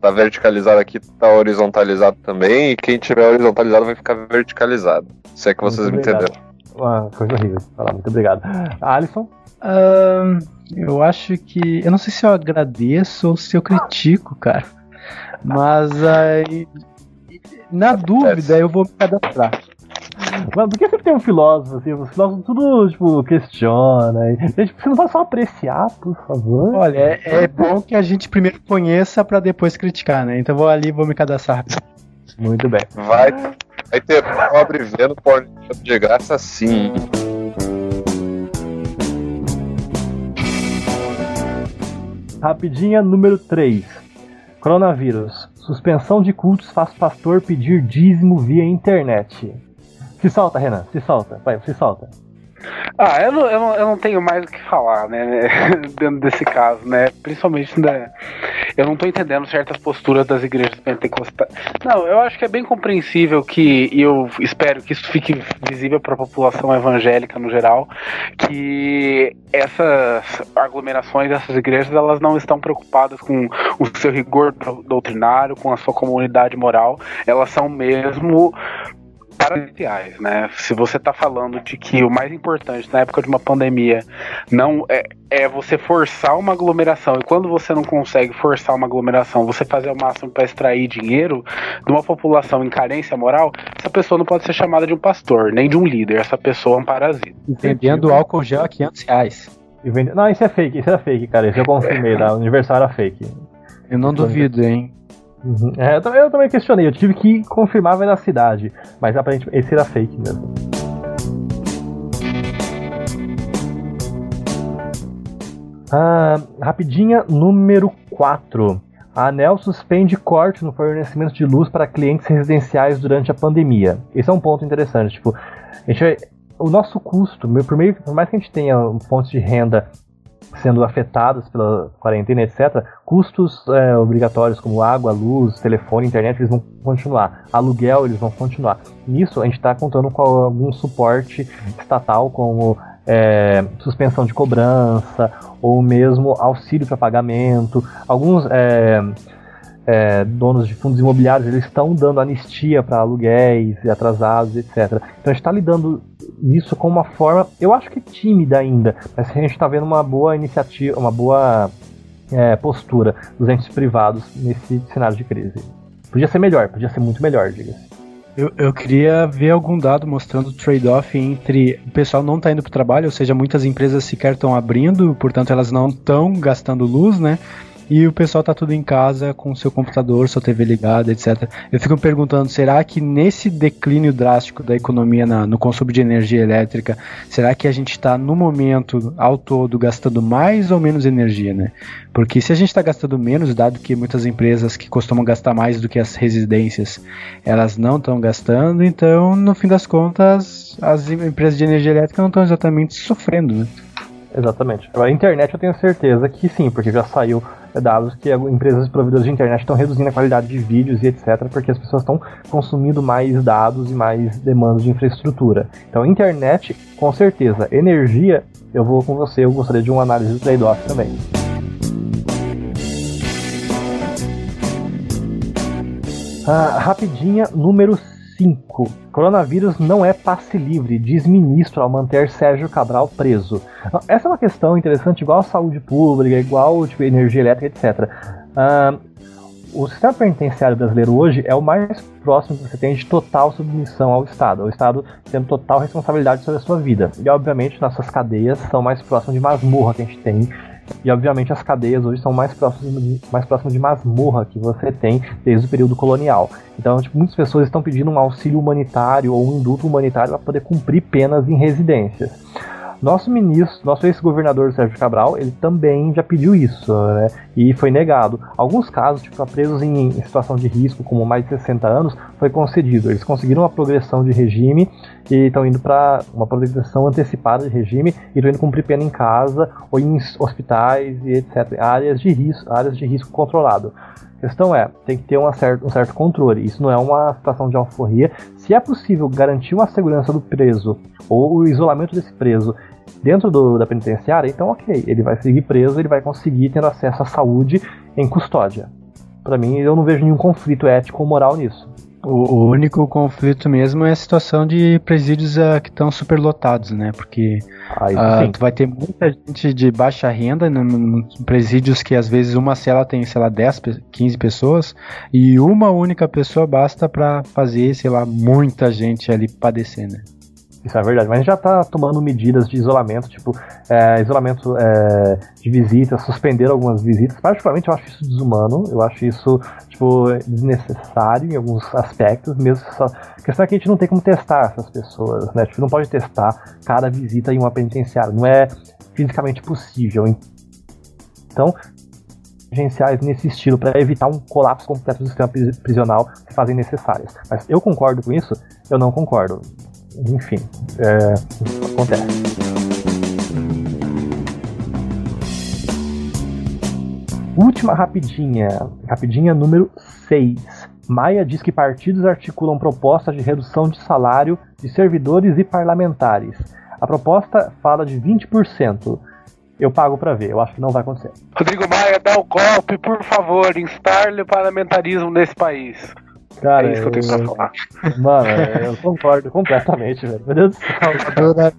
tá verticalizado aqui tá horizontalizado também, e quem tiver horizontalizado vai ficar verticalizado. Se é que vocês me entenderam. Ah, coisa horrível. Muito obrigado. Alisson? Uh, eu acho que. Eu não sei se eu agradeço ou se eu critico, cara. Mas aí. Na dúvida, eu vou me cadastrar. Mas por que sempre tem um filósofo, assim? Os filósofos tudo, tipo, questiona. E, gente, você não pode só apreciar, por favor? Olha, é, é bom que a gente primeiro conheça pra depois criticar, né? Então vou ali e vou me cadastrar Muito bem. Vai, vai ter pobre vendo porno de graça sim. Rapidinha número 3. Coronavírus. Suspensão de cultos faz pastor pedir dízimo via internet. Se solta, Renan, se solta, vai, se solta. Ah, eu não, eu não, eu não tenho mais o que falar, né, [LAUGHS] dentro desse caso, né, principalmente, né, eu não tô entendendo certas posturas das igrejas pentecostais. Não, eu acho que é bem compreensível que, e eu espero que isso fique visível para a população evangélica no geral, que essas aglomerações dessas igrejas, elas não estão preocupadas com o seu rigor doutrinário, com a sua comunidade moral, elas são mesmo parciais, né? Se você está falando de que o mais importante na época de uma pandemia não é, é você forçar uma aglomeração e quando você não consegue forçar uma aglomeração, você fazer o máximo para extrair dinheiro de uma população em carência moral, essa pessoa não pode ser chamada de um pastor, nem de um líder, essa pessoa é um parasita. Vendendo álcool gel a 500 reais. Não, isso é fake, isso é fake, cara. Isso eu confirmei, da Universal era fake. Eu não duvido, hein? Uhum. É, eu, eu, também questionei, eu tive que confirmar a veracidade, mas aparentemente esse era fake mesmo. Ah, rapidinha, número 4. A ANEL suspende corte no fornecimento de luz para clientes residenciais durante a pandemia. Esse é um ponto interessante. Tipo, a gente, o nosso custo, por, meio, por mais que a gente tenha fontes de renda sendo afetadas pela quarentena, etc., custos é, obrigatórios como água, luz, telefone, internet, eles vão continuar. Aluguel, eles vão continuar. Nisso, a gente está contando com algum suporte estatal, como é, suspensão de cobrança, ou mesmo auxílio para pagamento. Alguns é, é, donos de fundos imobiliários eles estão dando anistia para aluguéis atrasados, etc. Então a gente está lidando isso com uma forma, eu acho que tímida ainda, mas a gente está vendo uma boa iniciativa, uma boa é, postura dos entes privados nesse cenário de crise. Podia ser melhor, podia ser muito melhor, diga-se. Eu, eu, queria ver algum dado mostrando o trade-off entre o pessoal não está indo para o trabalho, ou seja, muitas empresas sequer estão abrindo, portanto elas não estão gastando luz, né? E o pessoal tá tudo em casa com seu computador, sua TV ligada, etc. Eu fico me perguntando, será que nesse declínio drástico da economia na, no consumo de energia elétrica, será que a gente está no momento ao todo gastando mais ou menos energia, né? Porque se a gente está gastando menos, dado que muitas empresas que costumam gastar mais do que as residências, elas não estão gastando, então no fim das contas as empresas de energia elétrica não estão exatamente sofrendo, né? Exatamente. A internet eu tenho certeza que sim, porque já saiu dados que empresas provedoras de internet estão reduzindo a qualidade de vídeos e etc, porque as pessoas estão consumindo mais dados e mais demandas de infraestrutura. Então, internet, com certeza. Energia, eu vou com você, eu gostaria de uma análise do trade-off também. Ah, rapidinha, número 5. Coronavírus não é passe livre, diz ministro ao manter Sérgio Cabral preso. Essa é uma questão interessante, igual a saúde pública, igual tipo, energia elétrica, etc. Uh, o sistema penitenciário brasileiro hoje é o mais próximo que você tem de total submissão ao Estado. O Estado tendo total responsabilidade sobre a sua vida. E, obviamente, nossas cadeias são mais próximas de masmorra que a gente tem e obviamente as cadeias hoje são mais próximas de, mais próximas de masmorra que você tem desde o período colonial. Então, tipo, muitas pessoas estão pedindo um auxílio humanitário ou um indulto humanitário para poder cumprir penas em residências. Nosso ministro, nosso ex-governador Sérgio Cabral, ele também já pediu isso, né? E foi negado. Alguns casos, tipo, presos em, situação de risco, como mais de 60 anos, foi concedido. Eles conseguiram uma progressão de regime e estão indo para uma progressão antecipada de regime e estão indo cumprir pena em casa ou em hospitais e etc. Áreas de risco, áreas de risco controlado. A questão é, tem que ter um certo, um certo controle. Isso não é uma situação de alforria. Se é possível garantir uma segurança do preso ou o isolamento desse preso dentro do, da penitenciária, então ok, ele vai seguir preso, ele vai conseguir ter acesso à saúde em custódia. Para mim, eu não vejo nenhum conflito ético ou moral nisso. O, único conflito mesmo é a situação de presídios uh, que estão superlotados, né? Porque uh, tu vai ter muita gente de baixa renda em presídios que às vezes uma cela tem, sei lá, 10, 15 pessoas e uma única pessoa basta para fazer, sei lá, muita gente ali padecer, né? Isso é verdade, mas já está tomando medidas de isolamento, tipo, é, isolamento é, de visitas, suspender algumas visitas. Particularmente eu acho isso desumano, eu acho isso, tipo, desnecessário em alguns aspectos, mesmo só. A questão é que a gente não tem como testar essas pessoas, né? Tipo, não pode testar cada visita em uma penitenciária, não é fisicamente possível. Então, agenciais nesse estilo para evitar um colapso completo do sistema prisional se fazem necessárias. Mas eu concordo com isso? Eu não concordo enfim, é, acontece. Última rapidinha, rapidinha número 6. Maia diz que partidos articulam propostas de redução de salário de servidores e parlamentares. A proposta fala de 20%. Eu pago para ver, eu acho que não vai acontecer. Rodrigo Maia, dá o um golpe, por favor, instale o parlamentarismo nesse país. Cara, é isso que eu tenho pra falar. Mano, eu concordo completamente, velho. Meu Deus do céu.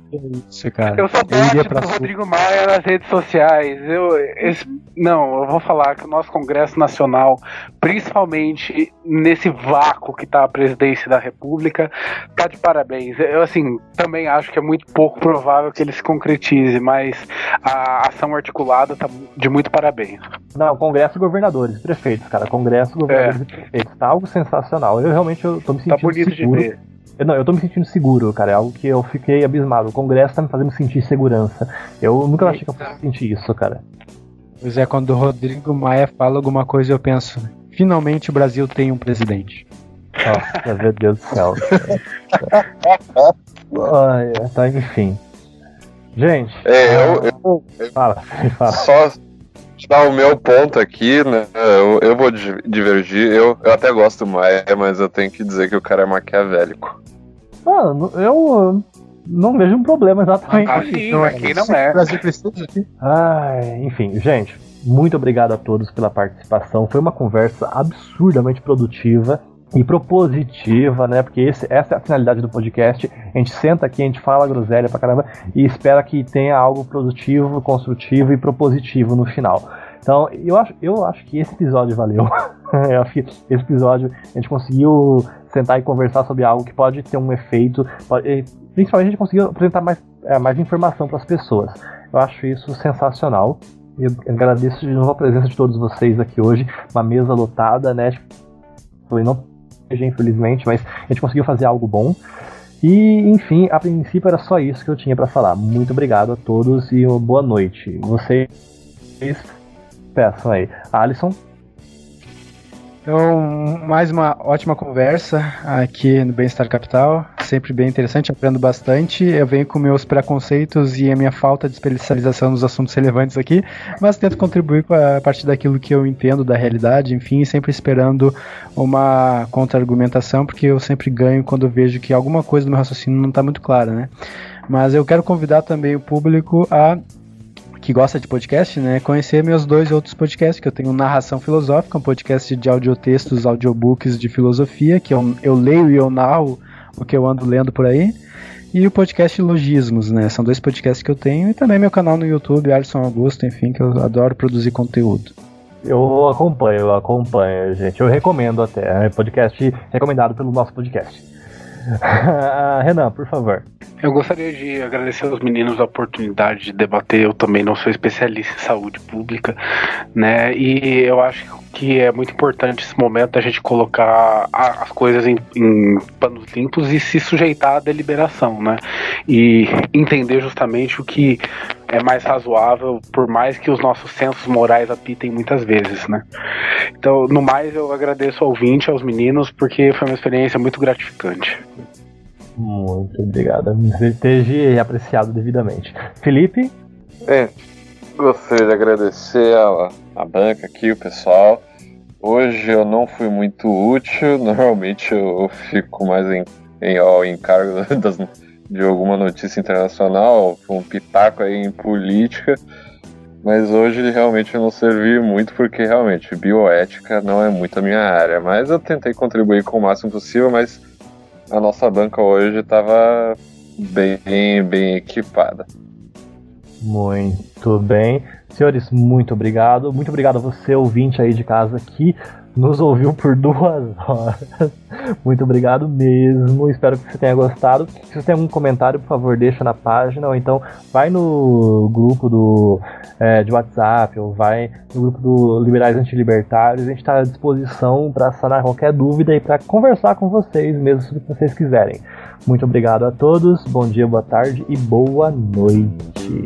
isso, cara. Eu sou parte do Rodrigo Maia nas redes sociais. Eu, esse, não, eu vou falar que o nosso Congresso Nacional, principalmente nesse vácuo que tá a presidência da República, tá de parabéns. Eu, assim, também acho que é muito pouco provável que ele se concretize, mas a ação articulada tá de muito parabéns. Não, Congresso Governadores, prefeitos, cara. Congresso Governadores é. e Prefeitos. Tá algo sensacional sensacional. Eu realmente eu tô me tá sentindo tá bonito seguro. De ver. Eu, não, eu tô me sentindo seguro, cara. É algo que eu fiquei abismado. O Congresso tá me fazendo sentir segurança. Eu nunca achei que eu fosse sentir isso, cara. Pois é, quando o Rodrigo Maia fala alguma coisa, eu penso: finalmente o Brasil tem um presidente. Nossa, meu Deus do céu. [LAUGHS] Ai, tá, enfim. Gente. É, eu, eu, eu fala, fala. Só dar o meu ponto aqui, né? Eu, eu vou divergir. Eu, eu até gosto do Maia, mas eu tenho que dizer que o cara é maquiavélico. Mano, eu não vejo um problema exatamente. Ah, sim, não, aqui não é. Ai, enfim, gente, muito obrigado a todos pela participação. Foi uma conversa absurdamente produtiva e propositiva, né? Porque esse, essa é a finalidade do podcast. A gente senta aqui, a gente fala groselha pra caramba e espera que tenha algo produtivo, construtivo e propositivo no final. Então, eu acho, eu acho que esse episódio valeu. [LAUGHS] eu acho que esse episódio a gente conseguiu sentar e conversar sobre algo que pode ter um efeito, pode, principalmente a gente conseguiu apresentar mais, é, mais informação para as pessoas. Eu acho isso sensacional. Eu agradeço de novo a presença de todos vocês aqui hoje, uma mesa lotada, né? Foi não infelizmente, mas a gente conseguiu fazer algo bom. E, enfim, a princípio era só isso que eu tinha para falar. Muito obrigado a todos e boa noite. Vocês peçam aí. Alisson? Então, mais uma ótima conversa aqui no Bem-Estar Capital. Sempre bem interessante, aprendo bastante. Eu venho com meus preconceitos e a minha falta de especialização nos assuntos relevantes aqui, mas tento contribuir a partir daquilo que eu entendo da realidade, enfim, sempre esperando uma contra-argumentação, porque eu sempre ganho quando vejo que alguma coisa do meu raciocínio não está muito clara, né? Mas eu quero convidar também o público a que gosta de podcast, né, conhecer meus dois outros podcasts, que eu tenho Narração Filosófica, um podcast de audiotextos, audiobooks de filosofia, que eu, eu leio e eu narro o que eu ando lendo por aí, e o podcast Logismos, né, são dois podcasts que eu tenho, e também meu canal no YouTube, Alisson Augusto, enfim, que eu adoro produzir conteúdo. Eu acompanho, eu acompanho, gente. Eu recomendo até. É podcast recomendado pelo nosso podcast. [LAUGHS] Renan, por favor. Eu gostaria de agradecer aos meninos a oportunidade de debater. Eu também não sou especialista em saúde pública, né? E eu acho que é muito importante esse momento a gente colocar as coisas em, em panos limpos e se sujeitar à deliberação, né? E entender justamente o que é mais razoável, por mais que os nossos sensos morais apitem muitas vezes, né? Então, no mais, eu agradeço ao ouvinte, aos meninos, porque foi uma experiência muito gratificante. Muito obrigado. Esteja apreciado devidamente. Felipe? É, gostaria de agradecer a, a banca aqui, o pessoal. Hoje eu não fui muito útil, [LAUGHS] normalmente eu, fico mais em, em ao encargo [LAUGHS] das, de alguma notícia internacional, um pitaco aí em política, mas hoje realmente não servi muito porque realmente bioética não é muito a minha área. Mas eu tentei contribuir com o máximo possível, mas a nossa banca hoje estava bem, bem equipada. Muito bem. Senhores, muito obrigado. Muito obrigado a você, ouvinte aí de casa, que nos ouviu por [LAUGHS] duas horas. Muito obrigado mesmo. Espero que você tenha gostado. Se você tem algum comentário, por favor, deixa na página, ou então vai no grupo do, é, de WhatsApp, ou vai no grupo do Liberais Antilibertários. A gente está à disposição para sanar qualquer dúvida e para conversar com vocês, mesmo se vocês quiserem. Muito obrigado a todos. Bom dia, boa tarde e boa noite.